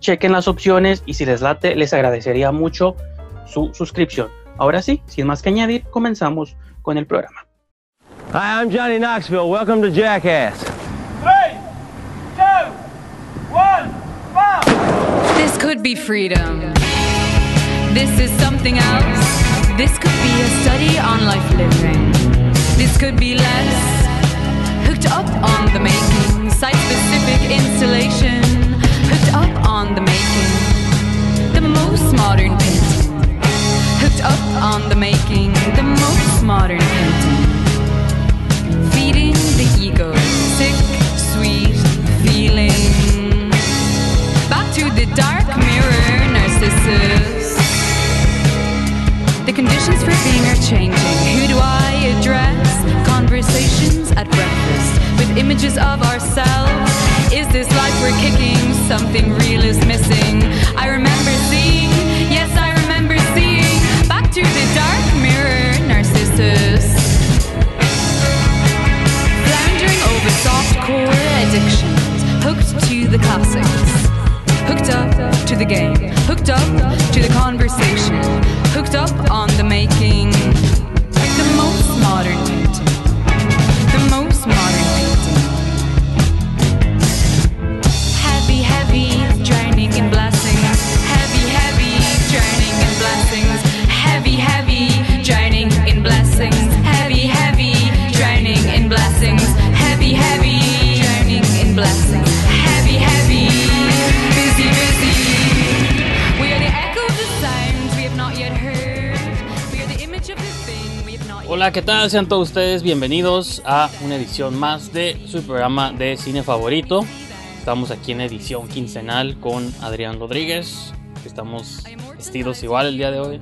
chequen las opciones y si les late, les agradecería mucho su suscripción. Ahora sí, sin más que añadir, comenzamos con el programa. Hi, I'm Johnny Knoxville. Welcome to Jackass. Three, two, one, five. This could be freedom. This is something else. This could be a study on life living. This could be less. Hooked up on the making, site specific installation. On the making, the most modern painting. Hooked up on the making, the most modern painting. Feeding the ego, sick, sweet feeling. Back to the dark mirror, Narcissus. The conditions for being are changing. Who do I address? Conversations at breakfast with images of ourselves. Is this life we're kicking? Something real is missing. I remember seeing, yes, I remember seeing. Back to the dark mirror, Narcissus. Floundering over soft core addictions. Hooked to the classics. Hooked up to the game. Hooked up to the conversation. Hooked up on the making. The most modern. The most modern Hola, ¿qué tal? Sean todos ustedes bienvenidos a una edición más de su programa de cine favorito. Estamos aquí en edición quincenal con Adrián Rodríguez. Estamos vestidos igual el día de hoy.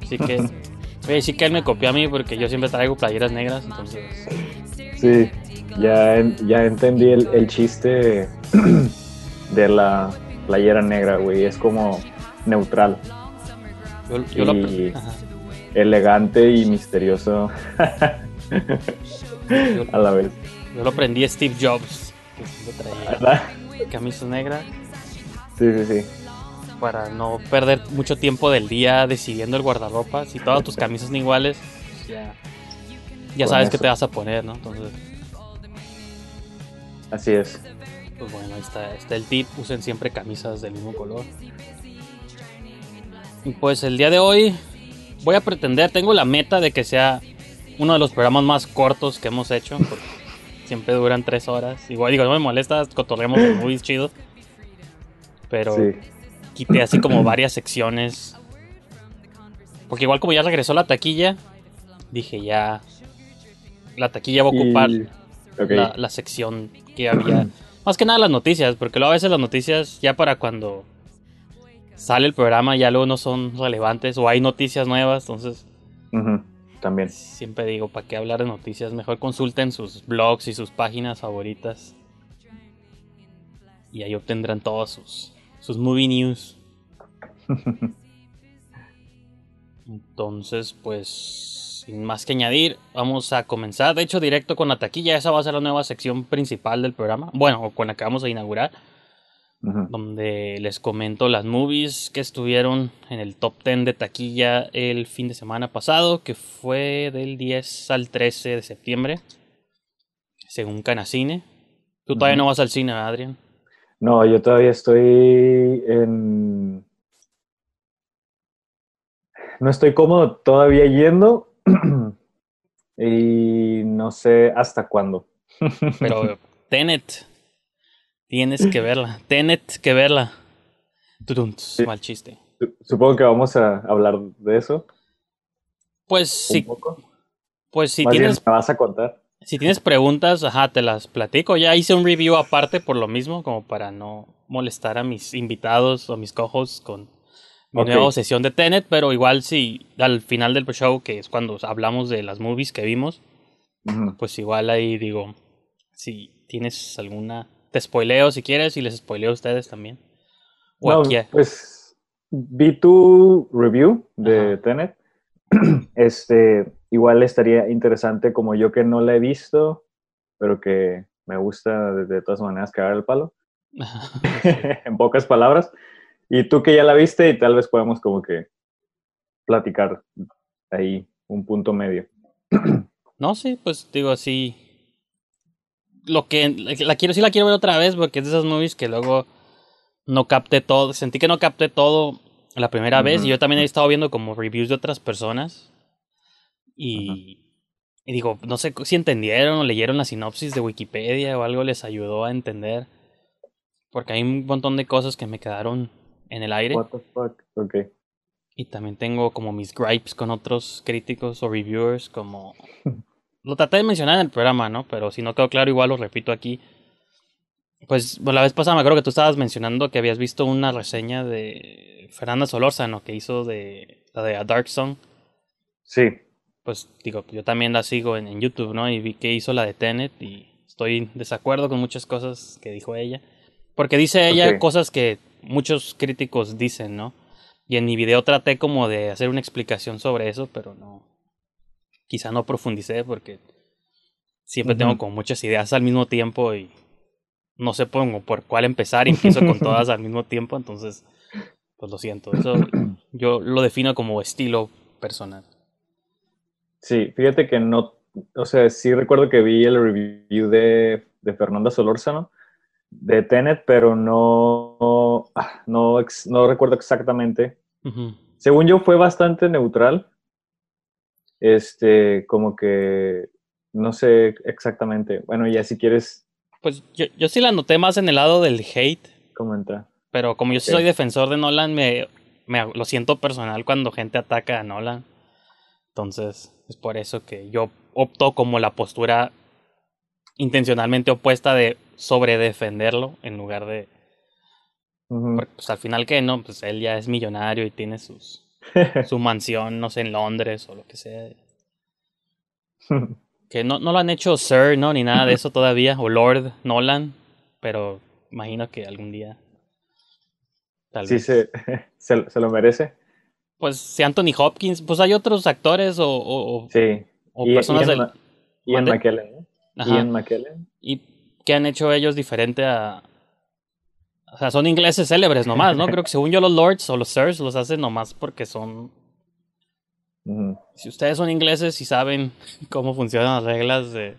Así que a decir que él me copió a mí porque yo siempre traigo playeras negras. Entonces, Sí, ya, ya entendí el, el chiste de la playera negra, güey. Es como neutral, yo, yo lo- Y- ajá. Elegante y misterioso a la vez. yo lo aprendí a Steve Jobs. Que negras Sí, sí, sí. para no perder mucho tiempo del día decidiendo el guardarropa. Si todas tus camisas son iguales, pues ya, ya sabes qué te vas a poner, ¿no? Entonces, Así es. Pues bueno, ahí está, está el tip. Usen siempre camisas del mismo color. Y pues el día de hoy voy a pretender, tengo la meta de que sea uno de los programas más cortos que hemos hecho. Porque siempre duran tres horas. Igual digo, no me molesta, cotorremos de movies chidos. Pero Sí. quité así como varias secciones. Porque igual como ya regresó la taquilla, dije ya... La taquilla va a ocupar Y- la, la sección que había. Más que nada las noticias, porque luego a veces las noticias ya para cuando sale el programa ya luego no son relevantes o hay noticias nuevas, entonces También. siempre digo, ¿para qué hablar de noticias? Mejor consulten sus blogs y sus páginas favoritas. Y ahí obtendrán todos sus, sus movie news. Entonces, pues, sin más que añadir, vamos a comenzar, de hecho, directo con la taquilla. Esa va a ser la nueva sección principal del programa. Bueno, o con la que vamos a inaugurar, Donde les comento las movies que estuvieron en el top 10 de taquilla el fin de semana pasado, que fue del 10 al 13 de septiembre, según Canacine. Tú todavía no vas al cine, ¿verdad, Adrián? No, yo todavía estoy en... No estoy cómodo todavía yendo y no sé hasta cuándo. Pero Tenet, tienes que verla. Tenet, que verla. Tudum, mal chiste. Su- Supongo que vamos a hablar de eso Pues un sí, poco. pues si Más bien, tienes, me vas a contar. si tienes preguntas, ajá, te las platico. Ya hice un review aparte por lo mismo, como para no molestar a mis invitados o mis cojos con mi Ok. nueva sesión de Tenet, pero igual si al final del show, que es cuando hablamos de las movies que vimos, pues igual ahí digo, si tienes alguna, te spoileo si quieres y les spoileo a ustedes también. O No, aquí, pues vi tu review de Ajá. Tenet. Este, igual estaría interesante como yo que no la he visto, pero que me gusta de, de todas maneras cagar el palo, en pocas palabras. Y tú que ya la viste y tal vez podemos como que platicar ahí un punto medio. No, sí, pues digo así. Lo que la quiero, sí la quiero ver otra vez porque es de esas movies que luego no capté todo. Sentí que no capté todo la primera vez y yo también he estado viendo como reviews de otras personas. Y, y digo, no sé si entendieron o leyeron la sinopsis de Wikipedia o algo les ayudó a entender. Porque hay un montón de cosas que me quedaron en el aire. What the fuck? Ok. Y también tengo como mis gripes con otros críticos o reviewers, como... Lo traté de mencionar en el programa, ¿no? Pero si no quedó claro, igual lo repito aquí. Pues bueno, la vez pasada me acuerdo que tú estabas mencionando que habías visto una reseña de Fernanda Solórzano que hizo de la de A Dark Song. Sí. Pues digo, yo también la sigo en, en YouTube, ¿no? Y vi que hizo la de Tenet y estoy en desacuerdo con muchas cosas que dijo ella. Porque dice ella cosas que muchos críticos dicen, ¿no? Y en mi video traté como de hacer una explicación sobre eso, pero no. Quizá no profundicé porque siempre tengo Ujú. como muchas ideas al mismo tiempo y no sé por, por cuál empezar y empiezo con todas al mismo tiempo, entonces, pues lo siento. Eso yo lo defino como estilo personal. Sí, fíjate que no, o sea, sí recuerdo que vi el review de, de Fernanda Solórzano de Tenet, pero no, ah, no, ex- no recuerdo exactamente. Ujú. Según yo fue bastante neutral, este, como que, no sé exactamente. Bueno, ya si quieres Pues yo, yo sí la noté más en el lado del hate, comentar. pero como yo sí soy defensor de Nolan, me, me lo siento personal cuando gente ataca a Nolan. Entonces, es por eso que yo opto como la postura intencionalmente opuesta de sobredefenderlo en lugar de... Porque pues al final que no, pues él ya es millonario y tiene sus, su mansión, no sé, en Londres o lo que sea. Que no, no lo han hecho Sir, ¿no? Ni nada de eso todavía. O Lord Nolan. Pero imagino que algún día. Tal sí, vez. se, se, se lo merece. Pues si Anthony Hopkins. Pues hay otros actores o, o, Sí. o Y- personas Ian del. Ian. McKellen, ¿no? Ian McKellen. Y que han hecho ellos diferente a. O sea, son ingleses célebres nomás, ¿no? Creo que según yo los Lords o los Sirs los hacen nomás porque son Ujú. Si ustedes son ingleses y saben cómo funcionan las reglas de,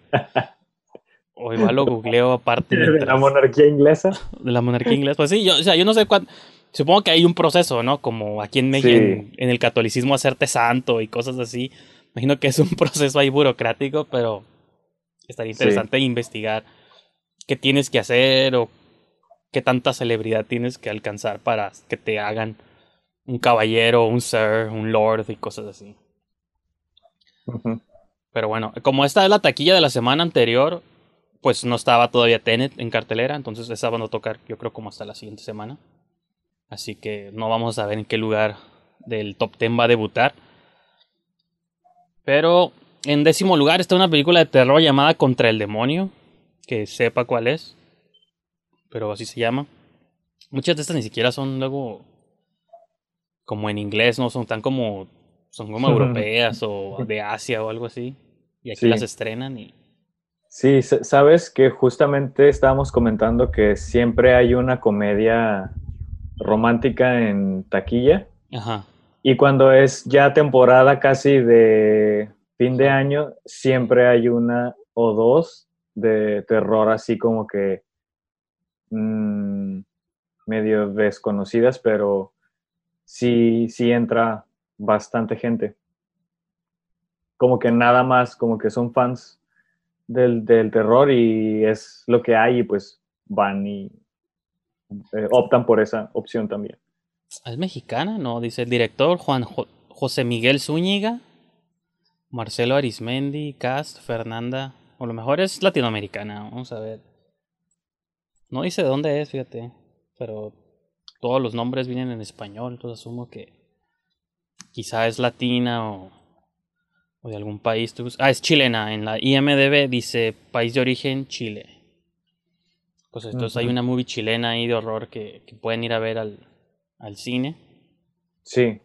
O igual lo googleo aparte. De la monarquía inglesa. de la monarquía inglesa. Pues sí, yo, o sea, yo no sé cuánto. Supongo que hay un proceso, ¿no? Como aquí en México, Sí. en, en el catolicismo, hacerte santo y cosas así. Imagino que es un proceso ahí burocrático, pero estaría Sí. interesante investigar qué tienes que hacer o qué tanta celebridad tienes que alcanzar para que te hagan un caballero, un sir, un lord y cosas así. Pero bueno, como esta es la taquilla de la semana anterior, pues no estaba todavía Tenet en cartelera, entonces esa van a tocar yo creo como hasta la siguiente semana. Así que no vamos a ver en qué lugar del top 10 va a debutar. Pero en décimo lugar está una película de terror llamada Contra el Demonio, que sepa cuál es, pero así se llama. Muchas de estas ni siquiera son luego como en inglés, no son tan como son como europeas o de Asia o algo así. Y aquí Sí. las estrenan y Sí, sa- sabes que justamente estábamos comentando que siempre hay una comedia romántica en taquilla ajá. y cuando es ya temporada casi de fin de año, siempre hay una o dos de terror así como que mm, medio desconocidas, pero sí, sí entra bastante gente. Como que nada más, como que son fans del, del terror y es lo que hay y pues van y eh, optan por esa opción también. ¿Es mexicana? No, dice el director Juan Jo- José Miguel Zúñiga, Marcelo Arismendi, Cast, Fernanda. O lo mejor es latinoamericana, vamos a ver. No dice de dónde es, fíjate. Pero todos los nombres vienen en español, entonces asumo que quizá es latina o, o de algún país. Ah, es chilena. En la IMDB dice país de origen Chile. Pues entonces hay una movie chilena ahí de horror que, que pueden ir a ver al, al cine. Sí,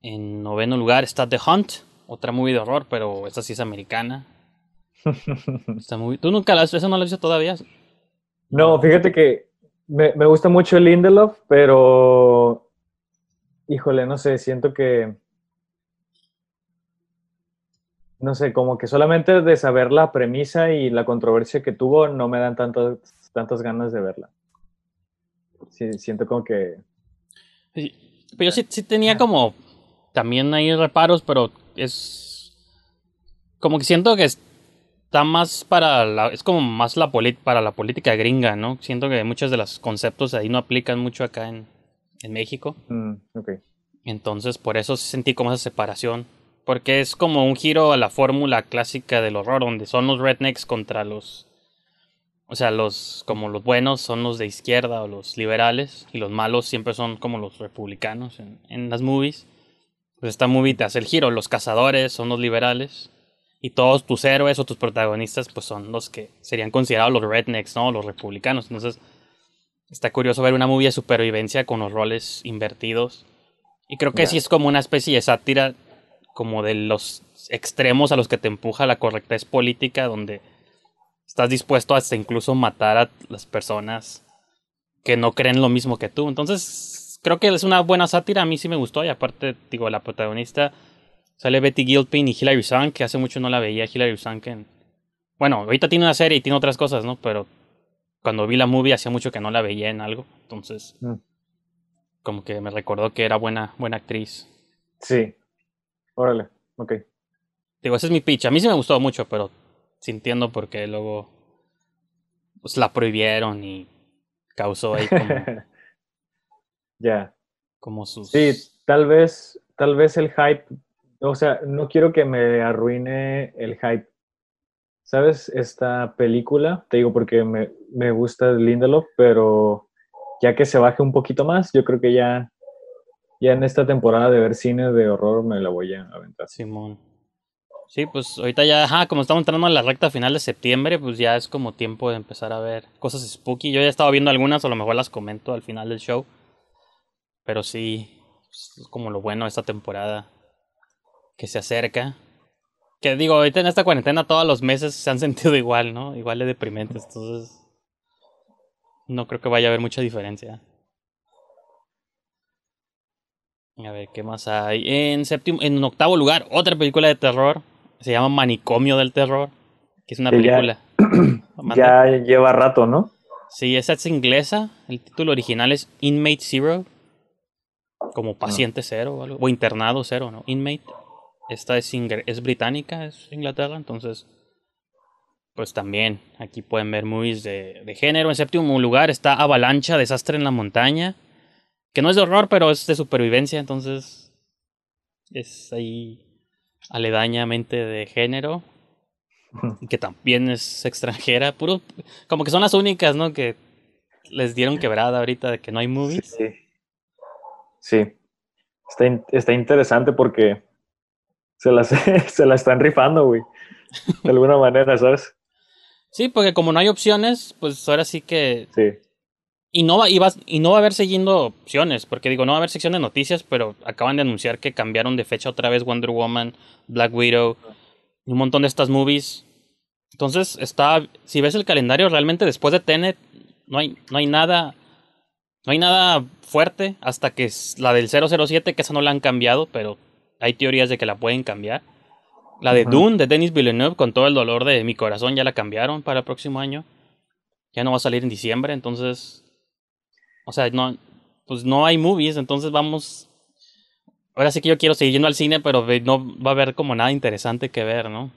En noveno lugar está The Hunt, otra movie de horror, pero esta sí es americana. Esta movie- ¿Tú nunca la has ¿Esa no la has visto todavía? No, fíjate que me, me gusta mucho Lindelof, pero híjole, no sé, siento que no sé, como que solamente de saber la premisa y la controversia que tuvo no me dan tantas tantas ganas de verla. Sí, siento como que Sí, Pero yo sí, sí tenía como también ahí reparos, pero es como que siento que está más para la, es como más la polit- para la política gringa, ¿no? Siento que muchos de los conceptos ahí no aplican mucho acá en, en México. mm. Entonces, por eso sentí como esa separación. Porque es como un giro a la fórmula clásica del horror, donde son los rednecks contra los. O sea, los. Como los buenos son los de izquierda o los liberales, y los malos siempre son como los republicanos en, en las movies. Pues esta movie te hace el giro: los cazadores son los liberales, y todos tus héroes o tus protagonistas, pues son los que serían considerados los rednecks, ¿no? Los republicanos. Entonces, está curioso ver una movie de supervivencia con los roles invertidos. Y creo que sí es como una especie de sátira como de los extremos a los que te empuja la correctez política, donde estás dispuesto hasta incluso matar a las personas que no creen lo mismo que tú. Entonces, creo que es una buena sátira, a mí sí me gustó, y aparte, digo, la protagonista sale Betty Gilpin y Hilary Swank, que hace mucho no la veía Hilary Swank en... Bueno, ahorita tiene una serie y tiene otras cosas, ¿no? Pero cuando vi la movie hacía mucho que no la veía en algo, entonces Mm. como que me recordó que era buena, buena actriz. Sí. Órale, ok. Digo, ese es mi pitch. A mí sí me gustó mucho, pero sí entiendo por qué luego pues, la prohibieron y causó ahí como, Ya. como sus... Sí, tal vez, tal vez el hype, o sea, no quiero que me arruine el hype. ¿Sabes? Esta película, te digo porque me, me gusta Lindelof, pero ya que se baje un poquito más, yo creo que ya, ya en esta temporada de ver cine de horror me la voy a aventar. Simón. Sí, pues ahorita ya, ajá, como estamos entrando en la recta final de septiembre, pues ya es como tiempo de empezar a ver cosas spooky. Yo ya he estado viendo algunas, a lo mejor las comento al final del show. Pero sí, pues, es como lo bueno de esta temporada que se acerca. Que digo, ahorita en esta cuarentena todos los meses se han sentido igual, ¿no? Igual de deprimentes, entonces no creo que vaya a haber mucha diferencia. A ver, ¿qué más hay? En séptimo, en octavo lugar, otra película de terror. Se llama Manicomio del Terror. Que es una película. Ya lleva rato, ¿no? Sí, esa es inglesa. El título original es Inmate Zero. Como paciente cero o algo. O internado cero, ¿no? Inmate. Esta es, es británica, es Inglaterra, entonces. Pues también, aquí pueden ver movies de, de género. En séptimo lugar está Avalancha, Desastre en la Montaña. Que no es de horror, pero es de supervivencia, entonces. Es ahí aledañamente de género. Y que también es extranjera. Puro. Como que son las únicas, ¿no? Que les dieron quebrada ahorita de que no hay movies. sí. Sí. Está, in- está interesante porque se la, se la están rifando, güey. De alguna manera, ¿sabes? Sí, porque como no hay opciones, pues ahora sí que. Sí. Y no va, y va- y no va a haber siguiendo opciones, porque digo, no va a haber sección de noticias, pero acaban de anunciar que cambiaron de fecha otra vez Wonder Woman, Black Widow, un montón de estas movies. Entonces, está, si ves el calendario, realmente después de Tenet, no hay, no hay nada, no hay nada fuerte hasta que es la del 007, que esa no la han cambiado, pero hay teorías de que la pueden cambiar. La de. Dune, de Denis Villeneuve, con todo el dolor de mi corazón, ya la cambiaron para el próximo año. Ya no va a salir en diciembre, entonces. O sea, no. Pues no hay movies, entonces vamos. Ahora sí que yo quiero seguir yendo al cine, pero no va a haber como nada interesante que ver, ¿no?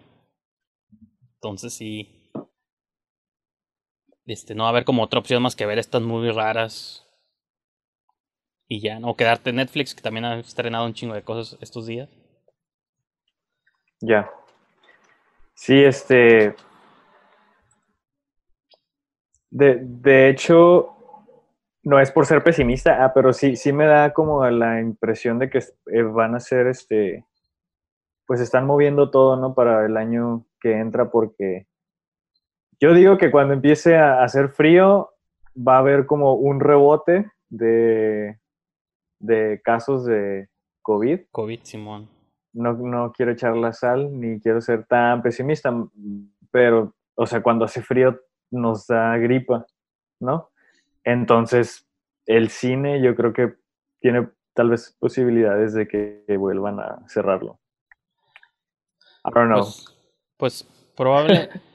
Entonces sí. Este, no va a haber como otra opción más que ver estas movies raras. Y ya, ¿no? O quedarte en Netflix, que también ha estrenado un chingo de cosas estos días. Ya. Sí, este. De, de hecho, no es por ser pesimista, ah, pero sí, sí me da como la impresión de que eh, van a ser este. Pues están moviendo todo, ¿no? Para el año que entra, porque yo digo que cuando empiece a hacer frío, va a haber como un rebote de, de casos de COVID COVID, Simón. no, no quiero echar la sal ni quiero ser tan pesimista, pero, o sea, cuando hace frío nos da gripa, ¿no? Entonces, el cine yo creo que tiene tal vez posibilidades de que vuelvan a cerrarlo. I don't know. Pues, pues probable.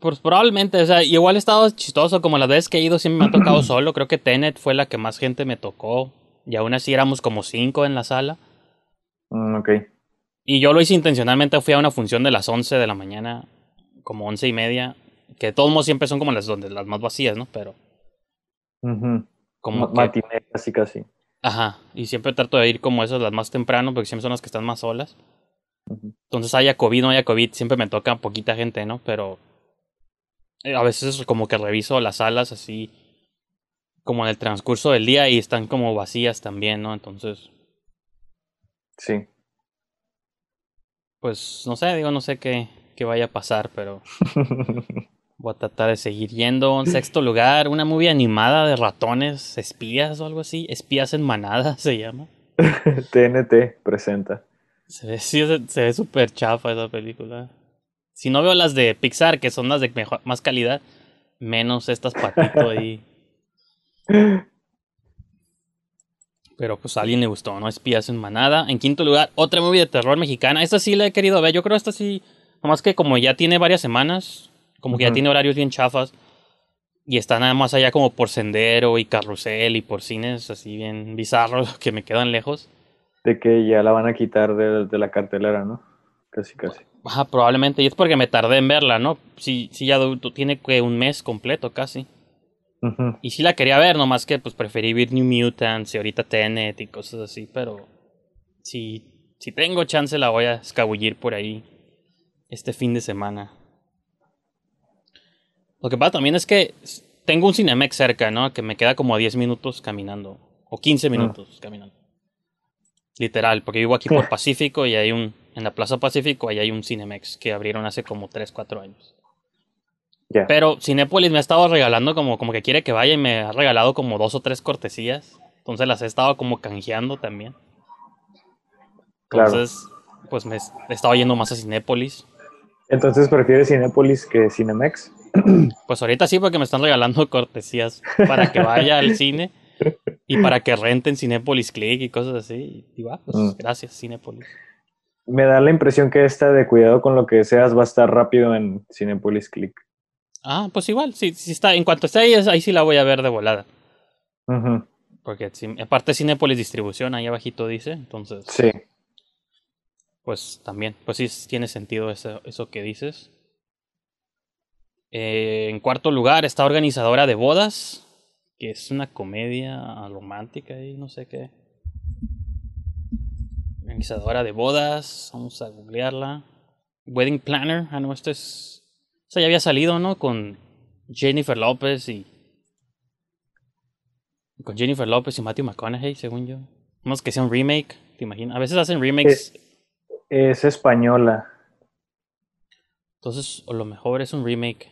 Pues probablemente, o sea, igual he estado chistoso, como las veces que he ido siempre me ha tocado solo, creo que Tenet fue la que más gente me tocó, y aún así éramos como cinco en la sala, Mm, ok. y yo lo hice intencionalmente, fui a una función de las 11 de la mañana, como once y media, que de todos modos siempre son como las, donde, las más vacías, ¿no? Pero Ujú. como Ma- que- casi casi. Ajá, y siempre trato de ir como esas las más temprano, porque siempre son las que están más solas. Entonces haya COVID, no haya COVID, siempre me toca poquita gente, ¿no? Pero a veces como que reviso las salas así como en el transcurso del día y están como vacías también, ¿no? Entonces, Sí. pues no sé, digo, no sé qué, qué vaya a pasar, pero voy a tratar de seguir yendo. En sexto lugar, una movie animada de ratones, espías o algo así, espías en manada se llama. TNT presenta. Se ve, sí, se, se ve súper chafa esa película. Si no veo las de Pixar, que son las de mejor, más calidad, menos estas patito ahí. Pero pues a alguien le gustó, ¿no? Espías en manada. En quinto lugar, otra movie de terror mexicana. Esta sí la he querido ver. Yo creo esta sí. Nomás que como ya tiene varias semanas, como que ya tiene horarios bien chafas. Y está nada más allá como por sendero y carrusel y por cines así bien bizarros que me quedan lejos. De que ya la van a quitar de, de la cartelera, ¿no? Casi, casi. Ajá, probablemente. Y es porque me tardé en verla, ¿no? Sí, sí, ya tiene que un mes completo casi. Y sí la quería ver, nomás que pues preferí ver New Mutants y ahorita Tenet y cosas así, pero si, si tengo chance la voy a escabullir por ahí este fin de semana. Lo que pasa también es que tengo un Cinemex cerca, ¿no? Que me queda como a 10 minutos caminando, o 15 minutos caminando. Literal, porque vivo aquí por Pacífico y hay un, en la Plaza Pacífico, ahí hay un Cinemex que abrieron hace como 3, 4 años. Pero Cinépolis me ha estado regalando como, como que quiere que vaya y me ha regalado como dos o tres cortesías. Entonces las he estado como canjeando también. Claro. Entonces, pues me he estado yendo más a Cinépolis. Entonces, ¿prefieres Cinépolis que Cinemex? Pues ahorita sí porque me están regalando cortesías para que vaya al cine y para que renten Cinépolis Click y cosas así. Y va, pues Mm. gracias Cinépolis. Me da la impresión que esta de cuidado con lo que deseas va a estar rápido en Cinepolis Click. Ah, pues igual, sí, sí está. En cuanto esté ahí, ahí sí la voy a ver de volada. Ujú, Porque aparte Cinepolis Distribución, ahí abajito dice. Entonces, Sí. pues también, pues sí tiene sentido eso, eso que dices. Eh, en cuarto lugar está Organizadora de Bodas, que es una comedia romántica y no sé qué. Organizadora de bodas, vamos a googlearla. Wedding Planner, ah no, esto es... O sea, ya había salido, ¿no? Con Jennifer López y... Con Jennifer López y Matthew McConaughey, según yo. Vamos que sea un remake, ¿te imaginas? A veces hacen remakes... Es española. Entonces, o lo mejor es un remake.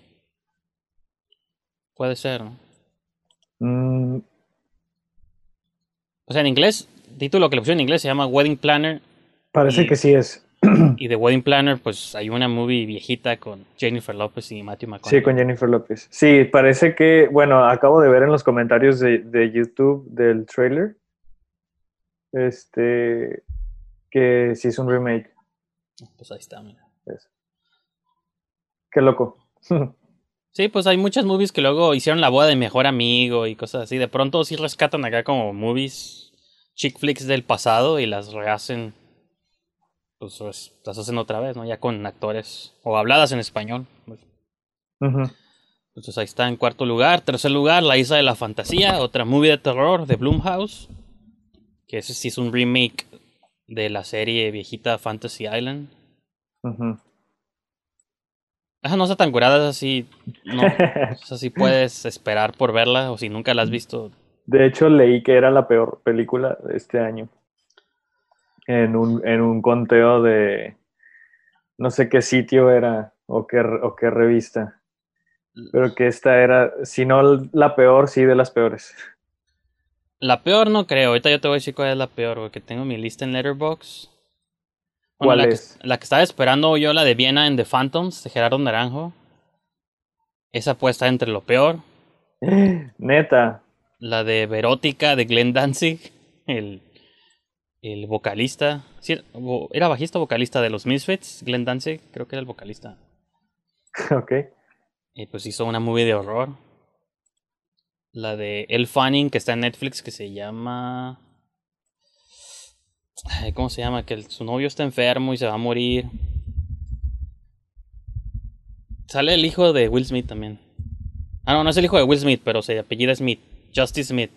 Puede ser, ¿no? Mm, O sea, en inglés, título que le pusieron en inglés se llama Wedding Planner. parece Y- que sí es. Y de Wedding Planner, pues hay una movie viejita con Jennifer López y Matthew McConaughey. Sí, con Jennifer López. Sí, parece que, bueno, acabo de ver en los comentarios de, de YouTube del trailer, este, que sí es un remake. Pues ahí está, mira. Qué loco. Sí, pues hay muchas movies que luego hicieron la boda de mejor amigo y cosas así. De pronto sí rescatan acá como movies, chick flicks del pasado y las rehacen. Pues las hacen otra vez, ¿no? Ya con actores o habladas en español. pues. Entonces ahí está en cuarto lugar. Tercer lugar, La Isla de la Fantasía, otra movie de terror de Blumhouse. Que ese sí es un remake de la serie viejita Fantasy Island. Ujú. Esa no está tan curada, esa sí. No, esa sí puedes esperar por verla, o si nunca la has visto. De hecho, leí que era la peor película de este año. En un, en un conteo de no sé qué sitio era o qué, o qué revista. Pero que esta era, si no la peor, sí de las peores. La peor no creo, ahorita yo te voy a decir cuál es la peor, porque tengo mi lista en Letterboxd. ¿Cuál la es? Que, la que estaba esperando yo, la de Viena en The Phantoms, de Gerardo Naranjo. Esa puede estar entre lo peor. Neta. La de Verótica de Glenn Danzig, el, el vocalista. Sí, era bajista o vocalista de los Misfits, Glenn Danzig, creo que era el vocalista. Ok. Y pues hizo una movie de horror. La de El Fanning, que está en Netflix, que se llama. ¿Cómo se llama? Que el- su novio está enfermo y se va a morir. Sale el hijo de Will Smith también. Ah, no, no es el hijo de Will Smith, pero se apellida Smith. Justice Smith.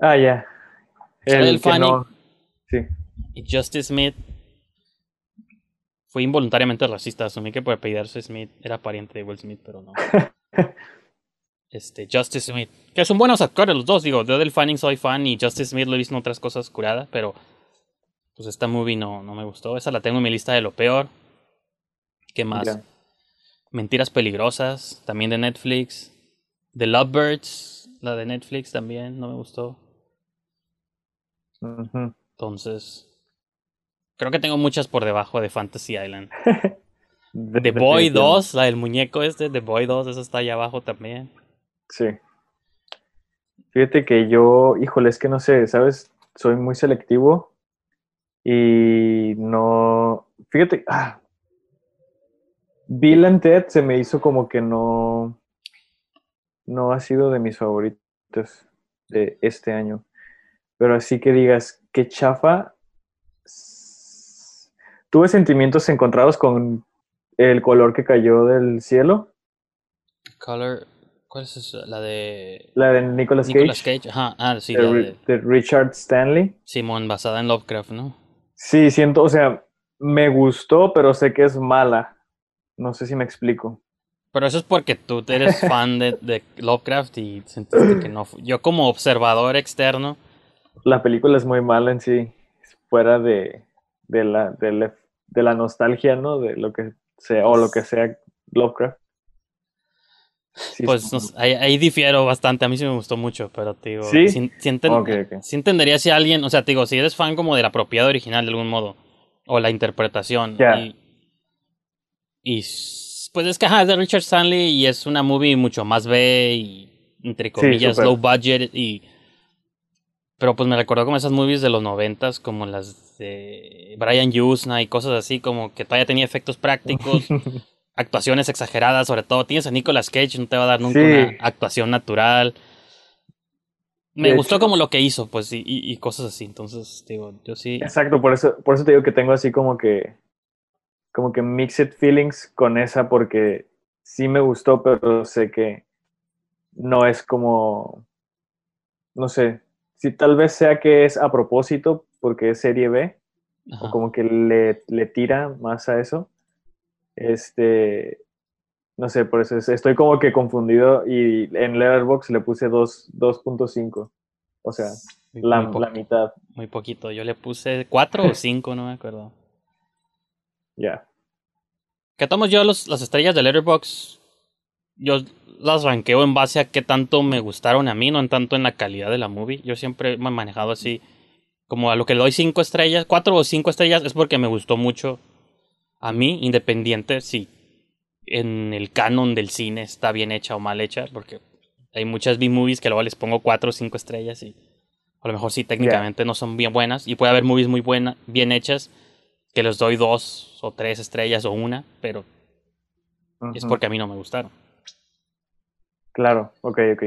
Ah, ya. Sale el no- Sí. Y Justice Smith fue involuntariamente racista. Asumí que por apellidarse Smith era pariente de Will Smith, pero no. este, Justice Smith. Que son buenos actores los dos. Digo, de Del Fanning soy fan y Justice Smith lo he visto en otras cosas curadas, pero pues esta movie no, no me gustó. Esa la tengo en mi lista de lo peor. ¿Qué más? Mentiras peligrosas, también de Netflix. The Lovebirds, la de Netflix también, no me gustó. Entonces, creo que tengo muchas por debajo de Fantasy Island. De- The Boy definitivamente. 2, la del muñeco este, The Boy 2, esa está allá abajo también. Sí. Fíjate que yo, híjole, es que no sé, ¿sabes? Soy muy selectivo y no. Fíjate, ah, Bill and Ted se me hizo como que no. No ha sido de mis favoritos de este año. Pero así que digas, qué chafa. Tuve sentimientos encontrados con el color que cayó del cielo. Color, ¿cuál es esa? La de La de Nicolas Cage. Nicolas Cage. Ajá, ah, sí, de, la Ri- de de Richard Stanley. Simón, basada en Lovecraft, ¿no? Sí, siento, o sea, me gustó, pero sé que es mala. No sé si me explico. Pero eso es porque tú eres fan de, de Lovecraft y sentiste que no. Yo, como observador externo, La película es muy mala en sí, fuera de, de, la, de, la, de la nostalgia, ¿no? De lo que sea, o lo que sea Lovecraft. Sí, pues no ahí, ahí difiero bastante. A mí sí me gustó mucho, pero te digo. ¿Sí? enten- sí entendería si alguien. O sea, te digo, si eres fan como de la propiedad original de algún modo, o la interpretación. Ya. Y, y pues es que ajá, es de Richard Stanley y es una movie mucho más B y entre comillas low budget y pero pues me recordó como esas movies de los noventas, como las de Brian Yuzna y cosas así, como que todavía tenía efectos prácticos, actuaciones exageradas, sobre todo. Tienes a Nicolas Cage, no te va a dar nunca Sí. una actuación natural. Me De gustó hecho. como lo que hizo, pues, y- y cosas así. Entonces, digo, yo sí. Exacto, por eso, por eso te digo que tengo así como que, como que mixed feelings con esa porque sí me gustó, pero sé que no es como, no sé, si tal vez sea que es a propósito porque es serie B Ajá. o como que le, le tira más a eso. Este, no sé, por eso es- estoy como que confundido y en Letterboxd le puse dos- 2.5, o sea, Muy- la, muy, la mitad, muy poquito. Yo le puse cuatro o cinco, no me acuerdo. Ya. Que tomo yo los, las estrellas de Letterboxd, yo las ranqueo en base a qué tanto me gustaron a mí, no en tanto en la calidad de la movie. Yo siempre me he manejado así, como a lo que le doy cinco estrellas, cuatro o cinco estrellas es porque me gustó mucho a mí, independiente si en el canon del cine está bien hecha o mal hecha, porque hay muchas B-movies que luego les pongo cuatro o cinco estrellas y a lo mejor sí técnicamente no son bien buenas, y puede haber movies muy buenas, bien hechas, que les doy dos o tres estrellas o una, pero es porque a mí no me gustaron. Claro, ok, ok.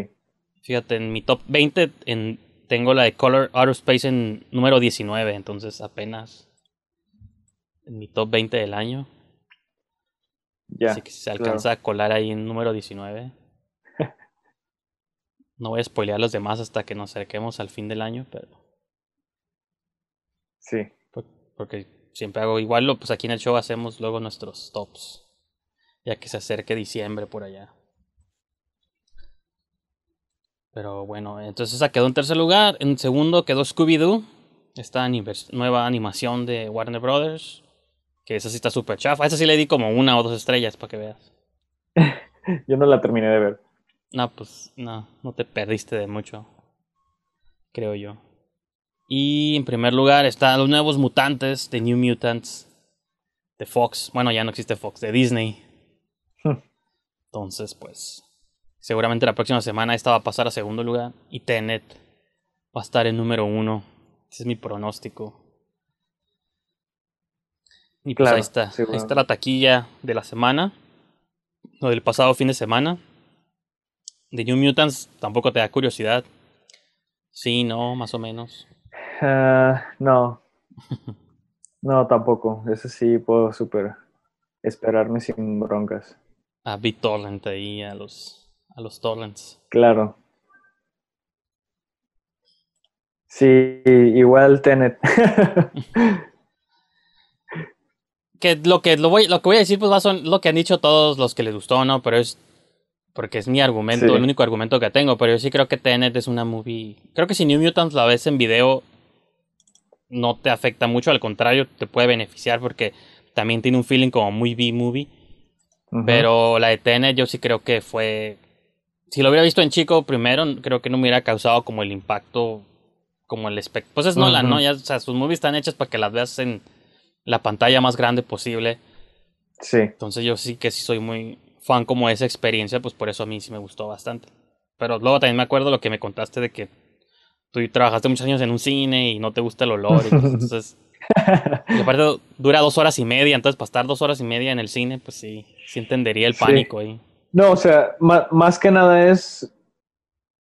Fíjate, en mi top 20 en, tengo la de Color Outer Space en número 19, entonces apenas en mi top 20 del año. Ya. Así que si se alcanza a colar ahí en número 19. No voy a spoilear los demás hasta que nos acerquemos al fin del año, pero Sí. por- porque siempre hago igual, lo- pues aquí en el show hacemos luego nuestros tops, ya que se acerque diciembre por allá. Pero bueno, entonces esa quedó en tercer lugar. En segundo quedó Scooby-Doo, esta nueva animación de Warner Brothers, que esa sí está súper chafa. Esa sí le di como una o dos estrellas para que veas. Yo no la terminé de ver. No, pues no, no te perdiste de mucho, creo yo. Y en primer lugar están los nuevos mutantes de New Mutants de Fox. Bueno, ya no existe Fox, de Disney. Entonces, pues, seguramente la próxima semana esta va a pasar a segundo lugar y Tenet va a estar en número uno. Ese es mi pronóstico. Y pues Claro, ahí está, ahí está la taquilla de la semana, o del pasado fin de semana. De New Mutants tampoco te da curiosidad. Sí, no, más o menos. Ah, no. No, tampoco. Eso sí puedo súper esperarme sin broncas. A BitTorrent ahí, a los, a los torrents. Claro. Sí, igual Tenet. Que lo que lo voy, lo que voy a decir, pues va son lo que han dicho todos los que les gustó, ¿no? Pero es porque es mi argumento, Sí. el único argumento que tengo. Pero yo sí creo que Tenet es una movie. Creo que si New Mutants la ves en video, no te afecta mucho, al contrario, te puede beneficiar porque también tiene un feeling como muy B-movie. Pero la de Tenet yo sí creo que fue... Si lo hubiera visto en chico primero, creo que no me hubiera causado como el impacto, como el espectáculo. Pues es Nolan, Ujú. ¿no? Ya, o sea, sus movies están hechas para que las veas en la pantalla más grande posible. Sí, Entonces yo sí que sí soy muy fan como de esa experiencia, pues por eso a mí sí me gustó bastante. Pero luego también me acuerdo lo que me contaste de que tú trabajaste muchos años en un cine y no te gusta el olor. y cosas, entonces, y aparte dura dos horas y media, entonces para estar dos horas y media en el cine, pues sí, sí entendería el Sí. pánico ahí. No, o sea, más que nada es,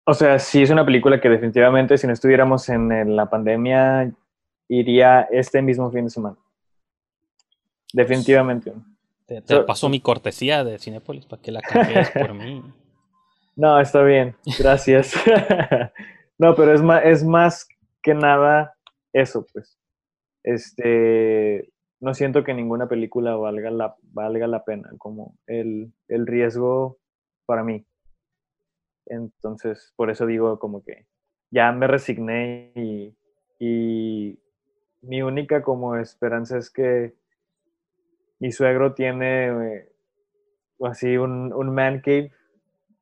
o sea, sí es una película que definitivamente si no estuviéramos en, en la pandemia, iría este mismo fin de semana. Definitivamente. Te, te So- paso mi cortesía de Cinépolis para que la cambies por mí. No, está bien, gracias. no, pero es más, es más que nada eso, pues. Este, no siento que ninguna película valga la, valga la pena, como el, el riesgo para mí. Entonces, por eso digo como que ya me resigné y, y mi única como esperanza es que mi suegro tiene eh, así un, un man cave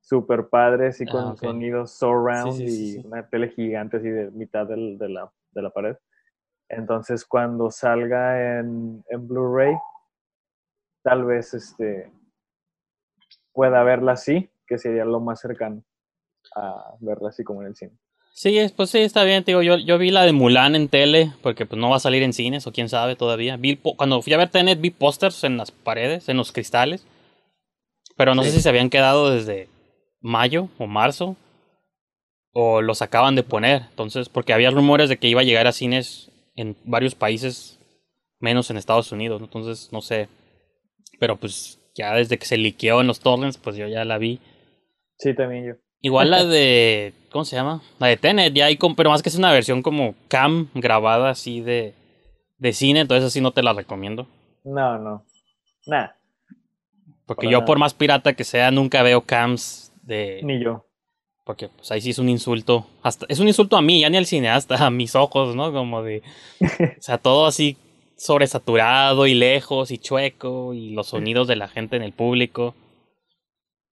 super padre, así Ah, con ok. sonidos surround Sí, sí, sí, y una tele gigante así de mitad del- de, la, de la pared. Entonces, cuando salga en, en Blu-ray, tal vez este pueda verla así, que sería lo más cercano a verla así como en el cine. Sí, es- pues sí, está bien, te digo, yo, yo vi la de Mulan en tele, porque pues no va a salir en cines, o quién sabe todavía. Vi, cuando fui a ver Tenet, vi pósters en las paredes, en los cristales, pero no sé si se habían quedado desde mayo o marzo, o los acaban de poner, entonces, porque había rumores de que iba a llegar a cines en varios países, menos en Estados Unidos, entonces, no sé, pero pues ya desde que se liqueó en los torrents, pues yo ya la vi. Sí, también yo. Igual la de. ¿Cómo se llama? La de Tenet, ya hay. Pero más que es una versión como cam grabada así de. De cine, entonces así no te la recomiendo. No, no. Nah, Porque yo, nada. por más pirata que sea, nunca veo cams de. ni yo. Porque pues ahí sí es un insulto. Hasta, es un insulto a mí, ya ni al cineasta, a mis ojos, ¿no? Como de. O sea, todo así sobresaturado y lejos y chueco y los sonidos de la gente en el público.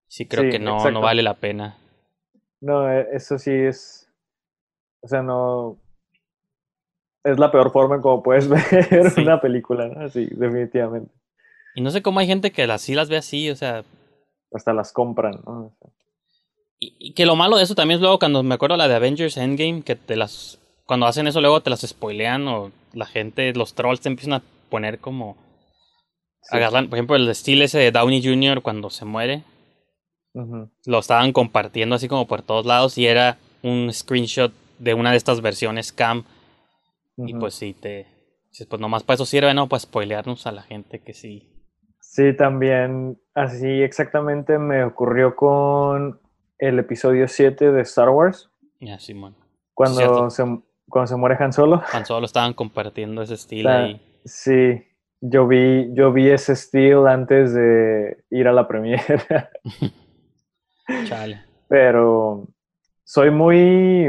Sí, creo Sí, que no, no vale la pena. No, eh, eso sí es. O sea, no. Es la peor forma en cómo puedes ver Sí. una película, ¿no? Sí, definitivamente. Y no sé cómo hay gente que así las ve así, o sea, Hasta las compran, ¿no? Y, que lo malo de eso también es luego cuando me acuerdo la de Avengers Endgame, que te las. Cuando hacen eso, luego te las spoilean o la gente, los trolls te empiezan a poner como. Sí. Agarran, por ejemplo, el estilo ese de Downey Jr. cuando se muere, lo estaban compartiendo así como por todos lados y era un screenshot de una de estas versiones cam. Y pues sí, te. Pues nomás para eso sirve, ¿no? Para spoilearnos a la gente que sí. Sí, también, así exactamente me ocurrió con el episodio 7 de Star Wars, Ya, Simón. cuando se, cuando se muere Han Solo. Tan solo estaban compartiendo ese estilo ahí. Sí, yo vi, yo vi ese estilo antes de ir a la premiere, Chale. pero soy muy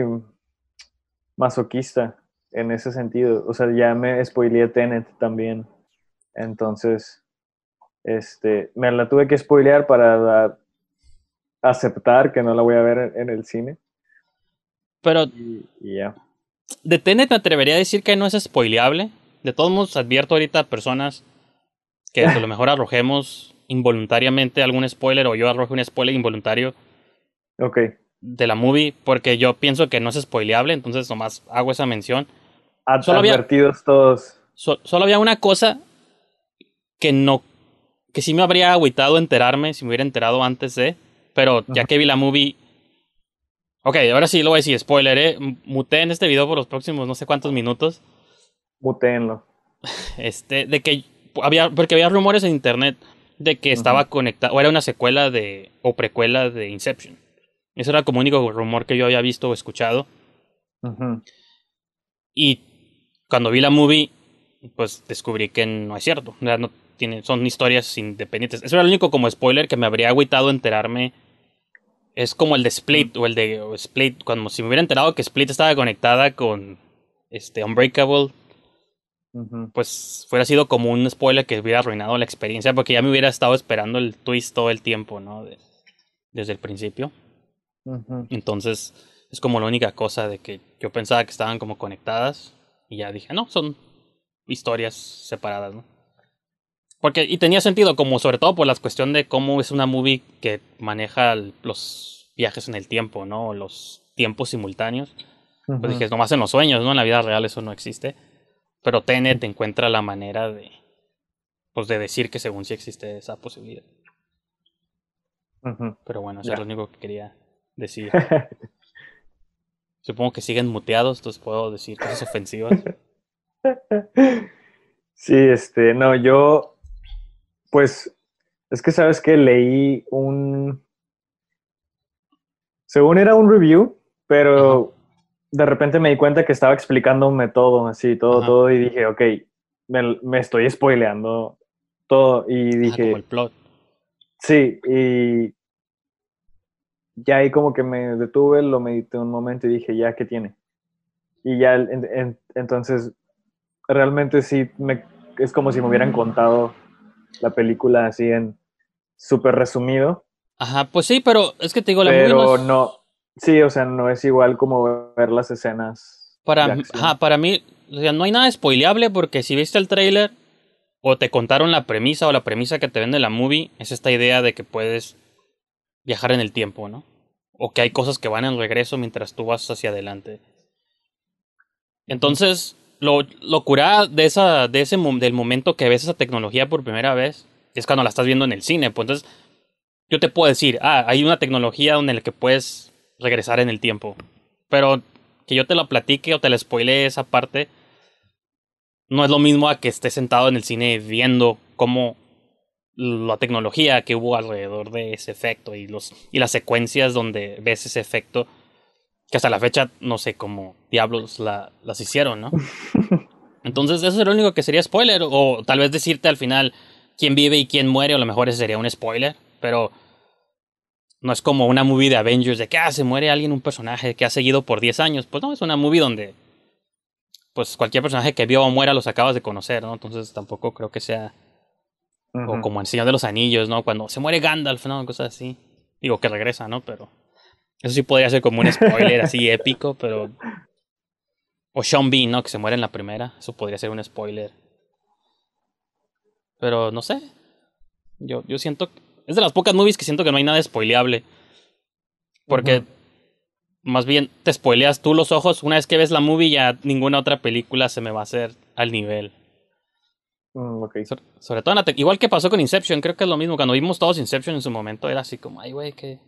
masoquista en ese sentido. O sea, ya me spoileé Tenet también. Entonces, este, me la tuve que spoilear para aceptar que no la voy a ver en, en el cine. Pero Y, y ya. de Tenet me atrevería a decir que no es spoileable. De todos modos, advierto ahorita a personas que a lo mejor arrojemos involuntariamente algún spoiler o yo arroje un spoiler involuntario Ok. de la movie porque yo pienso que no es spoileable, entonces nomás hago esa mención. Ad- Solo había- advertidos todos. So- solo había una cosa que no, que sí me habría agüitado enterarme si me hubiera enterado antes de, pero ya que vi la movie... Ok, ahora sí lo voy a decir, spoiler, ¿eh? M- Muté en este video por los próximos no sé cuántos minutos. Mutéenlo. Este, de que había, porque había rumores en internet de que estaba conectado, o era una secuela de, o precuela de Inception. Eso era como único rumor que yo había visto o escuchado. Y cuando vi la movie, pues descubrí que no es cierto. O sea, no tiene, son historias independientes. Eso era el único como spoiler que me habría agüitado enterarme. Es como el de Split, o el de o Split, cuando si me hubiera enterado que Split estaba conectada con este Unbreakable, pues fuera sido como un spoiler que hubiera arruinado la experiencia, porque ya me hubiera estado esperando el twist todo el tiempo, ¿no? De- desde el principio. Entonces, es como la única cosa de que yo pensaba que estaban como conectadas y ya dije, no, son historias separadas, ¿no? Porque, y tenía sentido, como sobre todo por la cuestión de cómo es una movie que maneja los viajes en el tiempo, ¿no? Los tiempos simultáneos. Pues Ujú. dije, nomás en los sueños, ¿no? En la vida real eso no existe. Pero Tenet encuentra la manera de, pues de decir que según sí existe esa posibilidad. Pero bueno, eso es lo único que quería decir. Supongo que siguen muteados, entonces puedo decir cosas ofensivas. Sí, este, no, yo, pues, es que sabes que leí un, según era un review, pero de repente me di cuenta que estaba explicándome todo, así, todo, Ajá. todo, y dije, ok, me, me estoy spoileando todo, y dije, como el plot. sí, y ya ahí como que me detuve, lo medité un momento y dije, ya, ¿qué tiene? Y ya, en- en- entonces, realmente sí, me, es como si me hubieran contado la película así en súper resumido, Ajá, pues sí, pero es que te digo, la movie pero no es- no, sí, o sea, no es igual como ver las escenas. para, ajá, para mí, o sea, no hay nada spoileable porque si viste el trailer o te contaron la premisa o la premisa que te vende la movie, es esta idea de que puedes viajar en el tiempo, ¿no? o que hay cosas que van en regreso mientras tú vas hacia adelante. Entonces, lo, lo curada de, esa, de ese del momento que ves esa tecnología por primera vez es cuando la estás viendo en el cine. Pues entonces, yo te puedo decir, ah, hay una tecnología donde la que puedes regresar en el tiempo. Pero que yo te la platique o te la spoile esa parte, no es lo mismo a que estés sentado en el cine viendo cómo la tecnología que hubo alrededor de ese efecto y los y las secuencias donde ves ese efecto que hasta la fecha no sé cómo diablos la, las hicieron, ¿no? Entonces eso es lo único que sería spoiler o tal vez decirte al final quién vive y quién muere o a lo mejor ese sería un spoiler, pero no es como una movie de Avengers de que ah, se muere alguien, un personaje que ha seguido por 10 años. Pues no, es una movie donde pues cualquier personaje que vio o muera los acabas de conocer, ¿no? Entonces tampoco creo que sea o como el Señor de los Anillos, ¿no? Cuando se muere Gandalf, ¿no? Cosas así. Digo que regresa, ¿no? Pero eso sí podría ser como un spoiler así épico, pero o Sean Bean, ¿no? Que se muere en la primera, eso podría ser un spoiler. Pero no sé. Yo yo siento es de las pocas movies que siento que no hay nada spoileable. Porque más bien te spoileas tú los ojos. Una vez que ves la movie, ya ninguna otra película se me va a hacer al nivel. Mm, sobre todo, igual que pasó con Inception, creo que es lo mismo. Cuando vimos todos Inception en su momento, era así como, ay, güey, ¿qué?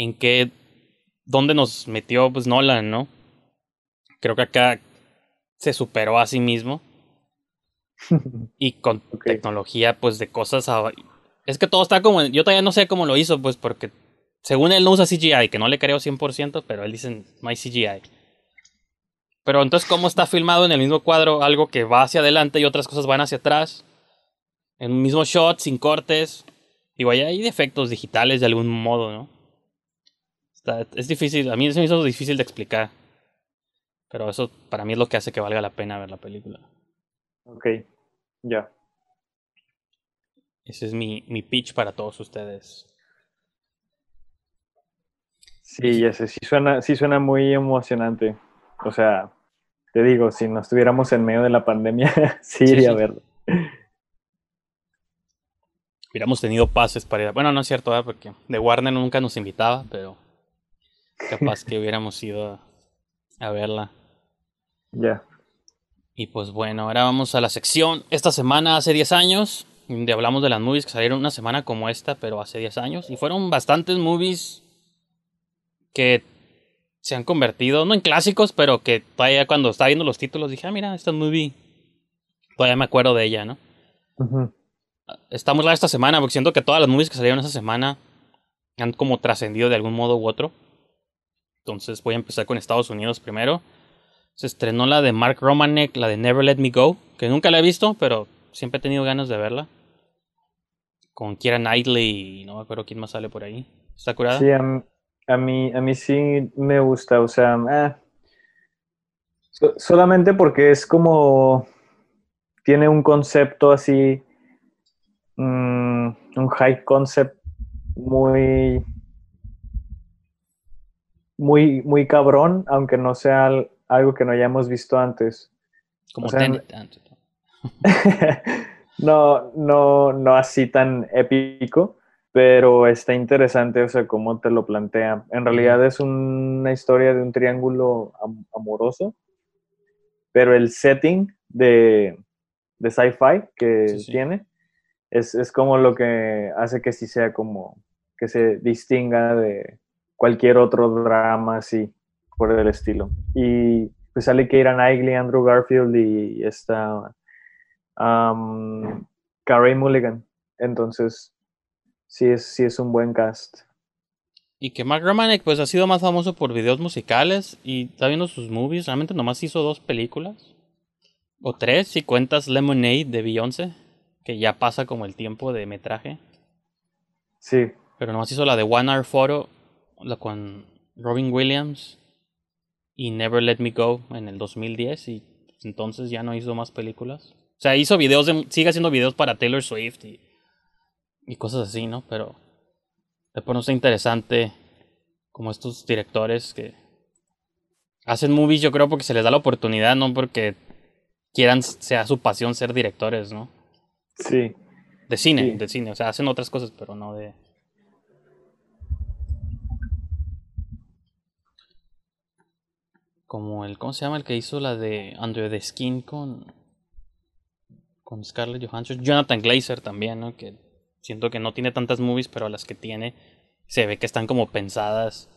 ¿En qué? ¿Dónde nos metió pues, Nolan, no? Creo que acá se superó a sí mismo y con tecnología, pues de cosas. Es que todo está como. Yo todavía no sé cómo lo hizo, pues porque según él no usa CGI, que no le creo 100%, pero él dice no hay CGI. Pero entonces, ¿cómo está filmado en el mismo cuadro algo que va hacia adelante y otras cosas van hacia atrás? En un mismo shot, sin cortes. Digo, ahí hay defectos digitales de algún modo, ¿no? Es difícil, a mí se me hizo difícil de explicar. Pero eso para mí es lo que hace que valga la pena ver la película. Ok, ya. Ese es mi, mi pitch para todos ustedes. Sí, ese sí suena, sí suena muy emocionante. O sea, te digo, si no estuviéramos en medio de la pandemia, sí iría a verlo. Hubiéramos tenido pases para ir Bueno, no es cierto, porque de Warner nunca nos invitaba, pero capaz que hubiéramos ido a, a verla. Ya. Y pues bueno, ahora vamos a la sección. Esta semana, hace 10 años, donde hablamos de las movies que salieron una semana como esta, pero hace 10 años. Y fueron bastantes movies que se han convertido, no en clásicos, pero que todavía cuando estaba viendo los títulos dije, ah, mira, esta movie, todavía me acuerdo de ella, ¿no? Muy rara esta semana, porque siento que todas las movies que salieron esa semana han como trascendido de algún modo u otro. Entonces voy a empezar con Estados Unidos primero se estrenó la de Mark Romanek, la de Never Let Me Go, que nunca la he visto, pero siempre he tenido ganas de verla. Con Kira Knightley y no me acuerdo quién más sale por ahí. ¿Está curada? Sí, a, mí, a mí sí me gusta, o sea, eh, solamente porque es como, tiene un concepto así, mm, un high concept muy, muy, muy cabrón, aunque no sea algo que no hayamos visto antes. Como Tenet. no, no, no así tan épico, pero está interesante, o sea, cómo te lo plantea. En realidad es una historia de un triángulo amoroso, pero el setting de, de sci-fi que tiene es, es como lo que hace que sí sea como que se distinga de cualquier otro drama así por el estilo. Y pues sale Keira Knightley, Andrew Garfield y esta um, Carey Mulligan. Entonces, sí es, sí es un buen cast. Y que Mark Romanek pues ha sido más famoso por videos musicales y está viendo sus movies. Realmente nomás hizo dos películas. O tres, si cuentas Lemonade de Beyoncé, que ya pasa como el tiempo de metraje. Sí. Pero nomás hizo la de One Hour Photo, la con Robin Williams y Never Let Me Go en el 2010 y entonces ya no hizo más películas. O sea, hizo videos, sigue haciendo videos para Taylor Swift y, y cosas así, ¿no? Pero después no está interesante como estos directores que hacen movies, yo creo, porque se les da la oportunidad, no porque quieran, sea su pasión ser directores, ¿no? Sí. De cine, de cine, o sea, hacen otras cosas, pero no de... Como el, ¿cómo se llama el que hizo la de Under the Skin con, con Scarlett Johansson? Jonathan Glazer también, ¿no? Que siento que no tiene tantas movies, pero las que tiene se ve que están como pensadas.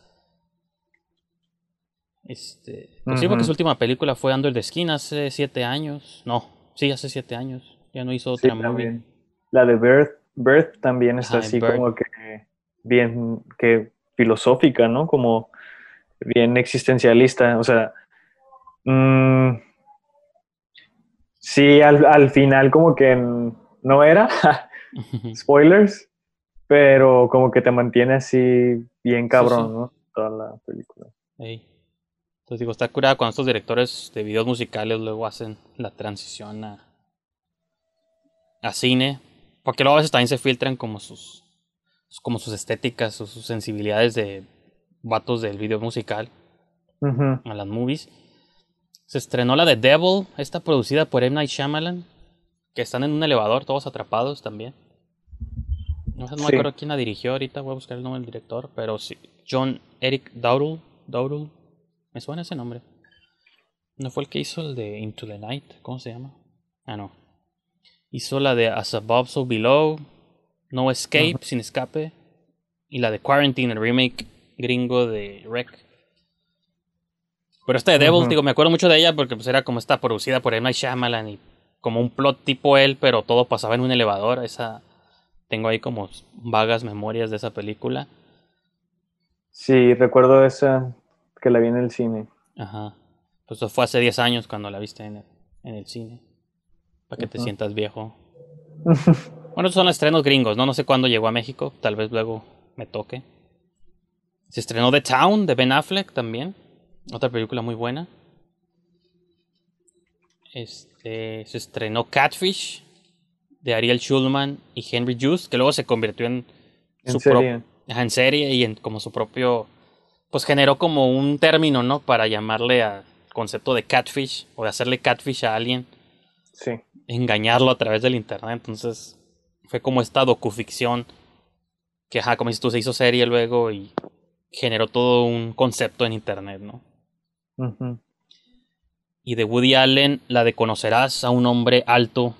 Este, pues sí, porque Ujú. su última película fue Under the Skin hace siete años. No, sí, hace siete años. Ya no hizo Sí, otra movie. también. La de Birth, Birth también está Ajá, así Birth. como que bien que filosófica, ¿no? Como bien existencialista. O sea, mm, sí, al, al final como que no era, spoilers, pero como que te mantiene así bien cabrón, sí. ¿no? Toda la película. Entonces digo, está curada cuando estos directores de videos musicales luego hacen la transición a, a cine. Porque luego a veces también se filtran como sus como sus estéticas o sus sensibilidades de vatos del video musical Ujú. a las movies. Se estrenó la de Devil, esta producida por M. Night Shyamalan, que están en un elevador todos atrapados también. No me acuerdo quién la dirigió ahorita, voy a buscar el nombre del director, pero sí, John Eric Dowdle, Dowdle, me suena ese nombre. ¿No fue el que hizo el de Into the Night? ¿Cómo se llama? Ah, no. Hizo la de As Above, So Below, No Escape, Sin Escape, y la de Quarantine, el remake gringo de Rec. Pero esta de Devil, digo, me acuerdo mucho de ella porque pues era como esta producida por. Night Shyamalan y como un plot tipo él, pero todo pasaba en un elevador. Esa tengo ahí como vagas memorias de esa película. Sí, recuerdo esa que la vi en el cine. Ajá. Pues eso fue hace 10 años cuando la viste en el, en el cine. Para que te sientas viejo. Bueno, esos son los estrenos gringos, ¿no? No sé cuándo llegó a México. Tal vez luego me toque. Se estrenó The Town de Ben Affleck también. Otra película muy buena. Este, se estrenó Catfish de Ariel Schulman y Henry Jus, que luego se convirtió en, En su serie. En serie y en como su propio pues generó como un término, ¿no? Para llamarle al concepto de catfish o de hacerle catfish a alguien, Sí. engañarlo a través del internet. Entonces fue como esta docuficción que, ajá, como dices tú, se hizo serie luego y generó todo un concepto en internet, ¿no? Y de Woody Allen, la de conocerás a un hombre alto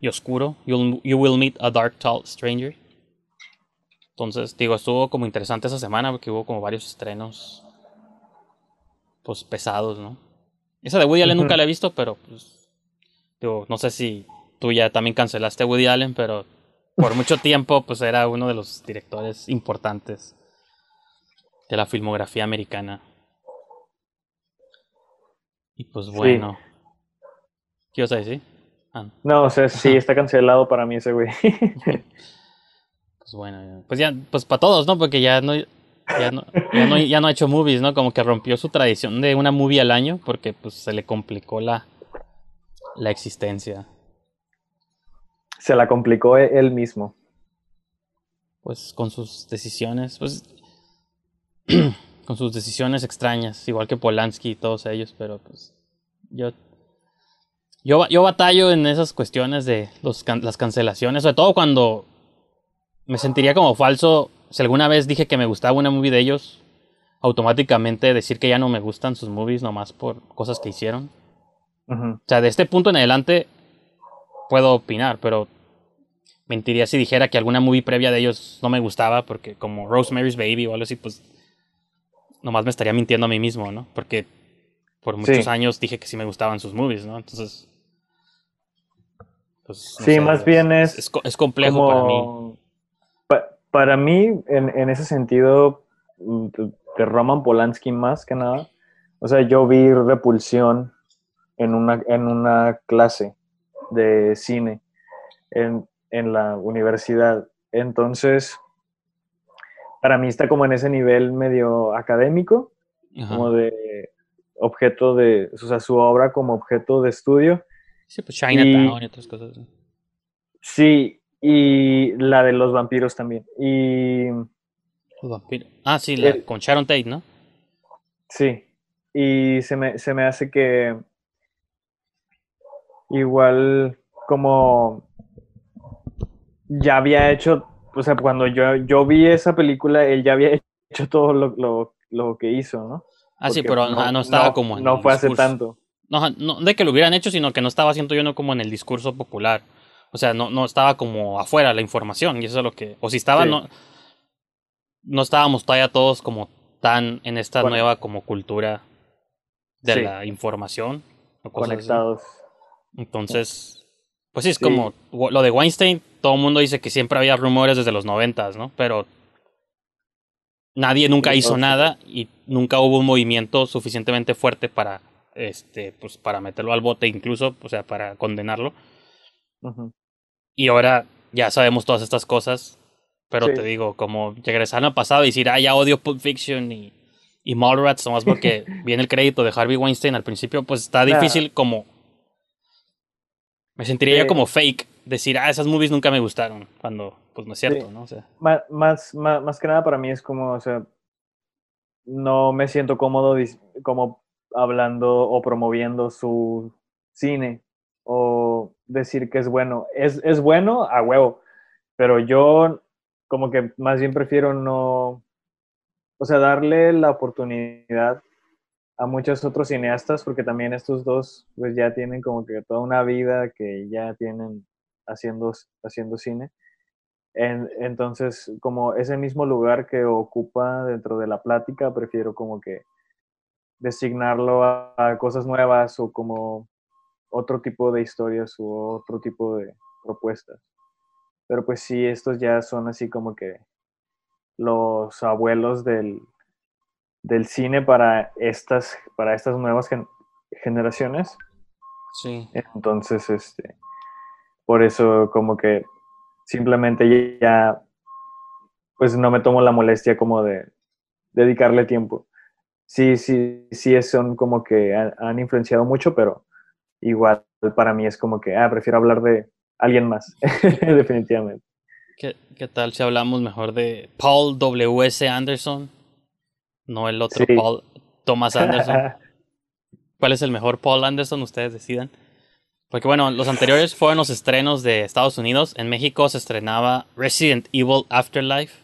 y oscuro. You'll- you will meet a dark, tall stranger. Entonces, digo, estuvo como interesante esa semana porque hubo como varios estrenos, pues pesados, ¿no? Esa de Woody Allen nunca la he visto, pero pues, digo, no sé si tú ya también cancelaste a Woody Allen, pero por mucho tiempo, pues era uno de los directores importantes de la filmografía americana. Y pues bueno. ¿Qué ibas a decir? Ah, no. O sea, sí, está cancelado para mí ese güey. Pues bueno, pues ya, pues para todos, ¿no? Porque ya no, ya no, ya no, ya no ha hecho movies, ¿no? Como que rompió su tradición de una movie al año porque pues se le complicó la, la existencia. Se la complicó e- él mismo. Pues con sus decisiones, pues con sus decisiones extrañas, igual que Polanski y todos ellos, pero pues yo yo, ba- yo batallo en esas cuestiones de los, can- las cancelaciones, sobre todo cuando me sentiría como falso si alguna vez dije que me gustaba una movie de ellos, automáticamente decir que ya no me gustan sus movies nomás por cosas que hicieron. Ujú. O sea, de este punto en adelante puedo opinar, pero mentiría si dijera que alguna movie previa de ellos no me gustaba, porque como Rosemary's Baby o algo así, pues nomás me estaría mintiendo a mí mismo, ¿no? Porque por muchos Sí. años dije que sí me gustaban sus movies, ¿no? Entonces, pues, no Sí, sé, más bien es es, co- es complejo para mí. Pa- para mí, en, en ese sentido, mm, de Roman Polanski más que nada, o sea, yo vi Repulsión en una, en una clase de cine en, en la universidad. Entonces, para mí está como en ese nivel medio académico, Ajá. como de objeto de, o sea, su obra como objeto de estudio. Sí, pues Chinatown y- y otras cosas. ¿no? Sí, y la de los vampiros también. Y Los vampiros. Ah, sí, la, El- con Sharon Tate, ¿no? sí, y se me, se me hace que igual como ya había hecho, o sea, cuando yo, yo vi esa película, él ya había hecho todo lo, lo, lo que hizo, ¿no? Ah, sí, pero no, no estaba no- como en No fue hace tanto. No, no de que lo hubieran hecho, sino que no estaba, siento yo, no como en el discurso popular. O sea, no, no estaba como afuera la información, y eso es lo que... O si estaba, Sí. no, no estábamos todavía todos como tan en esta Bueno. nueva como cultura de Sí. la información. o cosas así. Conectados. Entonces, pues sí, es Sí. como lo de Weinstein, todo el mundo dice que siempre había rumores desde los noventas, ¿no? Pero nadie nunca hizo nada y nunca hubo un movimiento suficientemente fuerte para este pues para meterlo al bote incluso, o sea, para condenarlo. Ujú. Y ahora ya sabemos todas estas cosas, pero Sí. te digo, como regresar al pasado y decir, ah, ya odio Pulp Fiction y, y Mallrats, nomás porque viene el crédito de Harvey Weinstein al principio, pues está Nah. difícil como... Me sentiría Sí. yo como fake decir, ah, esas movies nunca me gustaron, cuando pues no es cierto, Sí. ¿no? O sea, Ma- más, más, más que nada para mí es como, o sea, no me siento cómodo como hablando o promoviendo su cine o decir que es bueno. Es, es bueno a huevo, pero yo como que más bien prefiero no, o sea, darle la oportunidad a muchos otros cineastas porque también estos dos pues ya tienen como que toda una vida que ya tienen haciendo, haciendo cine. En- entonces, como ese mismo lugar que ocupa dentro de la plática, prefiero como que designarlo a, a cosas nuevas o como otro tipo de historias u otro tipo de propuestas. Pero pues sí, estos ya son así como que los abuelos del, del cine para estas, para estas nuevas gen- generaciones. sí. Entonces, este, por eso como que simplemente ya, pues no me tomo la molestia como de dedicarle tiempo. Sí, sí, sí, son como que han, han influenciado mucho, pero igual para mí es como que, ah, prefiero hablar de alguien más, definitivamente. ¿Qué, ¿Qué tal si hablamos mejor de Paul W.S. Anderson? No el otro Sí. Paul Thomas Anderson. ¿Cuál es el mejor Paul Anderson? Ustedes decidan. Porque bueno, los anteriores fueron los estrenos de Estados Unidos. En México se estrenaba Resident Evil Afterlife.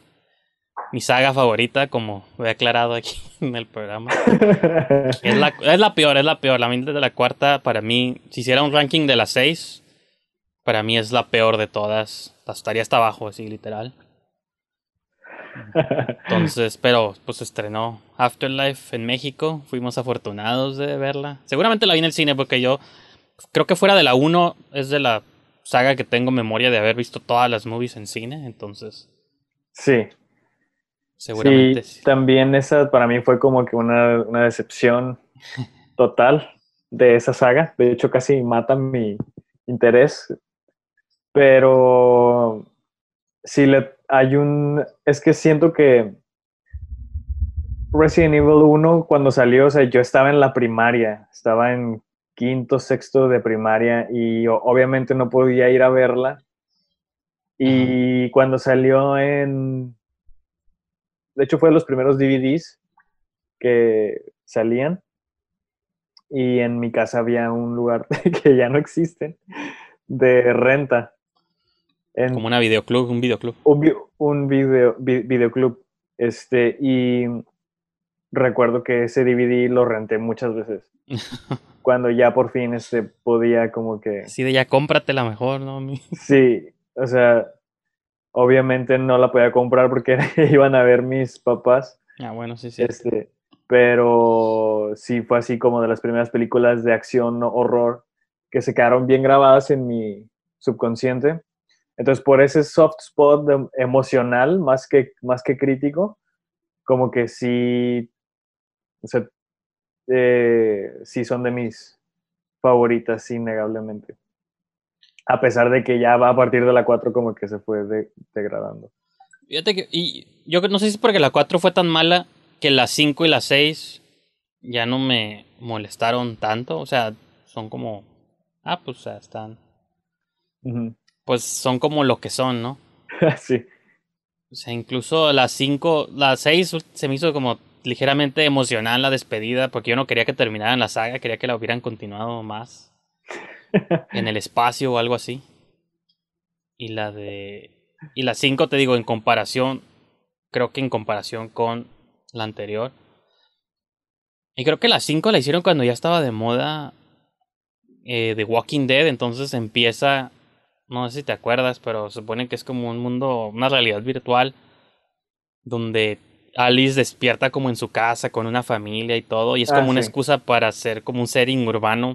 Mi saga favorita, como he aclarado aquí en el programa. Es la, es la peor, es la peor. La mente de la cuarta, para mí, si hiciera un ranking de las seis, para mí es la peor de todas. Estaría hasta abajo, así, literal. Entonces, pero pues estrenó Afterlife en México. Fuimos afortunados de verla. Seguramente la vi en el cine porque yo creo que fuera de la 1 es de la saga que tengo memoria de haber visto todas las movies en cine. Entonces, sí, seguramente sí, sí. también esa para mí fue como que una, una decepción total de esa saga. De hecho, casi mata mi interés. Pero sí le hay un. Es que siento que Resident Evil 1, cuando salió, o sea, yo estaba en la primaria, estaba en quinto, sexto de primaria y obviamente no podía ir a verla. Y cuando salió en. De hecho, fue de los primeros DVDs que salían. Y en mi casa había un lugar que ya no existe de renta. En- Como una videoclub, un videoclub. un, un video, vi- videoclub. Este, y recuerdo que ese DVD lo renté muchas veces. Cuando ya por fin este, podía como que... Así de ya cómpratela mejor, ¿no? Sí, o sea, obviamente no la podía comprar porque iban a ver mis papás. Ah, bueno, sí, sí. Este, pero sí fue así como de las primeras películas de acción horror que se quedaron bien grabadas en mi subconsciente. Entonces, por ese soft spot de- emocional, más que, más que crítico, como que sí, o sea, eh, sí son de mis favoritas, innegablemente. A pesar de que ya va a partir de la 4 como que se fue de- degradando. Fíjate que, y yo no sé si es porque la 4 fue tan mala que la 5 y la 6 ya no me molestaron tanto. O sea, son como, ah, pues o sea, están, Ujú. Pues son como lo que son, ¿no? sí. O sea, incluso la 5, la 6 se me hizo como ligeramente emocional la despedida porque yo no quería que terminaran la saga, quería que la hubieran continuado más en el espacio o algo así. Y la de y la 5 te digo en comparación, creo que en comparación con la anterior Y creo que la 5 la hicieron cuando ya estaba de moda eh, The Walking Dead, entonces empieza, no sé si te acuerdas, pero se supone que es como un mundo, una realidad virtual, donde Alice despierta como en su casa con una familia y todo, y es Ah, como una excusa para hacer como un setting urbano,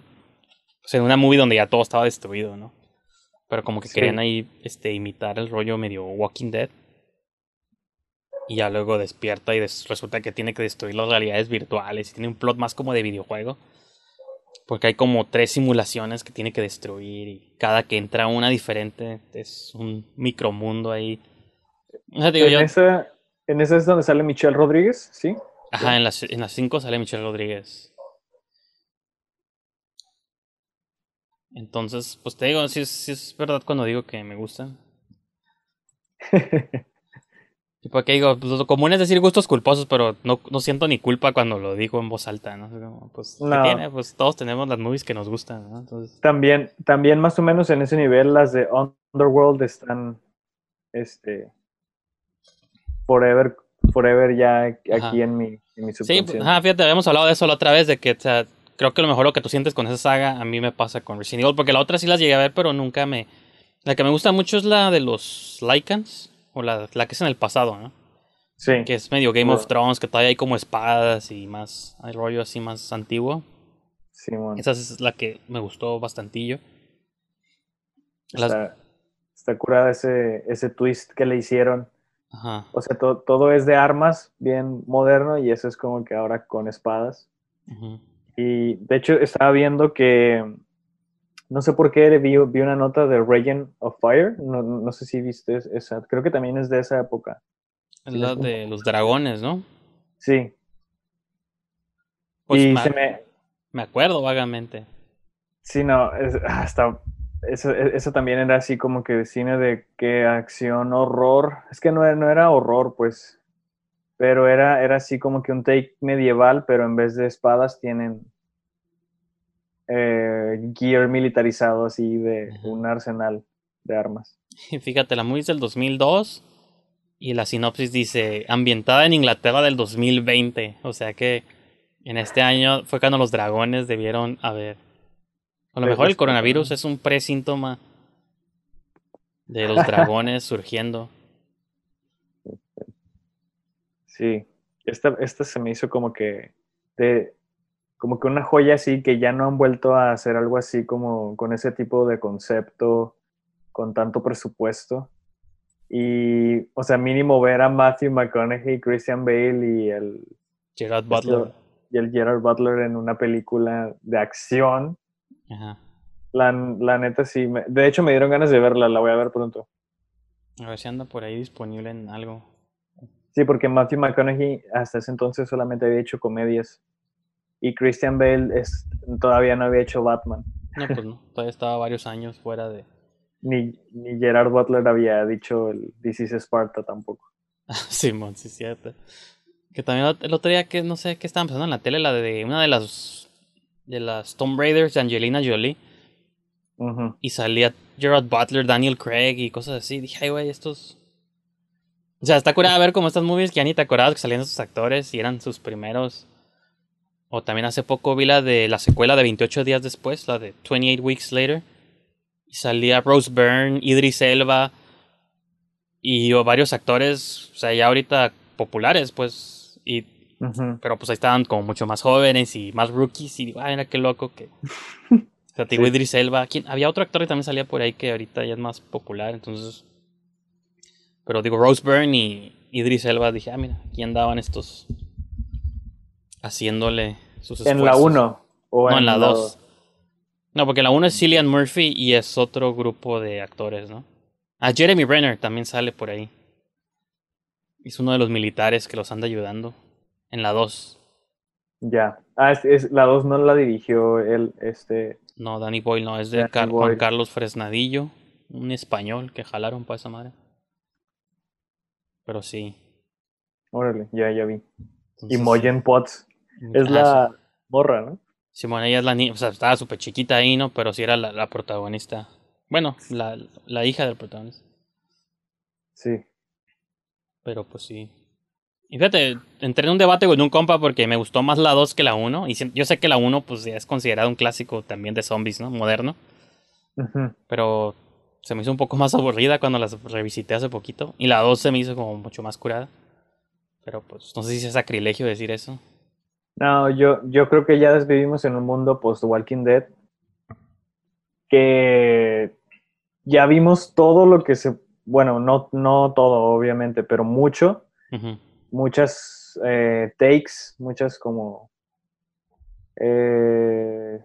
o sea, en una movie donde ya todo estaba destruido, ¿no? Pero como que Sí. querían ahí este, imitar el rollo medio Walking Dead. Y ya luego despierta y resulta que tiene que destruir las realidades virtuales y tiene un plot más como de videojuego. Porque hay como tres simulaciones que tiene que destruir y cada que entra una diferente es un micromundo ahí. O sea, digo, en, yo- esa, en esa es donde sale Michelle Rodríguez, ¿sí? Ajá, en las, en las cinco sale Michelle Rodríguez. Entonces, pues te digo, sí, es- sí es verdad cuando digo que me gustan. Y porque digo, pues lo común es decir gustos culposos, pero no, no siento ni culpa cuando lo digo en voz alta, ¿no? Pues, ¿qué No. tiene? Pues todos tenemos las movies que nos gustan, ¿no? Entonces, También, también más o menos en ese nivel las de Underworld están este forever, forever ya aquí Ajá. en mi, en mi sí, pues, ajá, fíjate, habíamos hablado de eso la otra vez, de que, o sea, creo que lo mejor lo que tú sientes con esa saga, a mí me pasa con Resident Evil, porque la otra sí las llegué a ver, pero nunca me... La que me gusta mucho es la de los Lycans, o la, la que es en el pasado, ¿no? sí, Que es medio Game of Bueno. Thrones, que todavía hay como espadas y más, hay rollo así más antiguo. Simón. Esa es la que me gustó bastantillo. Las- Está, está curada ese, ese twist que le hicieron. Ajá. O sea, to- todo es de armas, bien moderno, y eso es como que ahora con espadas. ujú. Y de hecho estaba viendo que, no sé por qué vi, vi una nota de Reign of Fire, no, no sé si viste esa, creo que también es de esa época. Es la de los dragones, ¿no? Sí, Pues y me, se me, me acuerdo vagamente. sí, no, es- ah, hasta, eso, eso también era así como que cine de que acción, horror, es que no, era- no era horror, pues, pero era, era así como que un take medieval, pero en vez de espadas tienen eh, gear militarizado así de Ajá. un arsenal de armas. Y fíjate, la movie es del 2002 y la sinopsis dice ambientada en Inglaterra del 2020. O sea que en este año fue cuando los dragones debieron haber. A lo mejor el coronavirus es un presíntoma de los dragones surgiendo. Sí, esta, esta se me hizo como que de, como que una joya así que ya no han vuelto a hacer algo así como con ese tipo de concepto, con tanto presupuesto. Y, o sea, mínimo ver a Matthew McConaughey, Christian Bale y el, Gerard Butler. y el Gerard Butler en una película de acción. Ajá. La, la neta sí, me- de hecho me dieron ganas de verla, la voy a ver pronto. A ver si anda por ahí disponible en algo. Sí, porque Matthew McConaughey hasta ese entonces solamente había hecho comedias. Y Christian Bale es, todavía no había hecho Batman. No, pues no. Todavía estaba varios años fuera de. Ni, ni Gerard Butler había dicho el This is Sparta tampoco. Simón, sí, cierto. Que también el otro día que no sé qué estaban pasando en la tele, la de una de las de las Tomb Raiders de Angelina Jolie. Ujú. Y salía Gerard Butler, Daniel Craig y cosas así. Dije, ay, güey, estos. O sea, está curada ver como estas movies que ya ni te acordabas que salían estos actores y eran sus primeros. O también hace poco vi la de la secuela de 28 días después, la de 28 Weeks Later. Y salía Rose Byrne, Idris Elba y varios actores, o sea, ya ahorita populares, pues. Y, pero pues ahí estaban como mucho más jóvenes y más rookies. Y digo, ay, mira qué loco que. O sea, digo, Sí. Idris Elba. ¿Quién? Había otro actor que también salía por ahí que ahorita ya es más popular, entonces. Pero digo, Rose Byrne y Idris Elba, dije, ah, mira, aquí andaban estos haciéndole sus En la esfuerzos. 1 o No, en la 2. dos. No, porque la 1 es Cillian Murphy y es otro grupo de actores, ¿no? Ah, Jeremy Renner también sale por ahí. Es uno de los militares que los anda ayudando. En la 2. Ya. Ah, es, es- la 2 no la dirigió él, este. No, Danny Boyle no, es de Juan. Carlos Fresnadillo, un español que jalaron para esa madre. Pero sí. Órale, ya, ya vi. Y Moyen Potts. Es Ah, la sí. morra, ¿no? Simón, ella es la niña, o sea, estaba súper chiquita ahí, ¿no? Pero sí era la, la protagonista. Bueno, la, la hija del protagonista. Sí. Pero pues sí. Y fíjate, entré en un debate con un compa porque me gustó más la 2 que la 1. Y yo sé que la 1 pues ya es considerada un clásico también de zombies, ¿no? Moderno. Pero se me hizo un poco más aburrida cuando las revisité hace poquito. Y la 2 se me hizo como mucho más curada. Pero pues no sé si es sacrilegio decir eso. No, yo, yo creo que ya vivimos en un mundo post-Walking Dead que ya vimos todo lo que se, bueno, no, no todo obviamente, pero mucho, muchas eh, takes, muchas como, eh,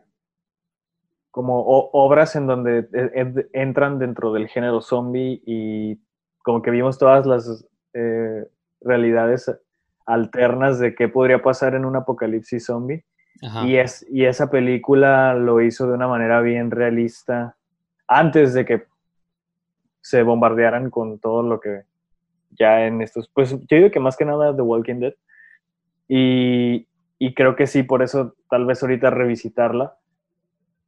como obras en donde e, entran dentro del género zombie y como que vimos todas las eh, realidades alternas de qué podría pasar en un apocalipsis zombie. Y, es, y esa película lo hizo de una manera bien realista antes de que se bombardearan con todo lo que ya en estos, pues yo digo que más que nada The Walking Dead. Y, y creo que sí, por eso tal vez ahorita revisitarla,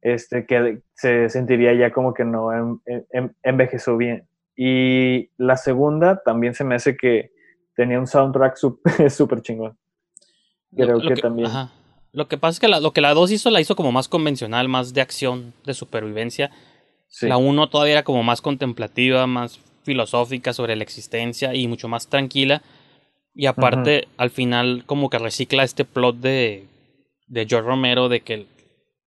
este, que se sentiría ya como que no em, em, envejeció bien. Y la segunda también se me hace que tenía un soundtrack súper chingón. Creo que, también. Lo que pasa es que la, lo que la 2 hizo la hizo como más convencional, más de acción, de supervivencia. La 1 todavía era como más contemplativa, más filosófica sobre la existencia y mucho más tranquila. Y aparte, al final, como que recicla este plot de, de George Romero de que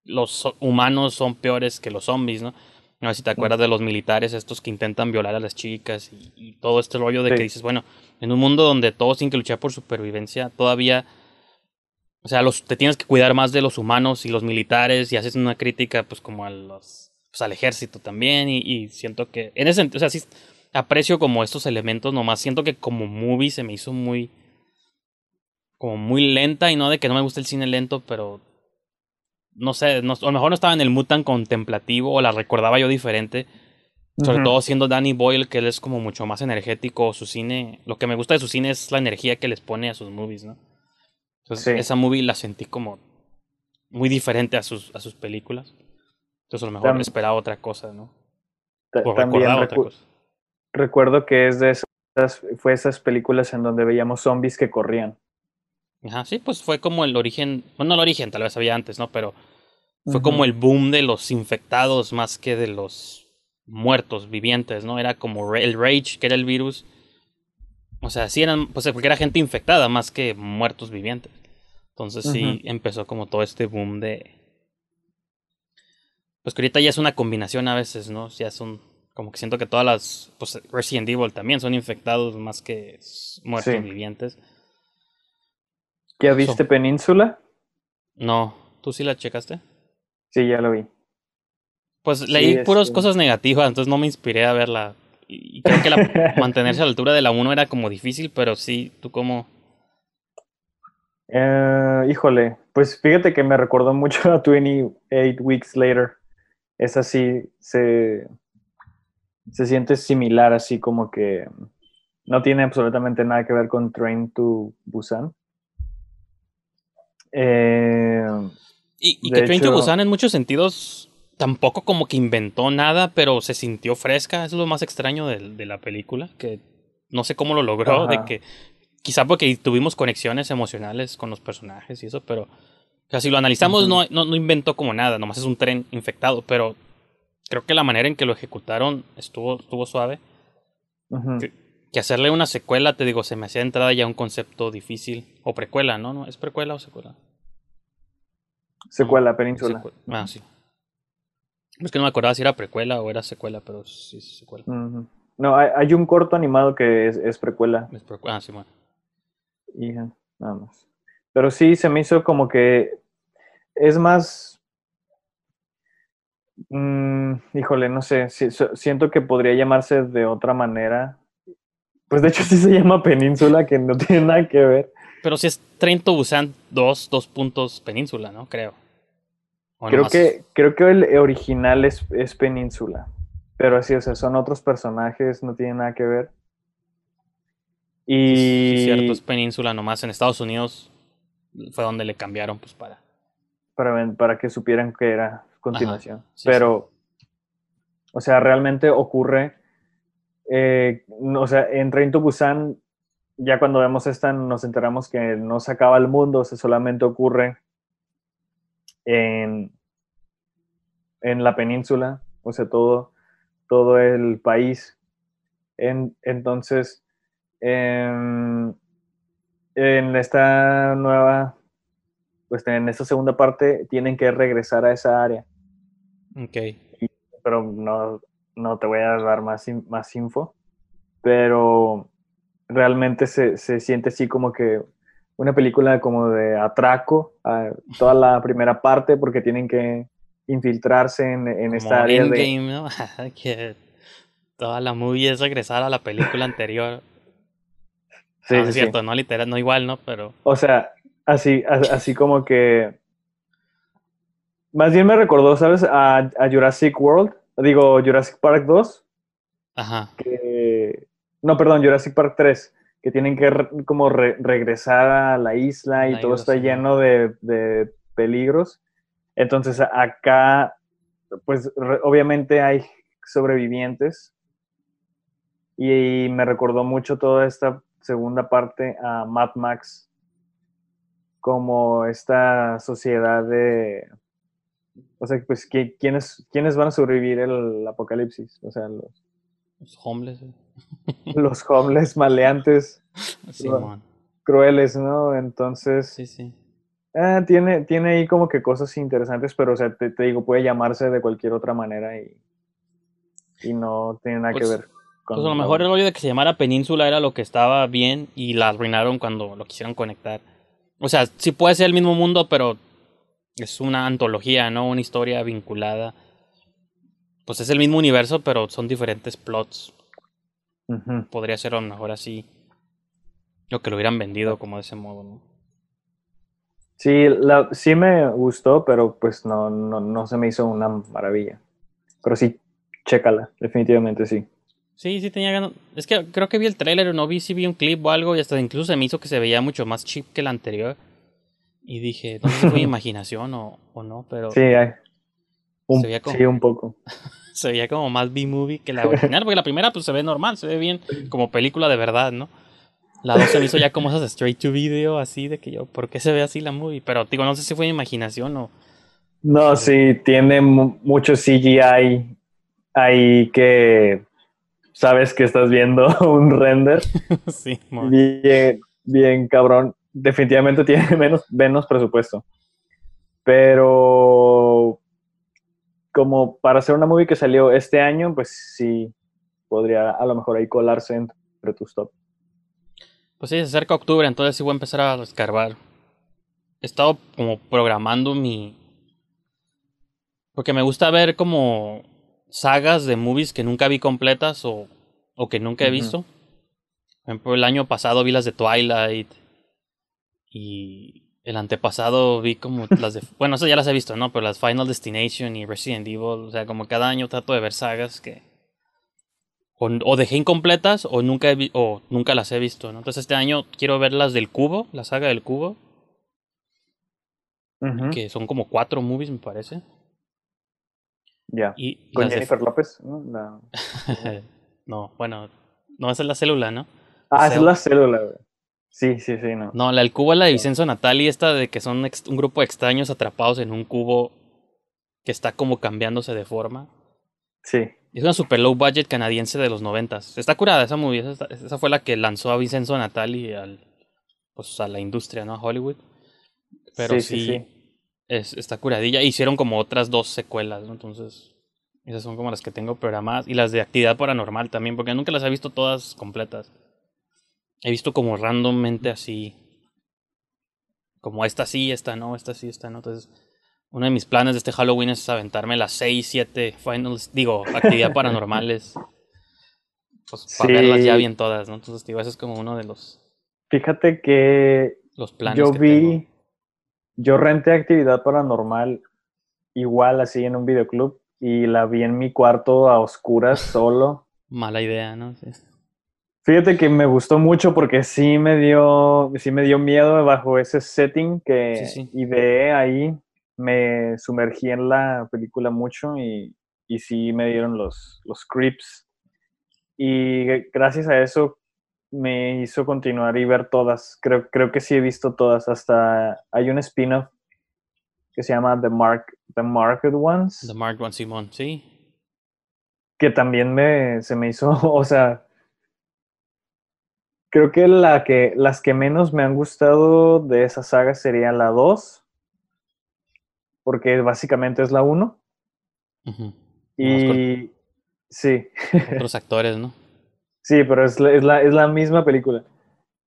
los humanos son peores que los zombies, ¿no? No sé si te acuerdas de los militares estos que intentan violar a las chicas y, todo este rollo de que dices, bueno, en un mundo donde todos tienen que luchar por supervivencia, todavía o sea, los, te tienes que cuidar más de los humanos y los militares y haces una crítica pues como a los, pues, al ejército también y, siento que en ese sentido, o sea, sí aprecio como estos elementos nomás, siento que como movie se me hizo muy como muy lenta y no de que no me guste el cine lento, pero no sé, no, a lo mejor no estaba en el mood tan contemplativo o la recordaba yo diferente. Sobre todo siendo Danny Boyle, que él es como mucho más energético, su cine, lo que me gusta de su cine es la energía que les pone a sus movies, ¿no? Entonces, esa movie la sentí como muy diferente a sus, a sus películas. Entonces, a lo mejor esperaba otra cosa, ¿no? O recordaba otra cosa. Recuerdo que es de esas, fue esas películas en donde veíamos zombies que corrían. Ajá, sí, pues fue como el origen, bueno, no el origen, tal vez había antes, ¿no? Pero fue como el boom de los infectados más que de los muertos vivientes, ¿no? Era como el rage, que era el virus, o sea, sí eran, pues porque era gente infectada más que muertos vivientes. Entonces sí empezó como todo este boom de... Pues que ahorita ya es una combinación a veces, ¿no? Ya son, como que siento que todas las, pues Resident Evil también son infectados más que muertos vivientes. ¿Ya viste Península? No, ¿tú sí la checaste? Sí, ya lo vi. Pues leí puras este cosas negativas, entonces no me inspiré a verla. Y creo que la, mantenerse a la altura de la 1 era como difícil, pero sí, ¿tú cómo? Eh, híjole, pues fíjate que me recordó mucho a 28 Weeks Later. Es así, se, se siente similar, así como que no tiene absolutamente nada que ver con Train to Busan. Eh, y, que Train to Busan en muchos sentidos tampoco como que inventó nada, pero se sintió fresca. Eso es lo más extraño de, la película, que no sé cómo lo logró, de que quizá porque tuvimos conexiones emocionales con los personajes y eso, pero o si lo analizamos no, no, inventó como nada, nomás es un tren infectado, pero creo que la manera en que lo ejecutaron estuvo, estuvo suave. que, hacerle una secuela, te digo, se me hacía entrada ya un concepto difícil. O precuela, ¿no? ¿no? ¿Es precuela o secuela? Secuela, península. Ah, sí. Es que no me acordaba si era precuela o era secuela, pero sí es secuela. No, hay, un corto animado que es, precuela. Es precuela, ah, sí, bueno. Y nada más. Pero sí, se me hizo como que es más... Mm, híjole, no sé, siento que podría llamarse de otra manera. Pues de hecho sí se llama Península, que no tiene nada que ver. Pero si es Trento Busan 2, dos puntos Península, ¿no? Creo. Creo que, creo que el original es, es Península. Pero así, o sea, son otros personajes, no tienen nada que ver. Y. Sí, cierto, es Península nomás. En Estados Unidos fue donde le cambiaron, pues para. Para, para que supieran que era continuación. Pero. O sea, realmente ocurre. Eh, o sea, en Train to Busan ya cuando vemos esta nos enteramos que no se acaba el mundo, o sea, solamente ocurre en, en la península, o sea, todo, todo el país. En- entonces, en, en esta nueva, pues en esta segunda parte tienen que regresar a esa área, Ok. pero no, no te voy a dar más, más info, pero realmente se, se siente así como que una película como de atraco a toda la primera parte porque tienen que infiltrarse en, en Como esta área de... ¿no? que toda la movie es regresar a la película anterior. Sí, Ah, sí, es sí. cierto, no literal, no igual, ¿no? Pero O sea, así, así como que... Más bien me recordó, ¿sabes? A, a Jurassic World, digo Jurassic Park 2, ajá. que... No, perdón, Jurassic Park 3, que tienen que re- como re- regresar a la isla y La todo está lleno de, de peligros. Entonces acá, pues re- obviamente hay sobrevivientes y, me recordó mucho toda esta segunda parte a Mad Max, como esta sociedad de... O sea, pues, ¿qui- ¿quiénes, ¿quiénes van a sobrevivir el apocalipsis? O sea, los, Los homeless. los homeless maleantes Simón. crueles, ¿no? Entonces, Sí, sí. ah, tiene, tiene ahí como que cosas interesantes, pero o sea, te, te digo, puede llamarse de cualquier otra manera y, y no tiene nada Pues- que ver con... Pues a lo mejor el rollo de que se llamara Península era lo que estaba bien y la arruinaron cuando lo quisieron conectar. O sea, sí puede ser el mismo mundo, pero es una antología, ¿no? Una historia vinculada. Pues es el mismo universo, pero son diferentes plots. Podría ser a lo mejor así. O que lo hubieran vendido como de ese modo, ¿no? Sí, la, sí me gustó, pero pues no, no, no se me hizo una maravilla. Pero sí, chécala, definitivamente sí. Sí, sí tenía ganas. Es que creo que vi el tráiler, no vi si vi un clip o algo y hasta incluso se me hizo que se veía mucho más cheap que el anterior. Y dije, no sé si fue mi imaginación o, o no, pero Sí, hay. Un, Se veía como- sí, un poco. se veía como más B-movie que la original, porque la primera pues se ve normal, se ve bien como película de verdad, ¿no? La dos se me hizo ya como esas straight to video, así de que yo, ¿por qué se ve así la movie? Pero digo, no sé si fue mi imaginación o... No, sí, tiene mu- mucho CGI ahí que sabes que estás viendo un render sí, bien, bien cabrón. Definitivamente tiene menos, menos presupuesto. Pero como para hacer una movie que salió este año, pues sí, podría a lo mejor ahí colarse entre tus top. Pues sí, se acerca octubre, entonces sí voy a empezar a escarbar. He estado como programando mi... Porque me gusta ver como sagas de movies que nunca vi completas o, o que nunca he visto. Por ejemplo, el año pasado vi las de Twilight y el antepasado vi como las de... Bueno, eso ya las he visto, ¿no? Pero las Final Destination y Resident Evil, o sea, como cada año trato de ver sagas que... O, o dejé incompletas o nunca, he o nunca las he visto, ¿no? Entonces este año quiero ver las del Cubo, la saga del Cubo, que son como cuatro movies, me parece. Ya. Y Con de- Jennifer López, ¿no? La- no, bueno, no, esa es la célula, ¿no? Ah, esa es la célula, güey. Sí, sí, sí, no. No, la del cubo es la de Vicenzo Natali, esta de que son un grupo de extraños atrapados en un cubo que está como cambiándose de forma. Sí. Es una super low budget canadiense de los noventas. Está curada esa movie, esa, esa fue la que lanzó a Vicenzo Natali al, pues, a la industria, ¿no? A Hollywood. Pero sí, Sí, sí, sí. Es, está curadilla. Hicieron como otras dos secuelas, ¿no? Entonces, esas son como las que tengo programadas. Y las de actividad paranormal también, porque nunca las he visto todas completas. He visto como randommente así. Como esta sí, esta no, esta sí, esta no. Entonces, uno de mis planes de este Halloween es aventarme las 6, 7 finals, digo, actividad paranormales. Pues para Sí. verlas ya bien todas, ¿no? Entonces, digo, ese es como uno de los, Fíjate que los planes yo que vi, tengo. yo renté actividad paranormal igual así en un videoclub y la vi en mi cuarto a oscuras solo. Mala idea, ¿no? Sí. Fíjate que me gustó mucho porque sí me dio, sí me dio miedo bajo ese setting que Sí, sí. ideé ahí. Me sumergí en la película mucho y, y sí me dieron los, los creeps. Y gracias a eso me hizo continuar y ver todas. Creo, creo que sí he visto todas. Hasta hay un spin-off que se llama The Mark, The Market Ones. The Mark One Simón, sí. Que también me, se me hizo, o sea, creo que, la que las que menos me han gustado de esa saga sería la 2, porque básicamente es la 1. Ujú. Y sí, Otros actores, ¿no? sí, pero es, la- es, la, es la misma película.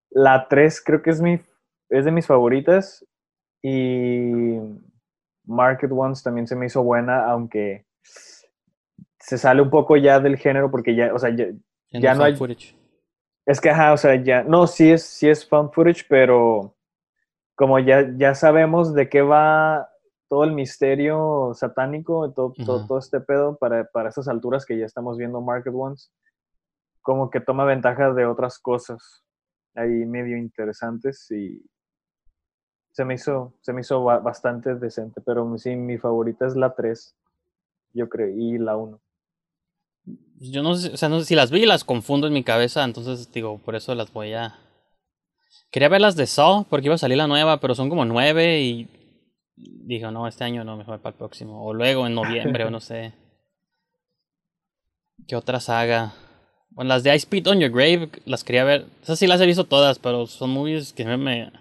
La 3 creo que es, mi, es de mis favoritas y Market Ones también se me hizo buena, aunque se sale un poco ya del género porque ya, o sea, ya, Ya no hay- footage. Es que, ajá, o sea, ya, no, sí es, sí es found footage, pero como ya, ya sabemos de qué va todo el misterio satánico, todo, todo, todo este pedo para, para esas alturas que ya estamos viendo Market Ones, como que toma ventaja de otras cosas ahí medio interesantes y se me hizo, se me hizo ba- bastante decente, pero sí, mi favorita es la 3, yo creo, y la 1. Yo no sé, o sea, no sé si las vi las confundo en mi cabeza, entonces digo, por eso las voy a. Quería ver las de Saw, porque iba a salir la nueva, pero son como nueve y. Digo, no, este año no, mejor para el próximo. O luego en noviembre, o no sé. ¿Qué otra saga? Bueno, las de I Spit on Your Grave, las quería ver. Esas sí las he visto todas, pero son movies que me. me-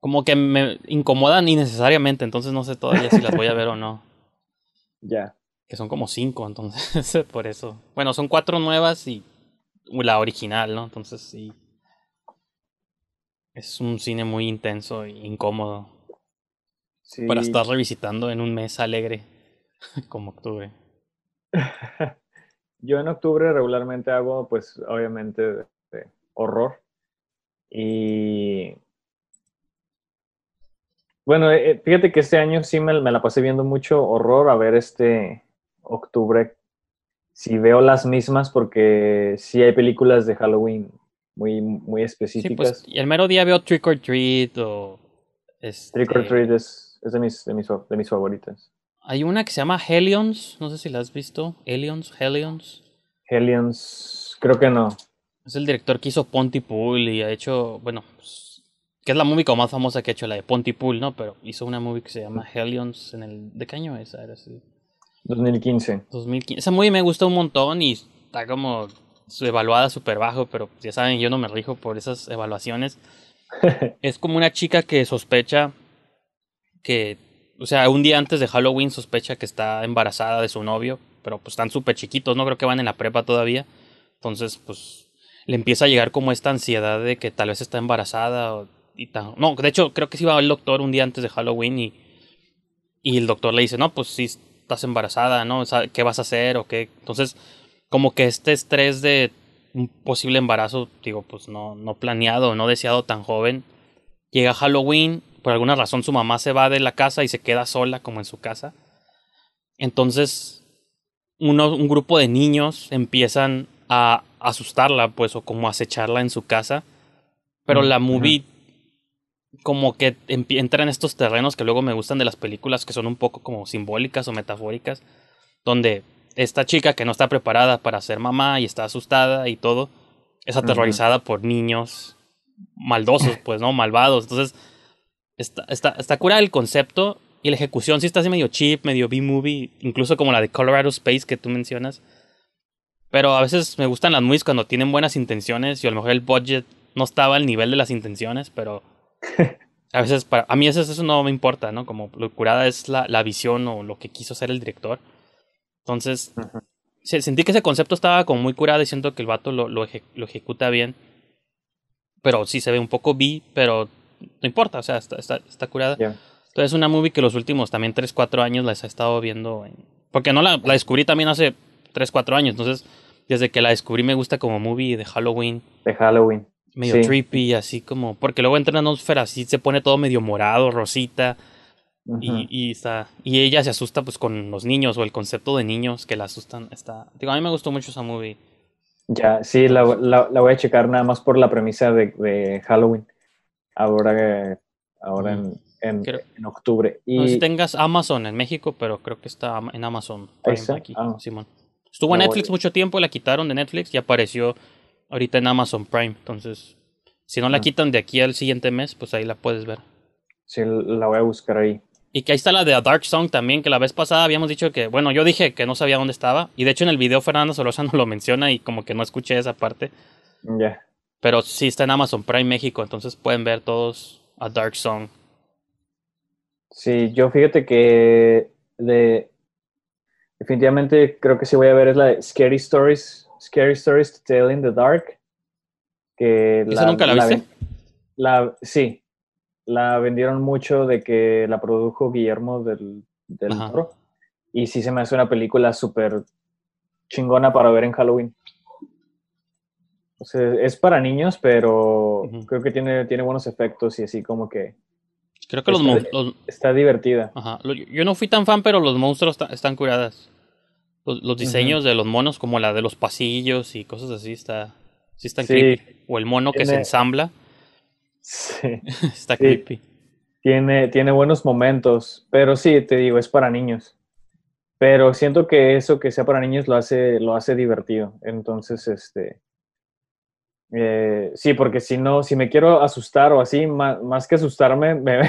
como que me incomodan innecesariamente, entonces no sé todavía si las voy a ver o no. Ya. Que son como cinco, entonces, por eso. Bueno, son cuatro nuevas y la original, ¿no? Entonces sí. Es un cine muy intenso e incómodo Sí. para estar revisitando en un mes alegre como octubre. Yo en octubre regularmente hago, pues, obviamente, horror. Y bueno, eh, fíjate que este año sí me, me la pasé viendo mucho horror. A ver, este octubre, si veo las mismas, porque sí hay películas de Halloween muy, muy Sí, específicas. pues, y el mero día veo Trick or Treat o. Este, Trick or Treat es, es de, mis, de, mis, de mis favoritas. Hay una que se llama Helions, no sé si la has visto. Helions, Helions. Hellions, creo que no. Es el director que hizo Pontypool y ha hecho, bueno, pues, que es la movie como más famosa que ha hecho, la de Pontypool, ¿no? Pero hizo una movie que se llama Hellions en el... ¿De qué año es? Era así. 2015. 2015. Esa movie me gusta un montón y está como evaluada súper bajo, pero ya saben, yo no me rijo por esas evaluaciones. es como una chica que sospecha que, o sea, un día antes de Halloween sospecha que está embarazada de su novio, pero pues están súper chiquitos, no creo que van en la prepa todavía. Entonces, pues le empieza a llegar como esta ansiedad de que tal vez está embarazada o, y tal. No, de hecho, creo que sí va el doctor un día antes de Halloween y, y el doctor le dice, no, pues sí estás embarazada, ¿no? O sea, ¿Qué vas a hacer o qué? Entonces, como que este estrés de un posible embarazo, digo, pues no, no planeado, no deseado tan joven, llega Halloween, por alguna razón su mamá se va de la casa y se queda sola como en su casa. Entonces, uno, un grupo de niños empiezan a asustarla, pues, o como acecharla en su casa. Pero Mm, la movie como que entra en estos terrenos que luego me gustan de las películas que son un poco como simbólicas o metafóricas, donde esta chica que no está preparada para ser mamá y está asustada y todo, es aterrorizada por niños maldosos, pues, ¿no? Malvados. Entonces, está, está, está cura el concepto y la ejecución sí está así medio cheap, medio B-movie, incluso como la de Colorado Space que tú mencionas. Pero a veces me gustan las movies cuando tienen buenas intenciones y a lo mejor el budget no estaba al nivel de las intenciones, pero a veces para a mí eso, eso no me importa, ¿no? Como lo curada es la, la visión o lo que quiso hacer el director. Entonces, Ujú. se- sentí que ese concepto estaba como muy curado y siento que el vato lo, lo, eje- lo ejecuta bien. Pero sí se ve un poco B, pero no importa, o sea, está, está, está curada. Ya. Entonces, una movie que los últimos también 3, 4 años las he estado viendo. en- Porque no la, la descubrí también hace 3, 4 años. Entonces, desde que la descubrí me gusta como movie de Halloween. De Halloween. Medio Sí. trippy, así como. Porque luego entra en una atmósfera así, se pone todo medio morado, rosita. Y, y está. Y ella se asusta pues con los niños o el concepto de niños que la asustan. Está. Digo, a mí me gustó mucho esa movie. Ya, sí, la, la- la voy a checar nada más por la premisa de, de Halloween. Ahora, ahora en, en, Creo- en octubre. Y No sé si tengas Amazon en México, pero creo que está en Amazon. Está. aquí, Ah. Simón. Estuvo en No, Netflix voy- mucho tiempo, la quitaron de Netflix y apareció ahorita en Amazon Prime. Entonces, si no la Ah. quitan de aquí al siguiente mes, pues ahí la puedes ver. Sí, la voy a buscar ahí. Y que ahí está la de A Dark Song también, que la vez pasada habíamos dicho que, bueno, yo dije que no sabía dónde estaba. Y de hecho en el video Fernando Solórzano lo menciona y como que no escuché esa parte. Ya. Pero sí está en Amazon Prime México, entonces pueden ver todos A Dark Song. Sí, yo fíjate que de definitivamente creo que sí voy a ver es la de Scary Stories, Scary Stories to Tell in the Dark. Que ¿Esa nunca la viste? la- sí, la vendieron mucho de que la produjo Guillermo del, del. Toro. Y sí se me hace una película súper chingona para ver en Halloween. O sea, es para niños, pero creo que tiene, tiene buenos efectos y así como que Creo que los, Está los- está divertida. Ajá. Yo no fui tan fan, pero los monstruos están curadas. Los, los diseños de los monos, como la de los pasillos y cosas así, está, sí están Sí. creepy. O el mono que se ensambla, Sí. está creepy. Tiene, tiene buenos momentos, pero sí, te digo, es para niños. Pero siento que eso que sea para niños lo hace, lo hace divertido. Entonces, este. Eh, sí, porque si no, si me quiero asustar o así, más, más que asustarme, me, me,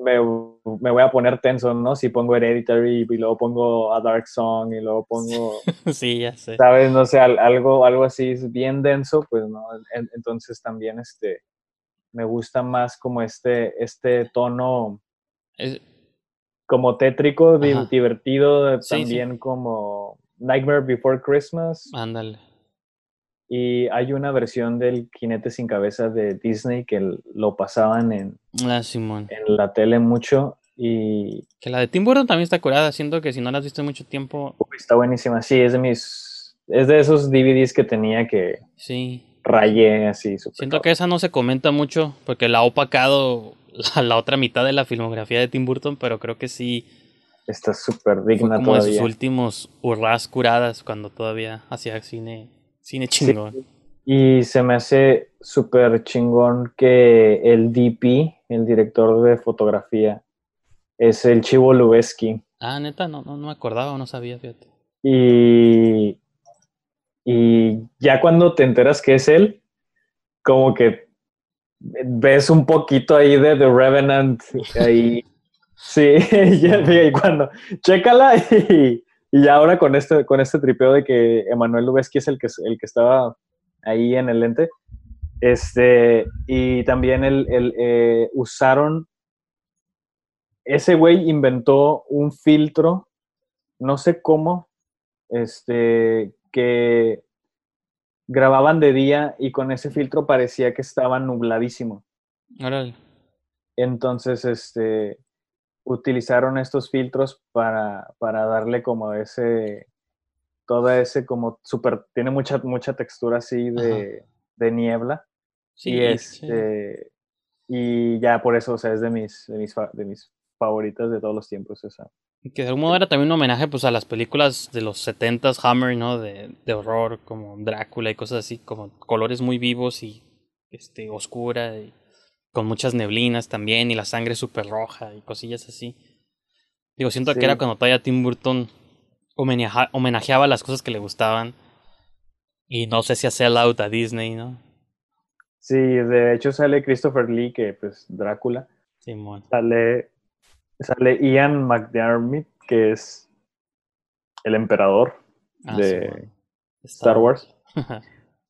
me- me voy a poner tenso, ¿no? Si pongo Hereditary y luego pongo A Dark Song y luego pongo, sí, ya sé. ¿sabes? No sé, al- algo, algo así es bien denso, pues no. En- entonces también este, me gusta más como este, este tono Es- como tétrico, Ajá. divertido, Sí, también como Nightmare Before Christmas. ándale. Y hay una versión del Jinete sin cabeza de Disney que lo pasaban en, Ah, Simón. en la tele mucho y Que la de Tim Burton también está curada. Siento que si no la has visto en mucho tiempo, está buenísima. Sí, es de mis, es de esos DVDs que tenía que sí. rayé así. súper Siento cabrón. que esa no se comenta mucho porque la ha opacado la, la otra mitad de la filmografía de Tim Burton, pero creo que sí Está súper fue digna como de sus todavía. últimos hurras curadas cuando todavía hacía cine, cine chingón. Y se me hace súper chingón que el DP, el director de fotografía, es el Chivo Lubeski. Ah, neta, no, no, no me acordaba o no sabía, fíjate. Y, y ya cuando te enteras que es él, como que ves un poquito ahí de The Revenant. Ahí. Sí, ya, y cuando. Chécala y, y ahora con este, con este tripeo de que Emanuel Lubezki es el que, el que estaba ahí en el lente. Este, y también el, el, eh, usaron. Ese güey inventó un filtro, no sé cómo, este, que grababan de día y con ese filtro parecía que estaba nubladísimo. Entonces, este, utilizaron estos filtros para, para darle como ese, toda ese como súper, tiene mucha, mucha textura así de, de niebla. Sí, y sí. este, y ya por eso, o sea, es de mis, de mis, de mis favoritas de todos los tiempos esa. Que de algún modo era también un homenaje pues a las películas de los 70s Hammer, ¿no? De, de horror, como Drácula y cosas así, como colores muy vivos y este oscura y con muchas neblinas también y la sangre súper roja y cosillas así. Digo, siento Sí. que era cuando todavía Tim Burton homenajeaba las cosas que le gustaban y no sé si hacía out a Disney, ¿no? Sí, de hecho sale Christopher Lee, que pues Drácula. Simón. Sale, sale Ian McDermott, que es el emperador Ah, de. Star Wars.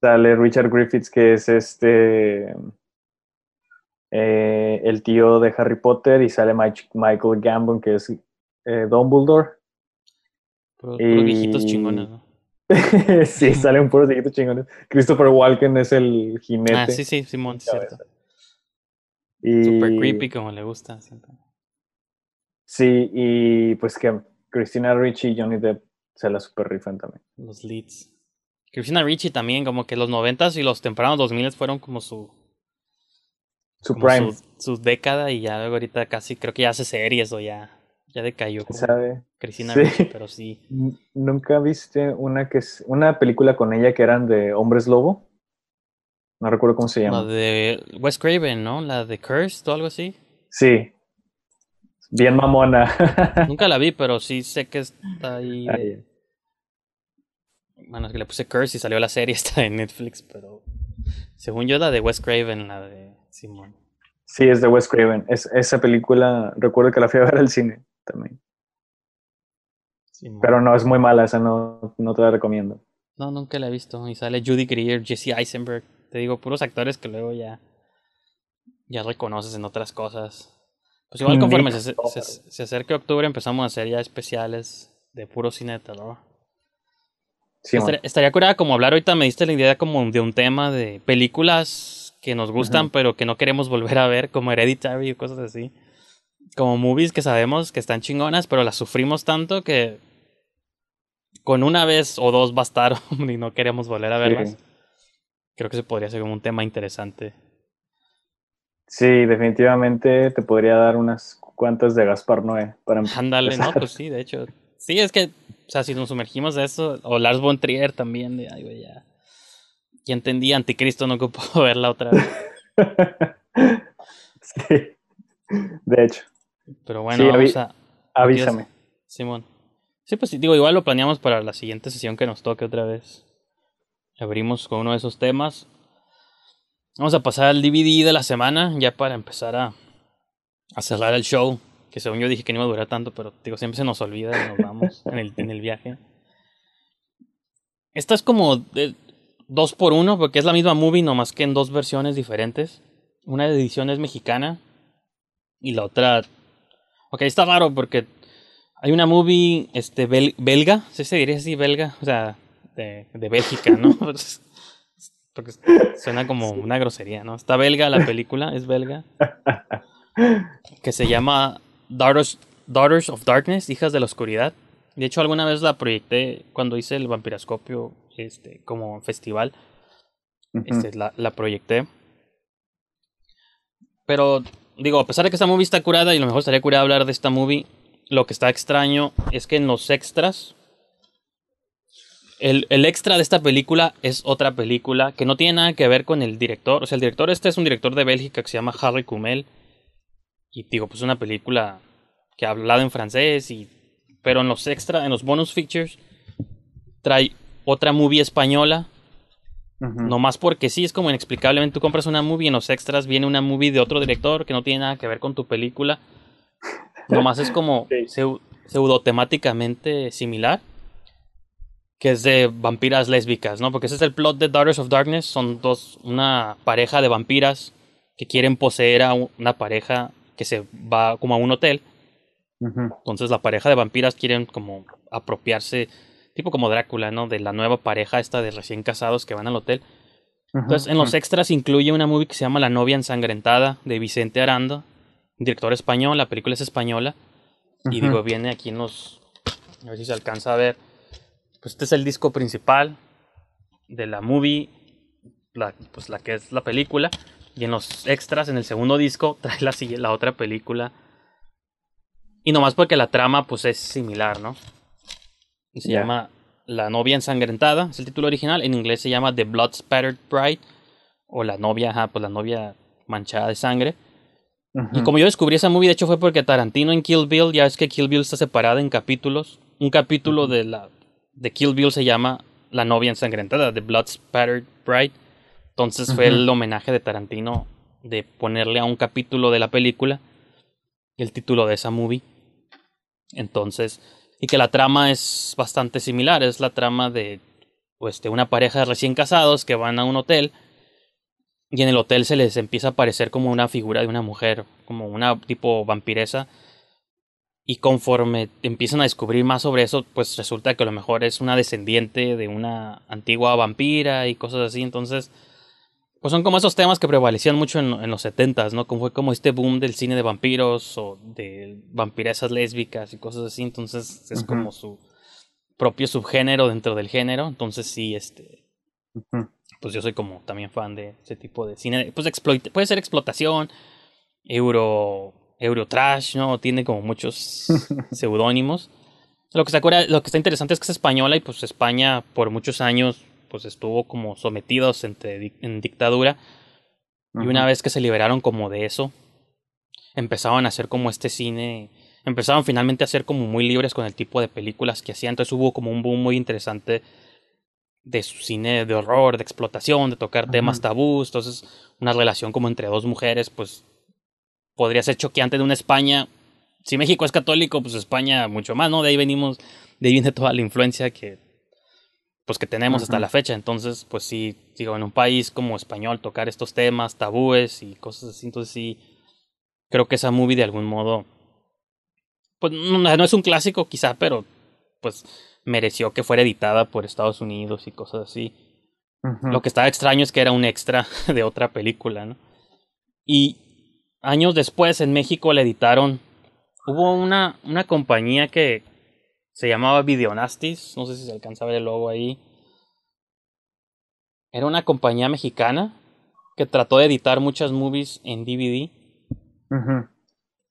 Sale Richard Griffiths, que es este eh, el tío de Harry Potter, y sale Mike- Michael Gambon, que es eh, Dumbledore. Puros, puros viejitos Y- chingones, ¿no? sí, salen puros viejitos chingones. Christopher Walken es el jinete. Ah, sí, sí, Simón, sí, cierto. Y- Super creepy como le gusta. Sí, y pues que Christina Ricci y Johnny Depp se la super rifan también. Los leads. Christina Ricci también, como que los noventas y los tempranos 2000 fueron como su, Su prime, su, su década y ya luego ahorita casi creo que ya hace series o ya, ya decayó como ¿sabe? Christina Sí. Ricci, pero sí. ¿Nunca viste una que es una película con ella que eran de hombres lobo? No recuerdo cómo se La llama. de Wes Craven, ¿no? La de Cursed o algo así. Sí. Bien mamona. Nunca la vi, pero sí sé que está ahí. Ahí. Bueno, es que le puse Curse y salió la serie, está en Netflix, pero según yo la de Wes Craven, la de Simón. Sí, es de Wes Craven. Es, esa película, recuerdo que la fui a ver al cine también. Simón. Pero no, es muy mala, esa no, no te la recomiendo. No, nunca la he visto. Y sale Judy Greer, Jesse Eisenberg. Te digo, puros actores que luego ya, ya reconoces en otras cosas. Pues igual conforme Nick se, se, acerque octubre empezamos a hacer ya especiales de puro cine de terror. Sí, estaría, estaría curada como hablar ahorita, me diste la idea como de un tema de películas que nos gustan pero que no queremos volver a ver, como Hereditary y cosas así. Como movies que sabemos que están chingonas, pero las sufrimos tanto que con una vez o dos bastar y no queremos volver a verlas. Sí. Creo que se podría ser como un tema interesante. Sí, definitivamente te podría dar unas cuantas de Gaspar Noé para Ándale, no, pues sí, de hecho. Sí, es que, o sea, si nos sumergimos de eso, o Lars von Trier también, de, ay, güey, ya. Ya entendí, Anticristo no ocupo verla otra vez. sí, de hecho, Pero bueno, Sí, vamos a. avísame. Simón. Sí, pues sí, digo, igual lo planeamos para la siguiente sesión que nos toque otra vez. Abrimos con uno de esos temas. Vamos a pasar al DVD de la semana, ya para empezar a, a cerrar el show. Que según yo dije que no iba a durar tanto, pero digo, siempre se nos olvida y nos vamos en, el, en el viaje. Esta es como de dos por uno, porque es la misma movie, nomás que en dos versiones diferentes. Una edición es mexicana y la otra. Ok, está raro porque hay una movie este, bel- belga, ¿sí se diría así, belga? O sea, de, de Bélgica, ¿no? Porque suena como una grosería, ¿no? Está belga la película, es belga. Que se llama Daughters, Daughters of Darkness, Hijas de la Oscuridad. De hecho, alguna vez la proyecté cuando hice el vampiroscopio este, como festival. Ujú. Este, la, la proyecté. Pero, digo, a pesar de que esta movie está curada, y a lo mejor estaría curada hablar de esta movie, lo que está extraño es que en los extras. El, el extra de esta película es otra película que no tiene nada que ver con el director. O sea, el director este es un director de Bélgica que se llama Harry Kumel. Y digo, pues una película que ha hablado en francés. Y, pero en los extras, en los bonus features, trae otra movie española Ujú. no más porque sí, es como inexplicablemente tú compras una movie y en los extras viene una movie de otro director que no tiene nada que ver con tu película. Nomás es como Sí. seu- pseudotemáticamente similar. Que es de vampiras lésbicas, ¿no? Porque ese es el plot de Daughters of Darkness. Son dos, una pareja de vampiras que quieren poseer a una pareja que se va como a un hotel. Entonces la pareja de vampiras quieren como apropiarse, tipo como Drácula, ¿no? De la nueva pareja esta de recién casados que van al hotel. Entonces, en los extras incluye una movie que se llama La novia ensangrentada de Vicente Aranda, director español, la película es española. Y digo, viene aquí en los. A ver si se alcanza a ver. Pues este es el disco principal de la movie, la, pues la que es la película. Y en los extras, en el segundo disco, trae la, la otra película. Y nomás porque la trama, pues es similar, ¿no? Y se llama La novia ensangrentada, es el título original. En inglés se llama The Blood Spattered Bride. O la novia, ajá, pues la novia manchada de sangre. Y como yo descubrí esa movie, de hecho fue porque Tarantino en Kill Bill, ya es que Kill Bill está separada en capítulos. Un capítulo de la de Kill Bill se llama La novia ensangrentada, The Blood Spattered Bride. Entonces fue el homenaje de Tarantino de ponerle a un capítulo de la película el título de esa movie. Entonces, y que la trama es bastante similar, es la trama de pues de una pareja de recién casados que van a un hotel y en el hotel se les empieza a aparecer como una figura de una mujer, como una tipo vampiresa. Y conforme empiezan a descubrir más sobre eso, pues resulta que a lo mejor es una descendiente de una antigua vampira y cosas así. Entonces, pues son como esos temas que prevalecían mucho en, en los setentas, ¿no? Como fue como este boom del cine de vampiros o de vampiresas lésbicas y cosas así. Entonces es como su propio subgénero dentro del género. Entonces sí, este, pues yo soy como también fan de ese tipo de cine. Pues exploit puede ser explotación, euro, eurotrash, ¿no? Tiene como muchos seudónimos. Lo que, está, cura- lo que está interesante es que es española y pues España por muchos años pues estuvo como sometidos entre, en dictadura. Y una vez que se liberaron como de eso, empezaban a hacer como este cine, empezaron finalmente a ser como muy libres con el tipo de películas que hacían. Entonces hubo como un boom muy interesante de su cine de horror, de explotación, de tocar temas tabús, entonces una relación como entre dos mujeres, pues podría ser choqueante de una España. Si México es católico, pues España mucho más, ¿no? De ahí venimos, de ahí viene toda la influencia que pues que tenemos hasta la fecha. Entonces, pues sí, digo, en un país como español tocar estos temas, tabúes y cosas así, entonces sí, creo que esa movie de algún modo, pues no, no es un clásico quizá, pero pues mereció que fuera editada por Estados Unidos y cosas así. Lo que estaba extraño es que era un extra de otra película, ¿no? Y años después en México la editaron. Hubo una, una compañía que se llamaba Videonastis, no sé si se alcanza a ver el logo ahí. Era una compañía mexicana que trató de editar muchas movies en DVD.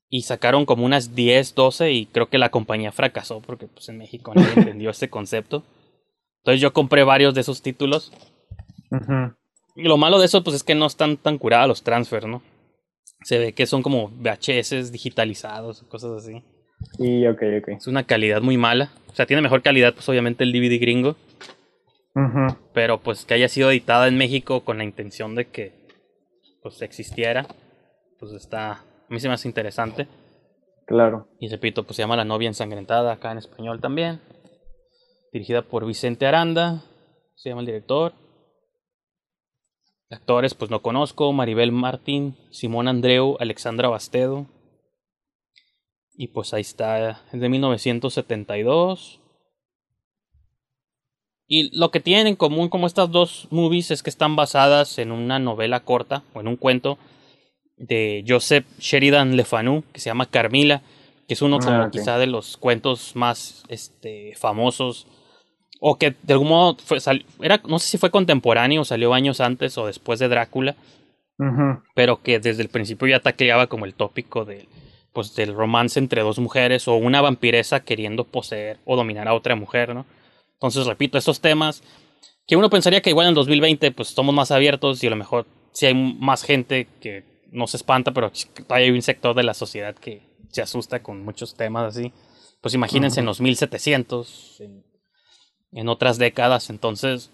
Y sacaron como unas 10, 12 y creo que la compañía fracasó porque pues en México no entendió ese concepto. Entonces yo compré varios de esos títulos. Y lo malo de eso pues es que no están tan curados los transfers, ¿no? Se ve que son como VHS digitalizados, cosas así. Y ok, ok. Es una calidad muy mala. O sea, tiene mejor calidad pues obviamente el DVD gringo. Pero pues que haya sido editada en México con la intención de que pues existiera, pues está a mí se me hace interesante. Claro. Y repito, pues se llama La novia ensangrentada, acá en español también. Dirigida por Vicente Aranda, se llama el director. Actores, pues no conozco, Maribel Martín, Simón Andreu, Alexandra Bastedo. Y pues ahí está, es de 1972. Y lo que tienen en común como estas dos movies es que están basadas en una novela corta o en un cuento de Joseph Sheridan Le Fanu, que se llama Carmila, que es uno como Ah, quizá de los cuentos más este, famosos, o que de algún modo fue, sal- era, no sé si fue contemporáneo, salió años antes o después de Drácula, pero que desde el principio ya tacleaba como el tópico del, pues, del romance entre dos mujeres o una vampiresa queriendo poseer o dominar a otra mujer, ¿no? Entonces, repito, estos temas que uno pensaría que igual en 2020 pues somos más abiertos y a lo mejor si hay más gente que no se espanta, pero hay un sector de la sociedad que se asusta con muchos temas así. Pues imagínense en los 1700, en, en otras décadas, entonces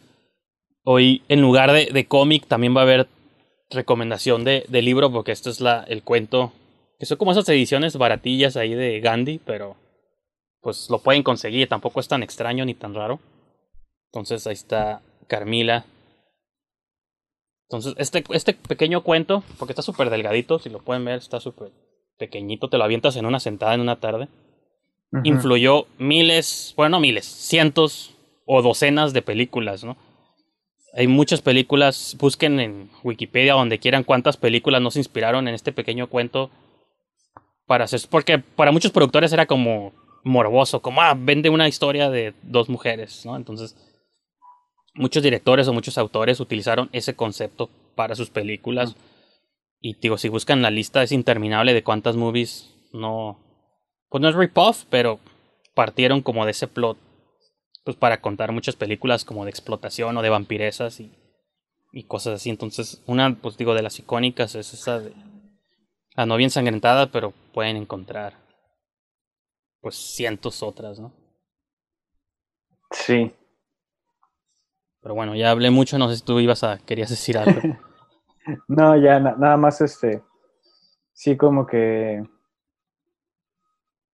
hoy en lugar de, de cómic también va a haber recomendación de, de libro porque esto es la, el cuento, que son como esas ediciones baratillas ahí de Gandhi, pero pues lo pueden conseguir, tampoco es tan extraño ni tan raro. Entonces ahí está Carmila. Entonces este, este pequeño cuento, porque está súper delgadito, si lo pueden ver, está súper pequeñito, te lo avientas en una sentada en una tarde. Influyó miles, bueno, no miles, cientos o docenas de películas, ¿no? Hay muchas películas, busquen en Wikipedia donde quieran cuántas películas nos inspiraron en este pequeño cuento para hacer, porque para muchos productores era como morboso, como ah, vende una historia de dos mujeres, ¿no? Entonces, muchos directores o muchos autores utilizaron ese concepto para sus películas. Y digo, si buscan la lista es interminable de cuántas movies no, pues no es rip-off, pero partieron como de ese plot pues para contar muchas películas como de explotación o de vampiresas y, y cosas así. Entonces, una, pues digo, de las icónicas es esa de La novia ensangrentada, pero pueden encontrar pues cientos otras, ¿no? Sí. Pero bueno, ya hablé mucho, no sé si tú ibas a, querías decir algo. No, ya na- nada más este. Sí, como que.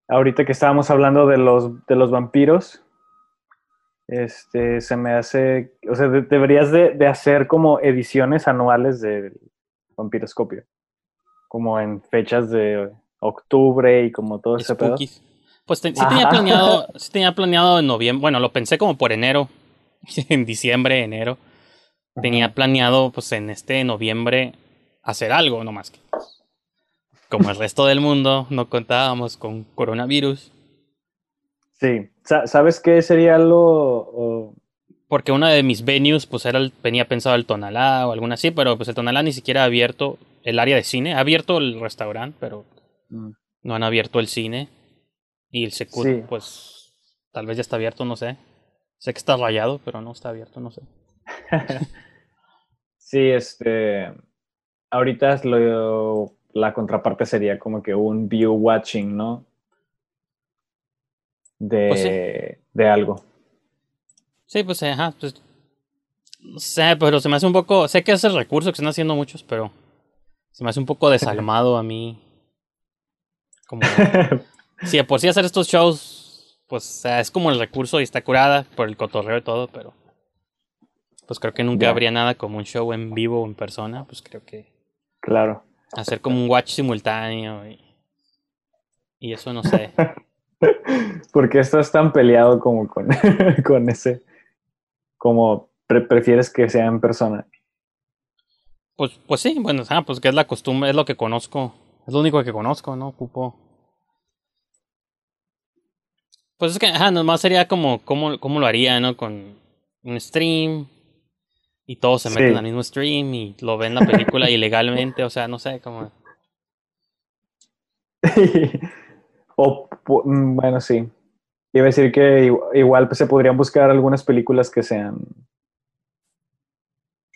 Ahorita que estábamos hablando de los, de los vampiros, este, se me hace. O sea, de- deberías de, de hacer como ediciones anuales del vampiroscopio. Como en fechas de octubre y como todo ese pedo. Pues te- sí tenía planeado, sí tenía planeado en noviembre, bueno, lo pensé como por enero, en diciembre, enero. Tenía planeado, pues en este noviembre, hacer algo, no más que. Como el resto del mundo, no contábamos con coronavirus. Sí. Sa- ¿Sabes qué sería lo. Porque una de mis venues, pues era el, venía pensado el Tonalá o alguna así, pero pues el Tonalá ni siquiera ha abierto el área de cine. Ha abierto el restaurante, pero Mm. no han abierto el cine. Y el Secut, Sí. pues tal vez ya está abierto, no sé. Sé que está rayado, pero no está abierto, no sé. Sí, este. Ahorita lo, la contraparte sería como que un view watching, ¿no? De, Pues sí. de algo. Sí, pues ajá, pues No sé, pero se me hace un poco. Sé que es el recurso que están haciendo muchos, pero. Se me hace un poco desalmado a mí. Como. si de por sí hacer estos shows. Pues es como el recurso y está curada por el cotorreo y todo, pero. Pues creo que nunca habría nada como un show en vivo o en persona. Pues creo que. Claro. Hacer como un watch simultáneo y. Y eso no sé. ¿Por qué estás tan peleado como con, con ese? Como pre- prefieres que sea en persona. Pues, pues sí, bueno, ah, pues que es la costumbre, es lo que conozco. Es lo único que conozco, ¿no? Ocupo. Pues es que, ajá, nomás sería como, cómo, cómo lo haría, ¿no? Con un stream. Y todos se Sí. meten al mismo stream y lo ven la película ilegalmente, o sea, no sé, como. o, mm, bueno, sí. Iba a decir que igu- igual pues, se podrían buscar algunas películas que sean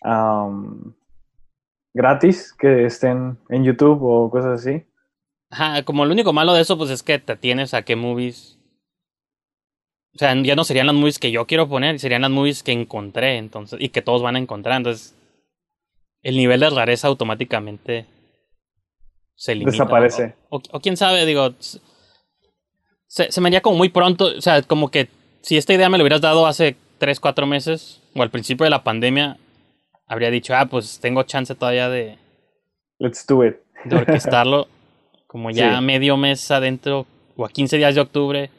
am, gratis, que estén en YouTube o cosas así. Ajá, como lo único malo de eso, pues es que te tienes a qué movies. O sea, ya no serían las movies que yo quiero poner, serían las movies que encontré, entonces, y que todos van a encontrar. Entonces, el nivel de rareza automáticamente se elimina. Desaparece. O, o- o quién sabe, digo, se, se me haría como muy pronto, o sea, como que si esta idea me lo hubieras dado hace 3, 4 meses, o al principio de la pandemia, habría dicho, ah, pues tengo chance todavía de, Let's do it. de orquestarlo como ya Sí. medio mes adentro o a 15 días de octubre.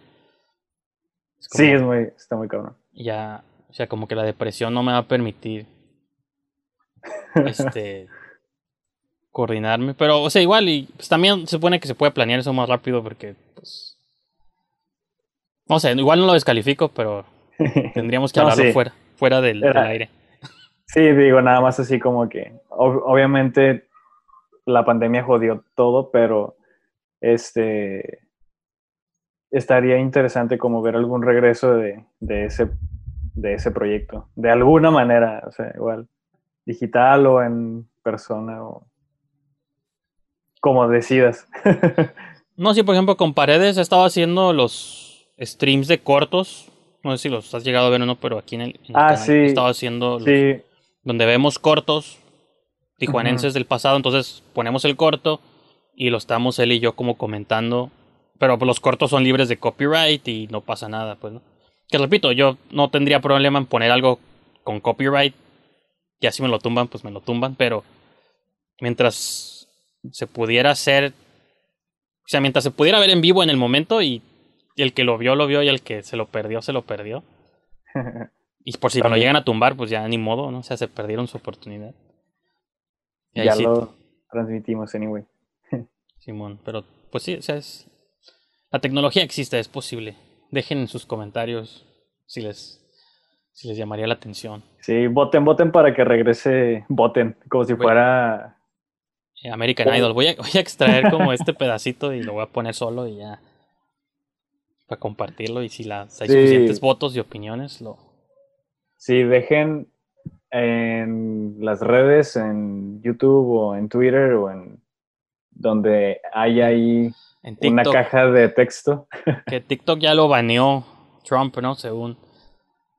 Es como Sí, es muy, está muy cabrón. ya, o sea, como que la depresión no me va a permitir este coordinarme, pero o sea, igual y pues también se supone que se puede planear eso más rápido porque pues no sé, igual no lo descalifico, pero tendríamos que No, hablarlo sí. fuera fuera del, aire. Sí, digo, nada más así como que, ob- obviamente la pandemia jodió todo, pero este estaría interesante como ver algún regreso de, de ese de ese proyecto, de alguna manera, o sea, igual digital o en persona o como decidas. No, sí, por ejemplo, con Paredes he estado haciendo los streams de cortos. No sé si los has llegado a ver o no, pero aquí en el, en el Ah, canal sí. he estado haciendo los- sí, donde vemos cortos tijuanenses del pasado. Entonces ponemos el corto y lo estamos él y yo como comentando. Pero los cortos son libres de copyright y no pasa nada, pues, ¿no? Que repito, yo no tendría problema en poner algo con copyright. Ya si me lo tumban, pues me lo tumban, pero mientras se pudiera hacer, o sea, mientras se pudiera ver en vivo en el momento y, y el que lo vio, lo vio y el que se lo perdió, se lo perdió. Y por si me lo También. llegan a tumbar, pues ya ni modo, ¿no? O sea, se perdieron su oportunidad. Y ya sí, lo transmitimos anyway. Simón, pero pues sí, o sea, es... La tecnología existe, es posible. Dejen en sus comentarios si les, si les llamaría la atención. Sí, voten, voten para que regrese, voten, como si fuera Eh, American Oh. Idol, voy a, voy a extraer como este pedacito y lo voy a poner solo y ya. Para compartirlo y si las hay Sí. suficientes votos y opiniones, lo... Sí, dejen en las redes, en YouTube o en Twitter o en donde hay ahí En una caja de texto. que TikTok ya lo baneó Trump, ¿no? Según...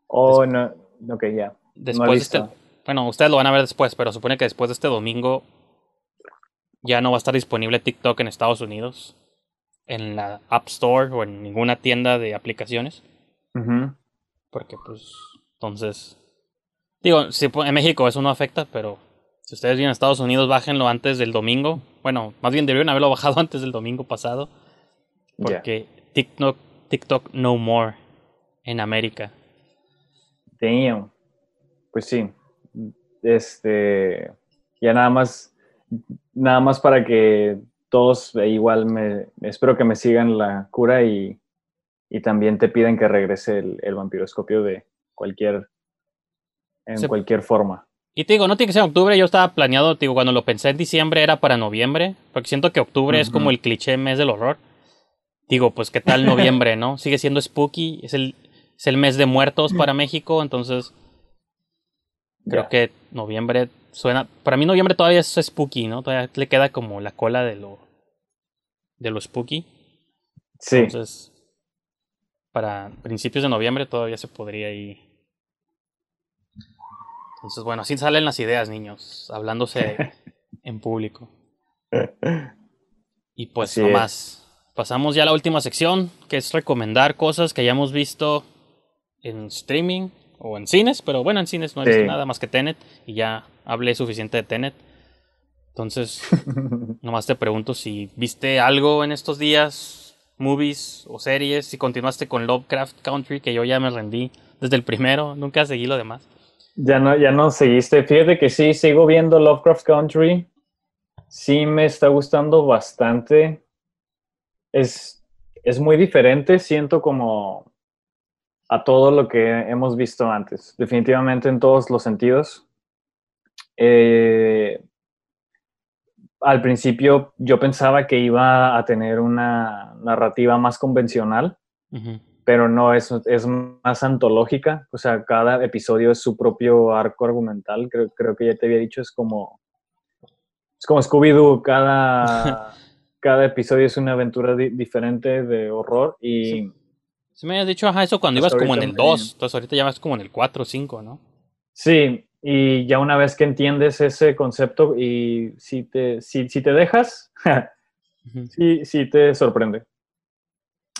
Oh, no, ok, ya. Después de este, bueno, ustedes lo van a ver después, pero supone que después de este domingo ya no va a estar disponible TikTok en Estados Unidos, en la App Store o en ninguna tienda de aplicaciones, porque pues entonces digo, si en México eso no afecta, pero si ustedes vienen a Estados Unidos, bájenlo antes del domingo. Bueno, más bien deberían haberlo bajado antes del domingo pasado, porque TikTok TikTok no more en América. Damn. Pues sí. Este, ya nada más, nada más para que todos igual me, espero que me sigan la cura y, y también te piden que regrese el, el vampiroscopio de cualquier, en Se- cualquier forma. Y te digo, no tiene que ser octubre, yo estaba planeado, te digo, cuando lo pensé en diciembre era para noviembre, porque siento que octubre es como el cliché mes del horror. Digo, pues qué tal noviembre, ¿no? Sigue siendo spooky, es el, es el mes de muertos para México, entonces creo que noviembre suena, para mí noviembre todavía es spooky, ¿no? Todavía le queda como la cola de lo, de lo spooky. Sí, Entonces, para principios de noviembre todavía se podría ir. Entonces, bueno, así salen las ideas, niños, hablándose en público. Y pues Así nomás, pasamos ya a la última sección, que es recomendar cosas que hayamos visto en streaming o en cines, pero bueno, en cines no he Sí. visto nada más que Tenet y ya hablé suficiente de Tenet. Entonces, nomás te pregunto si viste algo en estos días, movies o series, si continuaste con Lovecraft Country, que yo ya me rendí desde el primero, nunca seguí lo demás. Ya no, ya no seguiste. Fíjate que sí, sigo viendo Lovecraft Country. Sí me está gustando bastante. Es, es muy diferente, siento como a todo lo que hemos visto antes. Definitivamente en todos los sentidos. Eh, al principio yo pensaba que iba a tener una narrativa más convencional Ujú. Pero no, es, es más antológica, o sea, cada episodio es su propio arco argumental, creo, creo que ya te había dicho, es como, es como Scooby-Doo, cada, cada episodio es una aventura di- diferente de horror y Sí. Sí me habías dicho, ajá, eso cuando Hasta ibas como en el ahorita muy 2, bien. entonces ahorita ya vas como en el 4 o 5, ¿no? sí, y ya una vez que entiendes ese concepto y si te, si, si te dejas, sí, sí te sorprende.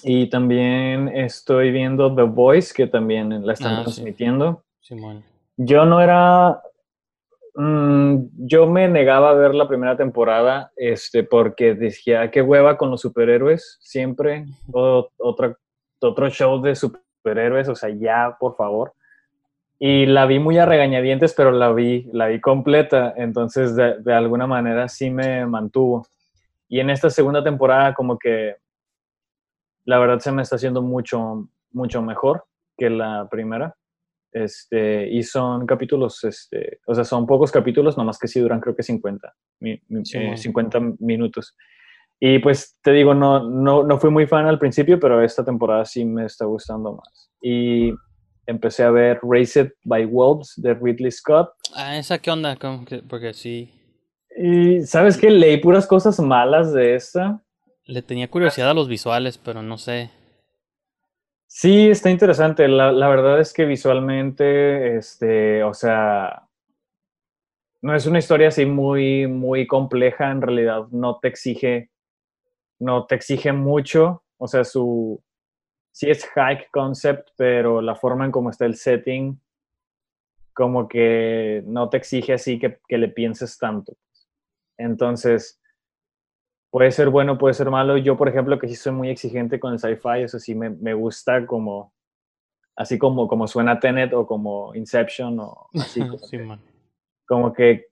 Y también estoy viendo The Voice, que también la están Ah, sí. transmitiendo. Simón. Yo no era. mm, yo me negaba a ver la primera temporada este, porque decía, qué hueva con los superhéroes, siempre. O- otra, otro show de superhéroes, o sea, ya, por favor. Y la vi muy a regañadientes, pero la vi, la vi completa, entonces de, de alguna manera sí me mantuvo. Y en esta segunda temporada, como que la verdad se me está haciendo mucho, mucho mejor que la primera. Este, y son capítulos, este, o sea, son pocos capítulos, nomás que sí duran creo que 50, mi- Sí, eh, bueno. 50 minutos. Y pues te digo, no, no, no fui muy fan al principio, pero esta temporada sí me está gustando más. Y empecé a ver Raised by Wolves de Ridley Scott. Ah, ¿esa qué onda? ¿Cómo que- Porque sí, Y sabes que leí puras cosas malas de esta. Le tenía curiosidad a los visuales, pero no sé. Sí, está interesante. La, verdad es que visualmente, este, o sea, no es una historia así muy, muy compleja. En realidad, no te exige, no te exige mucho. O sea, su, sí es high concept, pero la forma en cómo está el setting, como que no te exige así que, que le pienses tanto. Entonces, puede ser bueno, puede ser malo. Yo, por ejemplo, que sí soy muy exigente con el sci-fi, eso sí me, me gusta como, así como, como suena Tenet o como Inception o así, como, que, Simón. como que,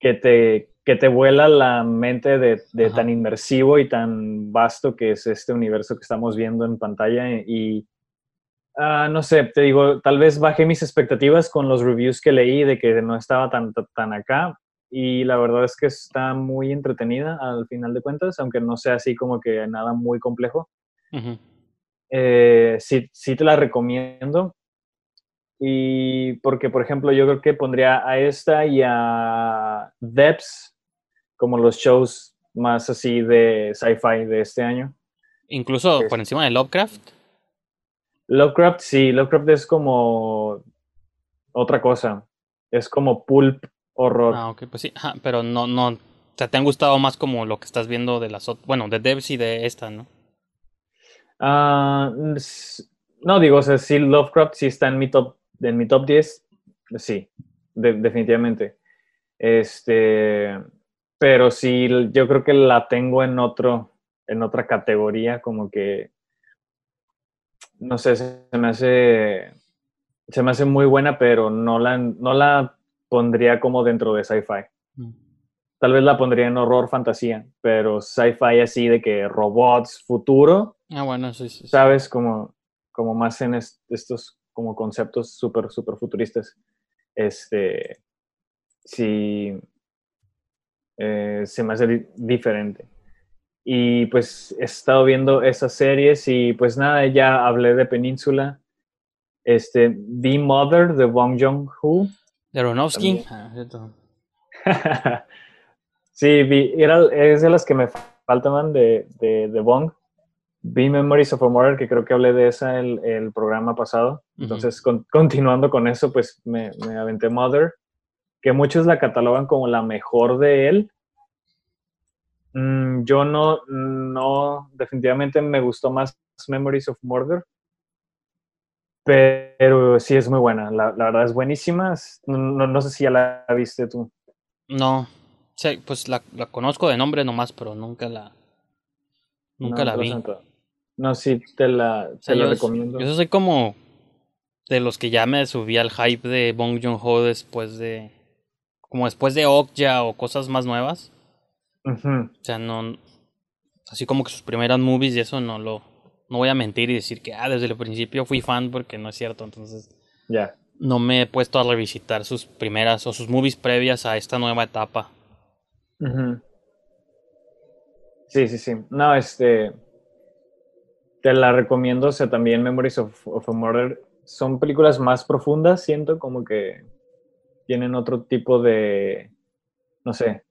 que te, que te vuela la mente de, de tan inmersivo y tan vasto que es este universo que estamos viendo en pantalla y ah, no sé, te digo, tal vez bajé mis expectativas con los reviews que leí de que no estaba tan, tan acá, y la verdad es que está muy entretenida al final de cuentas, aunque no sea así como que nada muy complejo. Eh, sí, sí te la recomiendo. Y porque, por ejemplo, yo creo que pondría a esta y a Debs como los shows más así de sci-fi de este año. Incluso por encima de Lovecraft. Lovecraft, sí, Lovecraft es como otra cosa. Es como pulp horror. Ah, ok, pues sí, ajá, pero no, no, o sea, te han gustado más como lo que estás viendo de las, ot- bueno, de Devs y de esta, ¿no? Ah, no, digo, o sea, sí, Lovecraft sí está en mi top, en mi top 10, sí, de- definitivamente. Este, pero sí, yo creo que la tengo en otro, en otra categoría, como que, no sé, se me hace, se me hace muy buena, pero no la, no la pondría como dentro de sci-fi. Mm. Tal vez la pondría en horror fantasía, pero sci-fi así de que robots, futuro, Ah, bueno, sí, sí. sí. ¿sabes? Como, como más en est- estos como conceptos súper, súper futuristas. Este, sí, eh, se me hace di- diferente. Y pues he estado viendo esas series y pues nada, ya hablé de Península. Este, The Mother de Bong Joon-ho. De Aronofsky. Ah, sí, vi, era, es de las que me faltaban de, de, de Bong. vi Memories of a Murder, que creo que hablé de esa el, el programa pasado. Entonces, con- continuando con eso, pues me, me aventé Mother, que muchos la catalogan como la mejor de él. Mm, yo no, no, definitivamente me gustó más Memories of Murder. Pero sí es muy buena, la, la verdad es buenísima. No, no- no sé si ya la viste tú. No, sí, pues la, la conozco de nombre nomás, pero nunca la, nunca No, la vi. No, sí, te la, O sea, te la yo, recomiendo. yo soy como de los que ya me subí al hype de Bong Joon-ho después de, como después de Okja o cosas más nuevas. O sea, no, así como que sus primeras movies y eso no lo, no voy a mentir y decir que ah, desde el principio fui fan porque no es cierto. Entonces, Ya. no me he puesto a revisitar sus primeras o sus movies previas a esta nueva etapa. Sí, sí, sí. No, este. Te la recomiendo. O sea, también Memories of, of a Murder son películas más profundas, siento, como que tienen otro tipo de. No sé.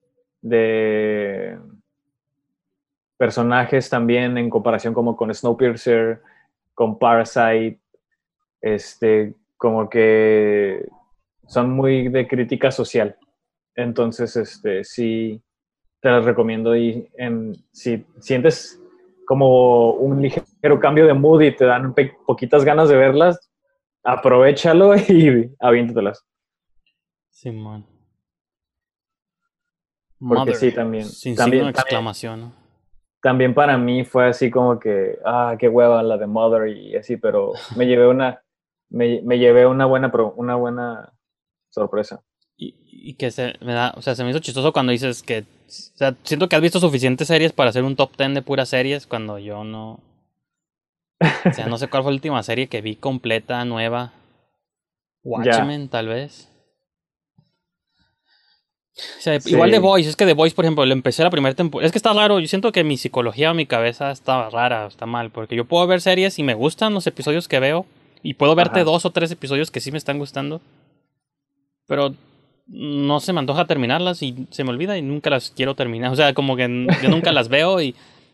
De. Personajes también en comparación como con Snowpiercer, con Parasite. Este. Como que son muy de crítica social. Entonces, este, sí, te las recomiendo y en, si sientes como un ligero cambio de mood y te dan poquitas ganas de verlas, aprovechalo y aviéntatelas. Simón. Porque sí, también- Sin también- signo de también- exclamación. ¿no? También para mí fue así como que, ah, qué hueva la de Mother y así, pero me llevé una, me, me llevé una buena, pro- una buena sorpresa. Y, y que se me da, o sea, se me hizo chistoso cuando dices que, o sea, siento que has visto suficientes series para hacer un top 10 de puras series cuando yo no, o sea, no sé cuál fue la última serie que vi completa, nueva. Watchmen, tal vez. O sea, Sí. igual The Voice, es que The Voice, por ejemplo, le empecé la primera temporada. Es que está raro, yo siento que mi psicología o mi cabeza está rara, está mal, porque yo puedo ver series y me gustan los episodios que veo, y puedo verte Ajá. dos o tres episodios que sí me están gustando, pero no se me antoja terminarlas y se me olvida y nunca las quiero terminar. O sea, como que yo nunca las veo y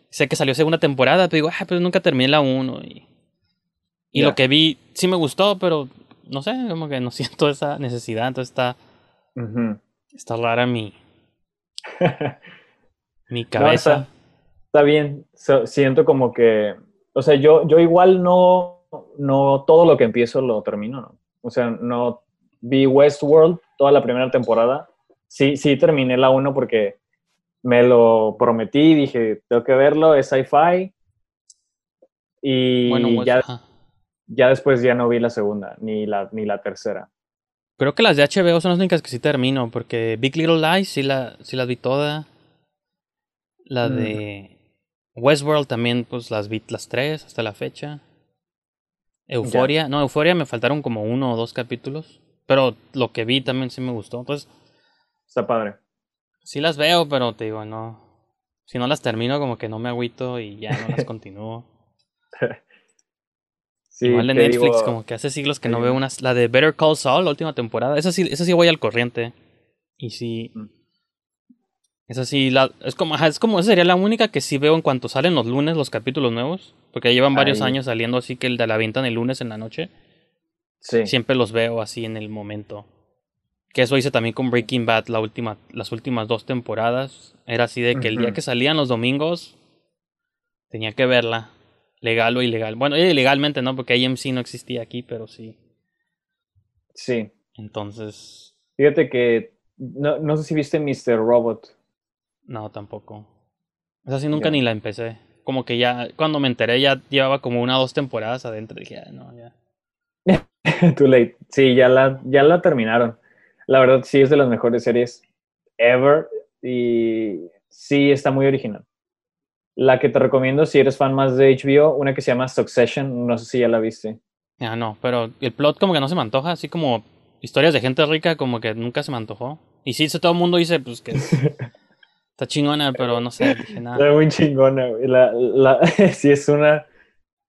sé que salió segunda temporada, pero digo, ah, pero nunca terminé la uno. Y, y Ya. lo que vi sí me gustó, pero no sé, como que no siento esa necesidad, entonces está, Ujú. Está rara mi, mi No, cabeza. está, está bien. So- siento como que, o sea, yo, yo igual no, no todo lo que empiezo lo termino, ¿no? O sea, no vi Westworld toda la primera temporada. Sí, sí terminé la 1 porque me lo prometí, dije, tengo que verlo, es sci-fi. Y bueno, pues, ya, ajá. ya después ya no vi la segunda, ni la, ni la tercera. Creo que las de HBO son las únicas que sí termino, porque Big Little Lies sí, la, sí las vi toda. La Mm. de Westworld también, pues las vi las tres hasta la fecha. Euforia, no, Euforia me faltaron como uno o dos capítulos, pero lo que vi también sí me gustó. Entonces, Está padre. sí las veo, pero te digo, no. Si no las termino, como que no me agüito y ya no las continúo. Sí, Igual de Netflix, digo, como que hace siglos que no veo unas. La de Better Call Saul, la última temporada. Esa sí, esa sí voy al corriente. Y sí. Mm. Esa sí, la, es como, es como, esa sería la única que sí veo en cuanto salen los lunes los capítulos nuevos. Porque llevan varios Ahí. años saliendo así que el de la avientan el lunes en la noche. Sí. Siempre los veo así en el momento. Que eso hice también con Breaking Bad la última, las últimas dos temporadas. Era así de que el día que salían los domingos tenía que verla. Legal o ilegal. Bueno, eh, ilegalmente no, porque AMC no existía aquí, pero sí. Sí. Entonces, Fíjate que no, no sé si viste Mr. Robot. no, tampoco. Esa sí nunca ni la empecé. Como que ya, cuando me enteré, ya llevaba como una o dos temporadas adentro. Dije, "Ah, no, ya. Too late. Sí, ya la, ya la terminaron. La verdad, sí es de las mejores series ever. Y sí está muy original. La que te recomiendo si eres fan más de HBO, una que se llama Succession. No sé si ya la viste. Ya no, pero el plot como que no se me antoja. Así como historias de gente rica, como que nunca se me antojó. Y sí, todo el mundo dice, pues que es- está chingona, pero no sé, dije nada. Está muy chingona, güey. La, la, sí, es una,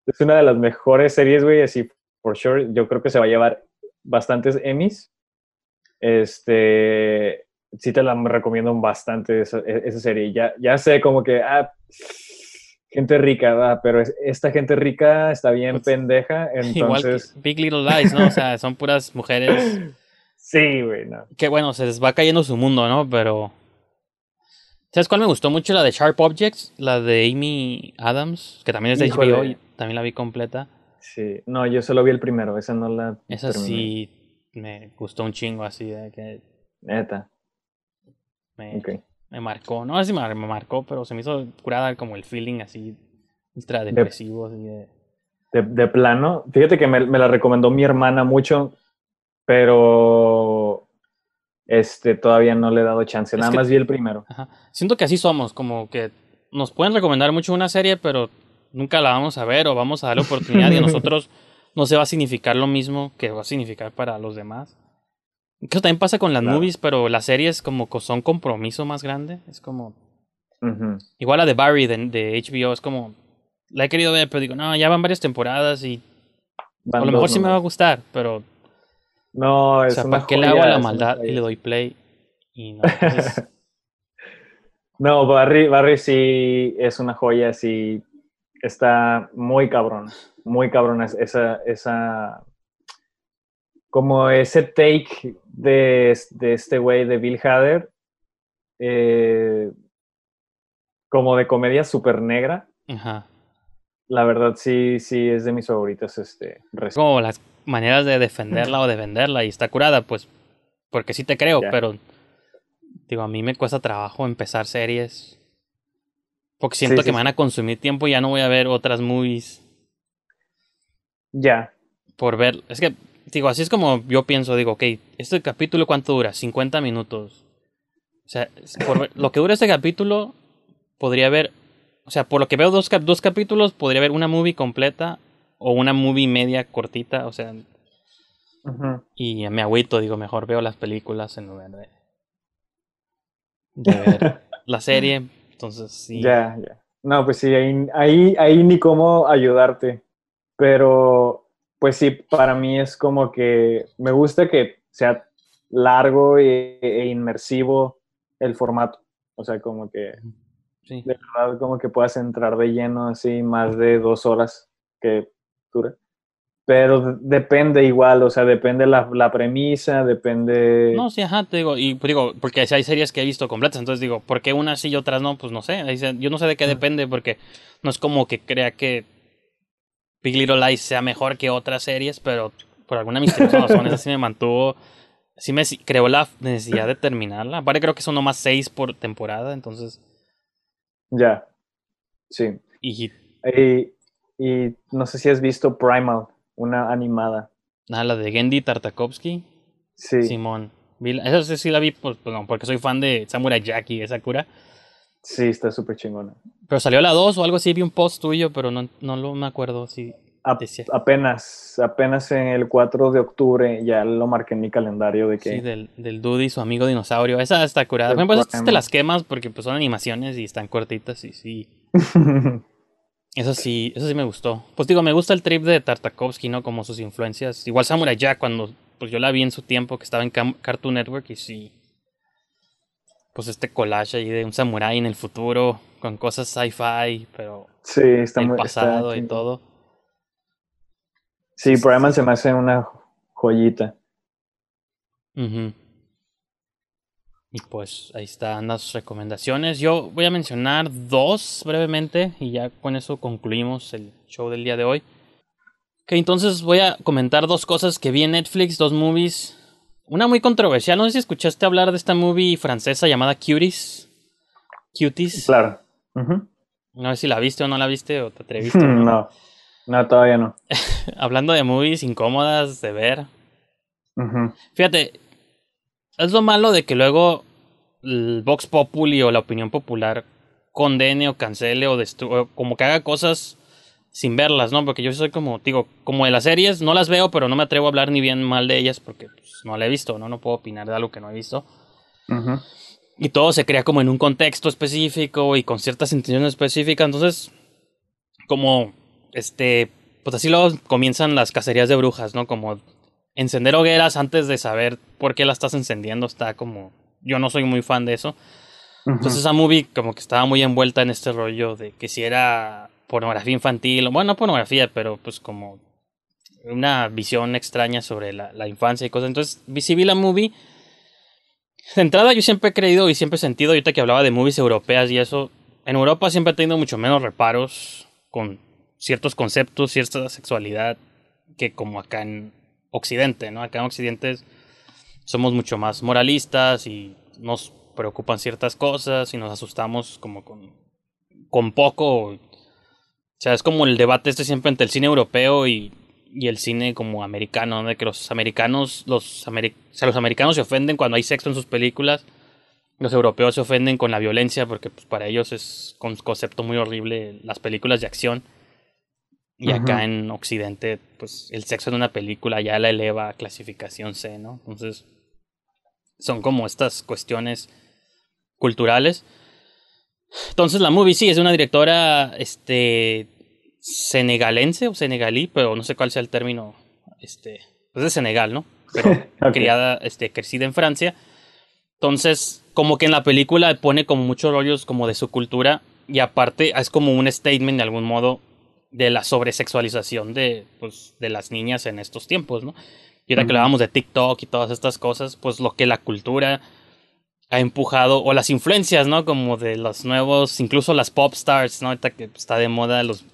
es una de las mejores series, güey. Así, for sure. Yo creo que se va a llevar bastantes Emmys. Este, sí te la recomiendo bastante esa, esa serie. Ya, ya sé como que, ah, gente rica, ¿verdad? pero es- esta gente rica está bien Pues, pendeja, Igual entonces... Big Little Lies, ¿no? O sea, son puras mujeres Sí, güey, no. que, bueno, se les va cayendo su mundo, ¿no? Pero... ¿Sabes cuál me gustó mucho? La de Sharp Objects, la de Amy Adams, que también es de Híjole. HBO y también la vi completa. Sí, no, yo solo vi el primero, esa no la Esa terminé. sí me gustó un chingo, así de que Neta, me, marcó. No sé si me, me marcó, pero se me hizo curada como el feeling así ultra depresivo. Así de... De, de plano, fíjate que me, me la recomendó mi hermana mucho, pero este todavía no le he dado chance, Es nada que- más vi el primero. Ajá. Siento que así somos, como que nos pueden recomendar mucho una serie, pero nunca la vamos a ver o vamos a darle oportunidad y a nosotros no se va a significar lo mismo que va a significar para los demás. Eso también pasa con las Claro. movies, pero las series como son compromiso más grande. Es como, igual la de Barry de, de HBO, es como, la he querido ver, pero digo, no, ya van varias temporadas y Van a lo mejor sí me va a gustar, pero, No, o es sea, una ¿para qué le hago la maldad y le doy play? Y no, entonces, No, Barry, Barry sí es una joya, sí está muy cabrón, muy cabrón es- esa, esa, como ese take de, de este güey de Bill Hader, eh, como de comedia súper negra, ajá. la verdad sí, sí es de mis favoritas, este, como las maneras de defenderla o de venderla y está curada, pues, porque sí te creo, pero digo, a mí me cuesta trabajo empezar series. Porque siento Sí, que sí, me van a consumir tiempo y ya no voy a ver otras movies Ya, por ver. Es que, digo, así es como yo pienso, digo, ok, este capítulo cuánto dura? 50 minutos. O sea, por lo que dura este capítulo, podría ver, o sea, por lo que veo dos, cap- dos capítulos, podría ver una movie completa o una movie media cortita, o sea, ujú. Y me agüito, digo, mejor veo las películas en lugar de, de ver la serie. Entonces, sí. Ya, ya. No, pues sí, ahí, ahí, ahí ni cómo ayudarte. Pero, pues sí, para mí es como que me gusta que sea largo e, e inmersivo el formato. O sea, como que sí. de verdad como que puedas entrar de lleno así más de dos horas que dura. Pero de- depende igual, o sea, depende la, la premisa, depende... No, sí, ajá, te digo, y pues, digo, porque hay series que he visto completas, entonces digo, ¿por qué unas sí y otras no? Pues no sé, yo no sé de qué depende, porque no es como que crea que Big Little Lies sea mejor que otras series, pero por alguna misteriosa razón esa sí me mantuvo, sí me creó la necesidad de terminarla. Aparte creo que son nomás seis por temporada, entonces, Ya, sí. y Y, y no sé si has visto Primal, una animada. nada, la de Gendy Tartakovsky. Sí, Simón. Esa sí, la vi pues, no, porque soy fan de Samurai Jack y esa cura. Sí, está súper chingona. Pero salió la 2 o algo así, vi un post tuyo, pero no, no lo me acuerdo si A- apenas, apenas en el 4 de octubre ya lo marqué en mi calendario de que... Sí, del, del Dude y su amigo dinosaurio. Esa está curada. Por ejemplo, esas te las quemas porque pues, son animaciones y están cortitas y sí. Eso sí, eso sí me gustó. Pues digo, me gusta el trip de Tartakovsky, ¿no? Como sus influencias. Igual Samurai Jack, cuando pues yo la vi en su tiempo que estaba en Cam- Cartoon Network y sí. Pues este collage ahí de un samurái en el futuro con cosas sci-fi, pero sí, está el muy... está pasado y todo. Sí, Primal se me hace una joyita. Ujú. Y pues ahí están las recomendaciones. Yo voy a mencionar dos brevemente y ya con eso concluimos el show del día de hoy. Ok, entonces voy a comentar dos cosas que vi en Netflix, dos movies. Una muy controversial, no sé si escuchaste hablar de esta movie francesa llamada Cuties. Cuties. Claro. Ujú. No sé si la viste o no la viste o te atreviste. o no. No, no, todavía no. Hablando de movies incómodas de ver. Fíjate, es lo malo de que luego el Vox Populi o la opinión popular condene o cancele o destruya, como que haga cosas sin verlas, ¿no? Porque yo soy como, digo, como de las series, no las veo, pero no me atrevo a hablar ni bien mal de ellas porque pues, no la he visto, ¿no? No puedo opinar de algo que no he visto. Y todo se crea como en un contexto específico y con ciertas intenciones específicas. Entonces, como, este, pues así luego comienzan las cacerías de brujas, ¿no? Como encender hogueras antes de saber por qué la estás encendiendo. Está como, yo no soy muy fan de eso. Entonces esa movie como que estaba muy envuelta en este rollo de que si era pornografía infantil, bueno, no pornografía, pero pues como una visión extraña sobre la, infancia y cosas. Entonces, vi la movie. De entrada, yo siempre he creído y siempre he sentido, ahorita que hablaba de movies europeas y eso, en Europa siempre he tenido mucho menos reparos con ciertos conceptos, cierta sexualidad, que como acá en Occidente, ¿no? Acá en Occidente somos mucho más moralistas y nos preocupan ciertas cosas y nos asustamos como con, con poco. O sea, es como el debate este siempre entre el cine europeo y, y el cine como americano, De que los americanos, los, los americanos se ofenden cuando hay sexo en sus películas, los europeos se ofenden con la violencia porque pues, para ellos es un concepto muy horrible las películas de acción. Y acá en Occidente, pues el sexo en una película ya la eleva a clasificación C, ¿no? Entonces, son como estas cuestiones culturales. Entonces, la movie sí es de una directora este, senegalense o senegalí, pero no sé cuál sea el término. Este, pues de Senegal, ¿no? Pero criada, este, crecida en Francia. Entonces, como que en la película pone como muchos rollos como de su cultura y aparte es como un statement de algún modo de la sobresexualización de, pues, de las niñas en estos tiempos, ¿no? Y ahora que hablábamos de TikTok y todas estas cosas, pues lo que la cultura ha empujado, o las influencias, ¿no? Como de los nuevos, incluso las pop stars, ¿no? Ahorita que está de moda los,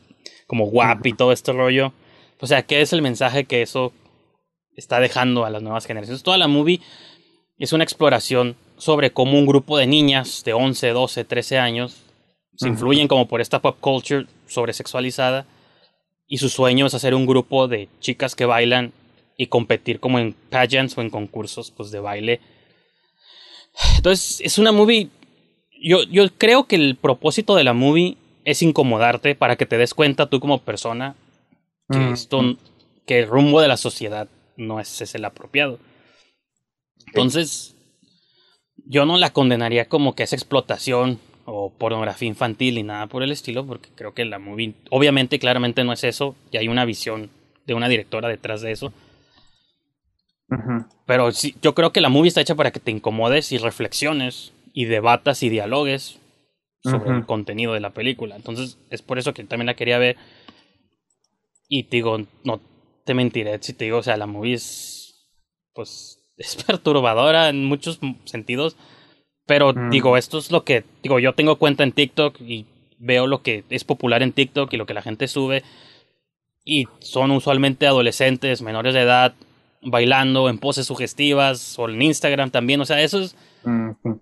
como WAP y todo este rollo. O sea, ¿qué es el mensaje que eso está dejando a las nuevas generaciones? Toda la movie es una exploración sobre cómo un grupo de niñas de 11, 12, 13 años se influyen como por esta pop culture sobresexualizada y su sueño es hacer un grupo de chicas que bailan y competir como en pageants o en concursos pues de baile. Entonces es una movie, yo, yo creo que el propósito de la movie es incomodarte para que te des cuenta tú como persona que esto, que el rumbo de la sociedad no es, es el apropiado. Entonces, yo no la condenaría como que es explotación o pornografía infantil y nada por el estilo, porque creo que la movie, obviamente, claramente no es eso, y hay una visión de una directora detrás de eso. Pero sí, yo creo que la movie está hecha para que te incomodes y reflexiones y debatas y dialogues sobre el contenido de la película. Entonces, es por eso que también la quería ver. Y te digo, no te mentiré si te digo, o sea, la movie es, pues, es perturbadora en muchos sentidos pero mm. digo, esto es lo que, digo, yo tengo cuenta en TikTok y veo lo que es popular en TikTok y lo que la gente sube. Y son usualmente adolescentes, menores de edad, bailando en poses sugestivas o en Instagram también. O sea, eso es,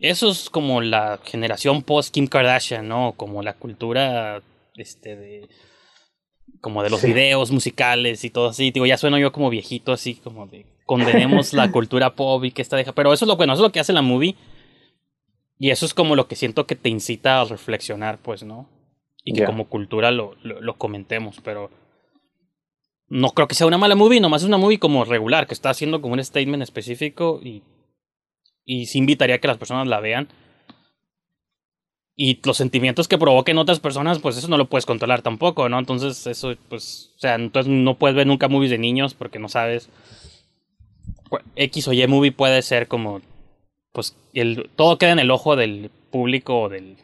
eso es como la generación post Kim Kardashian, ¿no? Como la cultura, este, de, como de los videos musicales y todo así. Digo, ya sueno yo como viejito, así como de condenemos la cultura pop y que esta deja. Pero eso es lo bueno, eso es lo que hace la movie y eso es como lo que siento que te incita a reflexionar, pues, ¿no? Y que como cultura lo, lo, comentemos, pero no creo que sea una mala movie, nomás es una movie como regular, que está haciendo como un statement específico y, y sí invitaría a que las personas la vean. Y los sentimientos que provoquen otras personas, pues eso no lo puedes controlar tampoco, ¿no? Entonces, eso, pues, o sea, entonces no puedes ver nunca movies de niños porque no sabes. X o Y movie puede ser como pues el, todo queda en el ojo del público o del,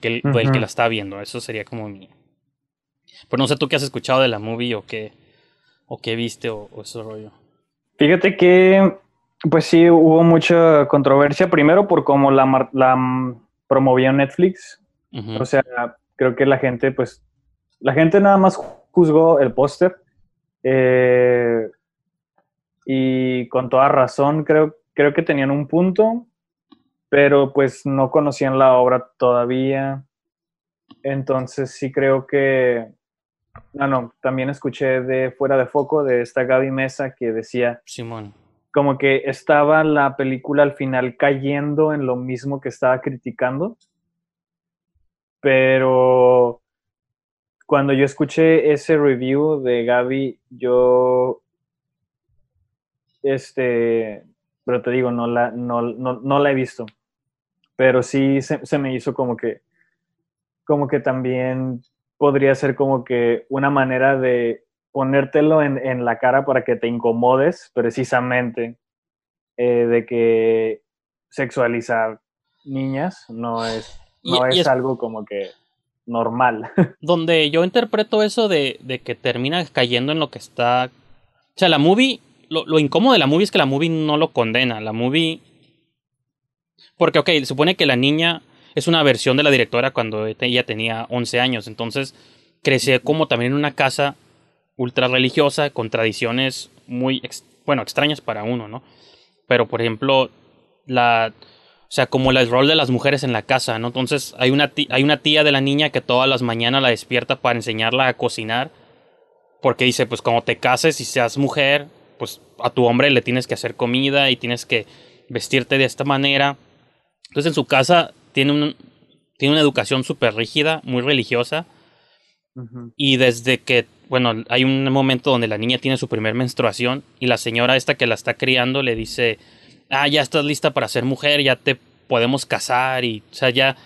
que, que la está viendo. Eso sería como mi... Pero no sé tú qué has escuchado de la movie o qué, o qué viste o, ese rollo. Fíjate que, pues sí, hubo mucha controversia. Primero por cómo la, la promovía Netflix. O sea, creo que la gente, pues, la gente nada más juzgó el póster. Eh, y con toda razón, creo, creo que tenían un punto pero pues no conocían la obra todavía. Entonces sí creo que, ah, no, también escuché de Fuera de Foco de esta Gaby Mesa que decía, Simón, como que estaba la película al final cayendo en lo mismo que estaba criticando, pero cuando yo escuché ese review de Gaby, yo, este, pero te digo, no la, no, no la he visto pero sí se, me hizo como que, como que también podría ser como que una manera de ponértelo en, la cara para que te incomodes precisamente eh, de que sexualizar niñas no es, no y es, es- algo como que normal. donde yo interpreto eso de, de que termina cayendo en lo que está. O sea, la movie. Lo, lo incómodo de la movie es que la movie no lo condena. La movie. Porque, ok, supone que la niña es una versión de la directora cuando ella tenía 11 años. Entonces, creció como también en una casa ultra religiosa con tradiciones muy, ex- bueno, extrañas para uno, ¿no? Pero, por ejemplo, la. O sea, como el rol de las mujeres en la casa, ¿no? Entonces, hay una, ti- hay una tía de la niña que todas las mañanas la despierta para enseñarla a cocinar. Porque dice, pues cuando te cases y seas mujer, pues a tu hombre le tienes que hacer comida y tienes que vestirte de esta manera. Entonces, en su casa tiene, un, tiene una educación súper rígida, muy religiosa. Y desde que, bueno, hay un momento donde la niña tiene su primer menstruación y la señora esta que la está criando le dice, ah, ya estás lista para ser mujer, ya te podemos casar y, o sea, ya,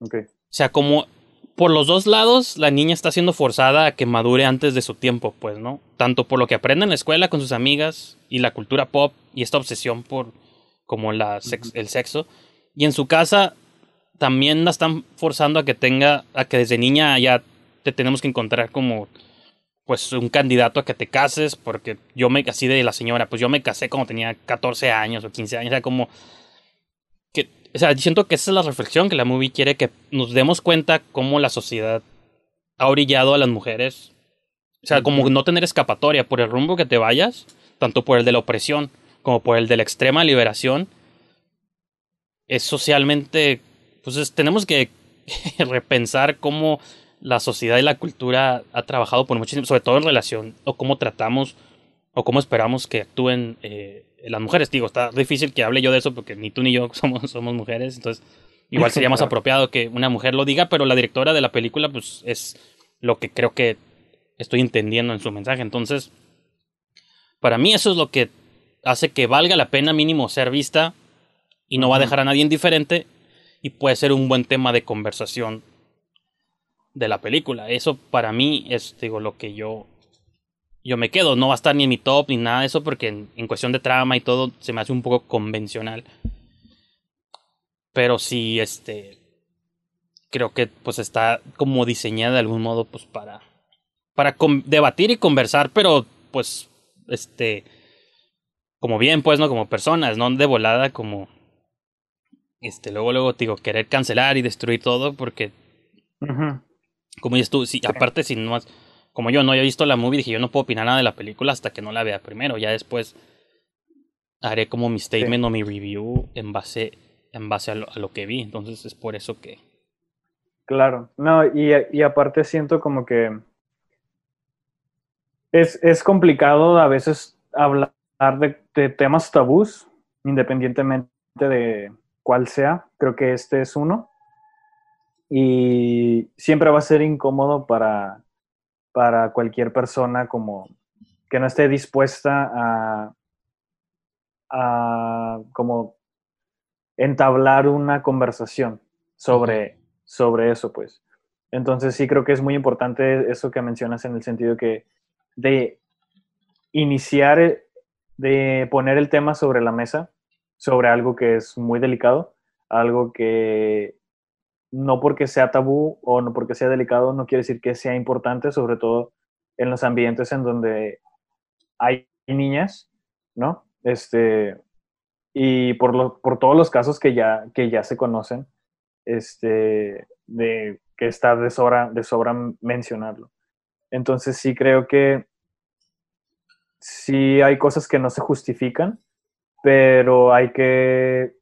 Ok. o sea, como por los dos lados la niña está siendo forzada a que madure antes de su tiempo, pues, ¿no? Tanto por lo que aprende en la escuela con sus amigas y la cultura pop y esta obsesión por como la sex- el sexo. Y en su casa también la están forzando a que tenga, a que desde niña ya te tenemos que encontrar como pues un candidato a que te cases, porque yo me, así de la señora, pues yo me casé cuando tenía 14 años o 15 años, o sea, como que, o sea, siento que esa es la reflexión que la movie quiere que nos demos cuenta cómo la sociedad ha orillado a las mujeres, o sea, como no tener escapatoria por el rumbo que te vayas, tanto por el de la opresión como por el de la extrema liberación, es socialmente, pues es- tenemos que repensar cómo la sociedad y la cultura ha trabajado por mucho tiempo, sobre todo en relación o cómo tratamos o cómo esperamos que actúen eh, las mujeres. Digo, está difícil que hable yo de eso porque ni tú ni yo somos, somos mujeres, entonces igual sería más apropiado que una mujer lo diga, pero la directora de la película pues es lo que creo que estoy entendiendo en su mensaje. Entonces, para mí eso es lo que hace que valga la pena mínimo ser vista y no va a dejar a nadie indiferente y puede ser un buen tema de conversación de la película. Eso para mí es digo lo que yo yo me quedo, no va a estar ni en mi top ni nada de eso porque en, cuestión de trama y todo se me hace un poco convencional. Pero sí este creo que pues está como diseñada de algún modo pues para para debatir y conversar, pero pues este como bien pues no como personas, no de volada como este luego luego te digo querer cancelar y destruir todo porque como dices tú, si, aparte si no has- como yo no había visto la movie, dije yo no puedo opinar nada de la película hasta que no la vea primero, ya después haré como mi statement o mi review en base en base a lo, a lo que vi, entonces es por eso que Claro, no, y, y aparte siento como que es, es complicado a veces hablar de, de temas tabús, independientemente de cuál sea. Creo que este es uno. Y siempre va a ser incómodo para, para cualquier persona como que no esté dispuesta a, a como entablar una conversación sobre, sobre eso, pues. Entonces sí creo que es muy importante eso que mencionas en el sentido que de iniciar, eh, de poner el tema sobre la mesa, sobre algo que es muy delicado, algo que no porque sea tabú o no porque sea delicado no quiere decir que sea importante, sobre todo en los ambientes en donde hay niñas, ¿no? Este, y por, lo, por todos los casos que ya, que ya se conocen, este, de que está de sobra, de sobra mencionarlo. Entonces sí creo que sí hay cosas que no se justifican, pero hay que,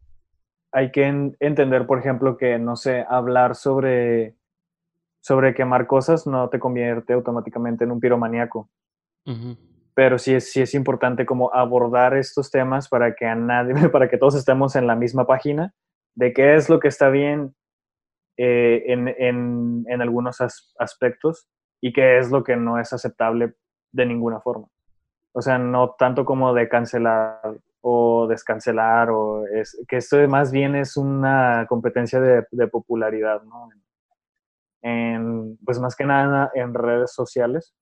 hay que en- entender, por ejemplo, que, no sé, hablar sobre, sobre quemar cosas no te convierte automáticamente en un piromaníaco pero sí es, sí es importante como abordar estos temas para que a nadie, para que todos estemos en la misma página de qué es lo que está bien eh, en, en, en algunos as- aspectos y qué es lo que no es aceptable de ninguna forma. O sea, no tanto como de cancelar o descancelar, o es, que esto más bien es una competencia de, de popularidad, ¿no? En, pues más que nada en redes sociales.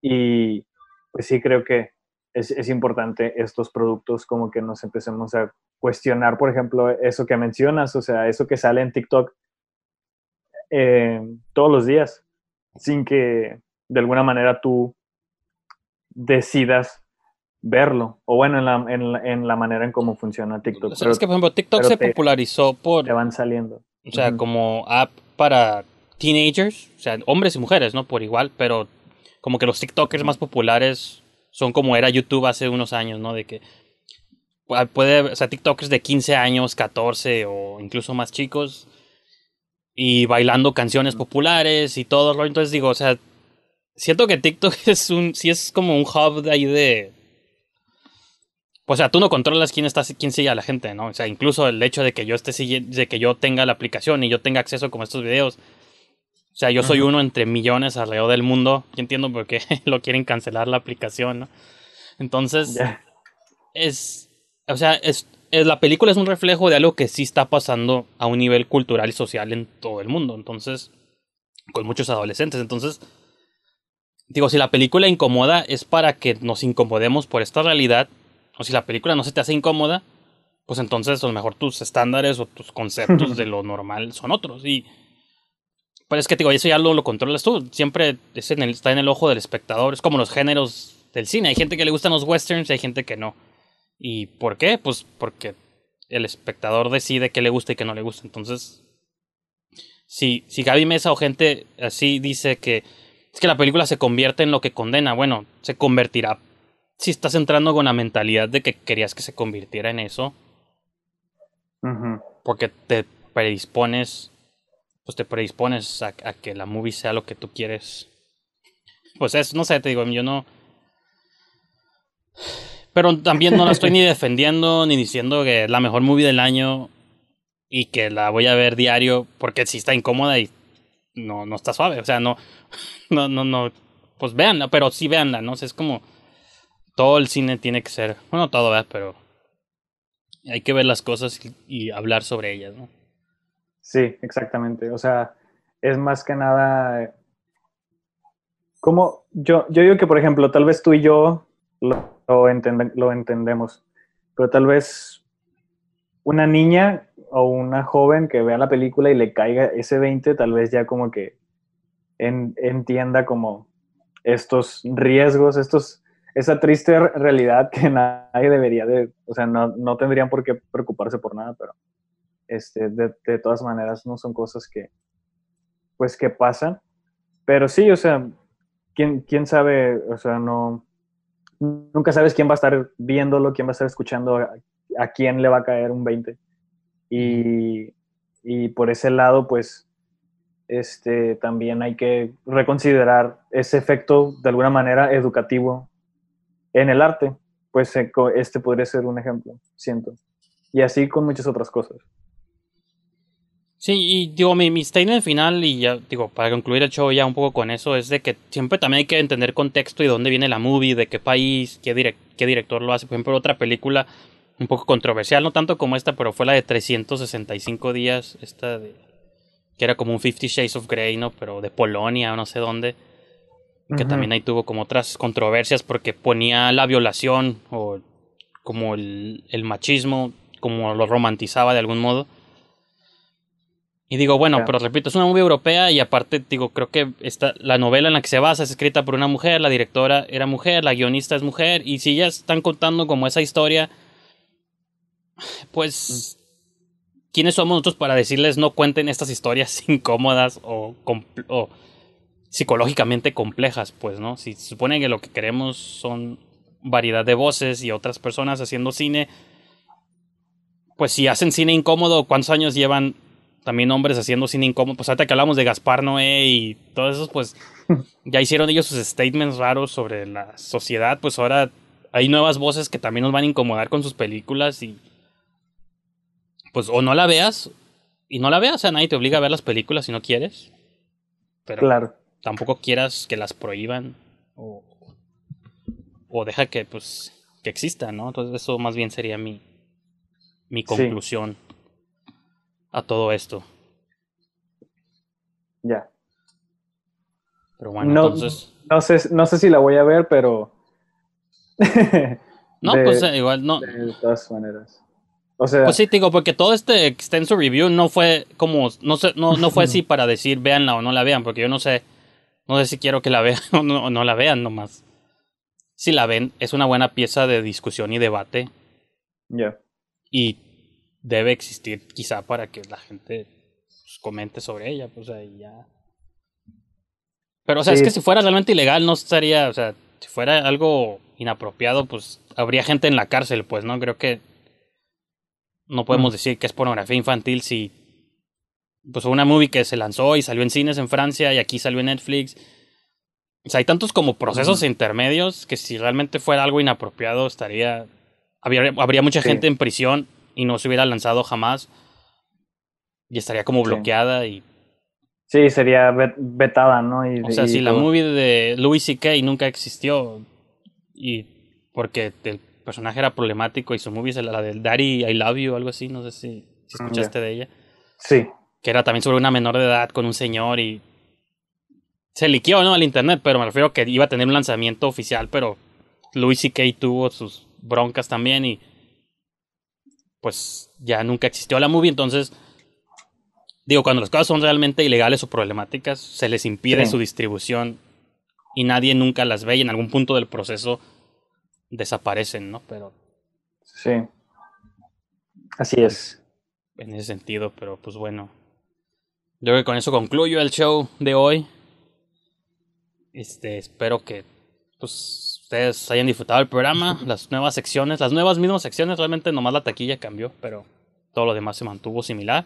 Y, pues sí creo que es, es importante estos productos como que nos empecemos a cuestionar, por ejemplo, eso que mencionas, o sea, eso que sale en TikTok eh, todos los días, sin que de alguna manera tú decidas verlo, o bueno, en la, en la, en la manera en cómo funciona TikTok. O sea, es que, por ejemplo, TikTok pero se te- popularizó por, Te van saliendo. o sea, como app para teenagers, o sea, hombres y mujeres, ¿no? Por igual, pero como que los TikTokers más populares son como era YouTube hace unos años, ¿no? De que pu- puede, o sea, TikTokers de 15 años, 14 o incluso más chicos y bailando canciones populares y todo, entonces digo, o sea, siento que TikTok es un, sí es como un hub de ahí de, o sea, tú no controlas quién está, quién sigue a la gente, ¿no? O sea, incluso el hecho de que yo esté siguiendo, de que yo tenga la aplicación y yo tenga acceso como a estos videos. O sea, yo soy Ujú. uno entre millones alrededor del mundo. Yo entiendo por qué lo quieren cancelar la aplicación, ¿no? Entonces, Ya. es, o sea, es, es- la película es un reflejo de algo que sí está pasando a un nivel cultural y social en todo el mundo. Entonces, con muchos adolescentes. Entonces, digo, si la película incomoda es para que nos incomodemos por esta realidad, o si la película no se te hace incómoda, pues entonces a lo mejor tus estándares o tus conceptos de lo normal son otros. Y pero es que te digo, eso ya lo, lo controlas tú. Siempre es en el- está en el ojo del espectador. Es como los géneros del cine. Hay gente que le gustan los westerns y hay gente que no. ¿Y por qué? Pues porque el espectador decide qué le gusta y qué no le gusta. Entonces, si, si Gaby Mesa o gente así dice que es que la película se convierte en lo que condena, bueno, se convertirá si estás entrando con la mentalidad de que querías que se convirtiera en eso, porque te predispones, pues te predispones a, a que la movie sea lo que tú quieres. Pues es, no sé, te digo, yo no. Pero también no la estoy ni defendiendo ni diciendo que es la mejor movie del año y que la voy a ver diario porque sí está incómoda y no, no está suave. O sea, no, no, no, no. Pues véanla, pero sí véanla, ¿no? O sea, es como todo el cine tiene que ser, bueno, todo, ¿verdad? Pero hay que ver las cosas y, hablar sobre ellas, ¿no? Sí, exactamente. O sea, es más que nada. Como yo, yo digo que, por ejemplo, tal vez tú y yo lo, lo, entende- lo entendemos, pero tal vez una niña o una joven que vea la película y le caiga ese 20, tal vez ya como que en- entienda como estos riesgos, estos, esa triste re- realidad que nadie debería de, o sea, no, no tendrían por qué preocuparse por nada, pero este, de, de todas maneras no son cosas que, pues, que pasan. Pero sí, o sea, ¿quién, quién sabe? O sea, no, nunca sabes quién va a estar viéndolo, quién va a estar escuchando, a, a quién le va a caer un 20. Y, y por ese lado, pues, este, también hay que reconsiderar ese efecto de alguna manera educativo en el arte. Pues este podría ser un ejemplo, siento. Y así con muchas otras cosas. Sí, y digo, mi, mi statement final, y ya digo, para concluir el show ya un poco con eso, es de que siempre también hay que entender contexto y dónde viene la movie, de qué país, qué, direc- qué director lo hace. Por ejemplo, otra película un poco controversial, no tanto como esta, pero fue la de 365 días, esta de que era como un Fifty Shades of Grey, ¿no? Pero de Polonia no sé dónde. Que también ahí tuvo como otras controversias porque ponía la violación o como el, el machismo, como lo romantizaba de algún modo. Y digo, bueno, pero repito, es una movie europea y aparte, digo, creo que esta, la novela en la que se basa es escrita por una mujer, la directora era mujer, la guionista es mujer, y si ya están contando como esa historia, pues, ¿quiénes somos nosotros para decirles no cuenten estas historias incómodas o, o psicológicamente complejas? Pues, ¿no? Si se supone que lo que queremos son variedad de voces y otras personas haciendo cine, pues si hacen cine incómodo, ¿cuántos años llevan también hombres haciendo cine incómodo? Pues ahorita que hablamos de Gaspar Noé y todos esos, pues ya hicieron ellos sus statements raros sobre la sociedad, pues ahora hay nuevas voces que también nos van a incomodar con sus películas y pues o no la veas y no la veas, o sea, nadie te obliga a ver las películas si no quieres, pero Claro. Tampoco quieras que las prohíban o, o deja que pues que exista, ¿no? Entonces eso más bien sería mi mi Sí. conclusión a todo esto. Ya. Pero bueno, no, entonces no, sé, no sé si la voy a ver, pero. no, de, pues eh, igual no de todas maneras. O sea, Pues sí, te digo, porque todo este extenso review no fue como, no sé, no, no fue así para decir véanla o no la vean, porque yo no sé, no sé si quiero que la vean o no, no la vean nomás. Si la ven, es una buena pieza de discusión y debate ya. y debe existir quizá para que la gente pues, comente sobre ella, pues ahí ya. Pero o sea, Sí. es que si fuera realmente ilegal no estaría, o sea, si fuera algo inapropiado, pues habría gente en la cárcel, pues, ¿no? Creo que no podemos Mm. decir que es pornografía infantil si pues fue una movie que se lanzó y salió en cines en Francia y aquí salió en Netflix. O sea, hay tantos como procesos intermedios que si realmente fuera algo inapropiado estaría habría, habría mucha Sí. gente en prisión y no se hubiera lanzado jamás y estaría como Sí. bloqueada y Sí, sería vet- vetada, ¿no? Y, o sea, y si la movie de Louis C.K. nunca existió y porque el personaje era problemático y su movie es la del Daddy I Love You o algo así, no sé si, si Mm, escuchaste de ella, Sí, que era también sobre una menor de edad con un señor y se liqueó, ¿no? Al internet, pero me refiero que iba a tener un lanzamiento oficial, pero Louis C.K. tuvo sus broncas también y pues ya nunca existió la movie, entonces digo, cuando las cosas son realmente ilegales o problemáticas, se les impide Sí. su distribución y nadie nunca las ve y en algún punto del proceso desaparecen, ¿no? Pero sí. Así es. en ese sentido, pero pues bueno. Yo creo que con eso concluyo el show de hoy. Este, espero que pues ustedes hayan disfrutado el programa, las nuevas secciones, las nuevas mismas secciones, realmente nomás la taquilla cambió, pero todo lo demás se mantuvo similar.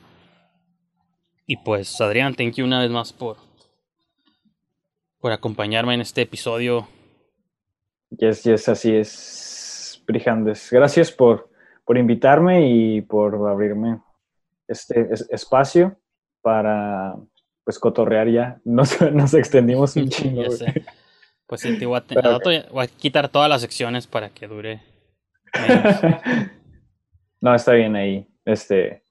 Y pues Adrián, thank you una vez más por por acompañarme en este episodio. Yes, yes, así es, Brijandes. Gracias por, por invitarme y por abrirme este es- espacio para pues cotorrear ya. Nos, nos extendimos un chingo. Ya güey. sé. Pues sí, te voy a, Pero voy quitar todas las secciones para que dure no, está bien ahí. Este,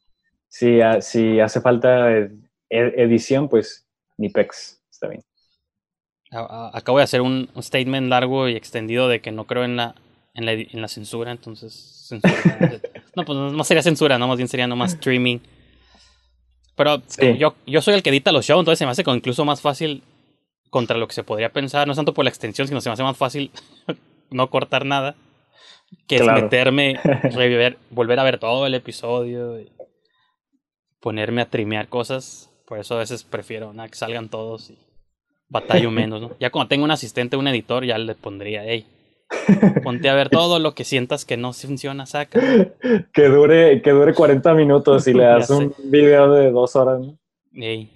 si, si hace falta ed- edición, pues ni pex, está bien. Acabo de hacer un, un statement largo y extendido de que no creo en la, en la, edi- en la censura, entonces censura. no, pues no sería censura, no, más bien sería nomás streaming. Pero Sí. yo, yo soy el que edita los shows, entonces se me hace incluso más fácil contra lo que se podría pensar, no es tanto por la extensión, sino se me hace más fácil no cortar nada, que es meterme, reviver, volver a ver todo el episodio y ponerme a trimear cosas. Por eso a veces prefiero nada, que salgan todos y batallo menos, ¿no? Ya cuando tengo un asistente, un editor, ya le pondría, hey, ponte a ver todo lo que sientas que no funciona, saca. Que dure, que dure 40 minutos y le das un video de dos horas. ¿no? Ey.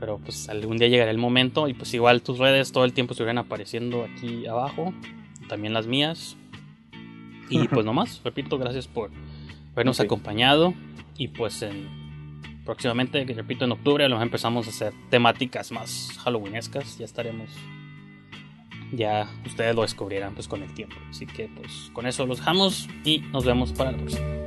Pero pues algún día llegará el momento y pues igual tus redes todo el tiempo estuvieran apareciendo aquí abajo, también las mías. Y pues nomás, repito, gracias por habernos acompañado y pues en próximamente, repito, en octubre a lo mejor empezamos a hacer temáticas más halloweenescas, ya estaremos ya ustedes lo descubrirán pues con el tiempo. Así que pues con eso los dejamos y nos vemos para la próxima.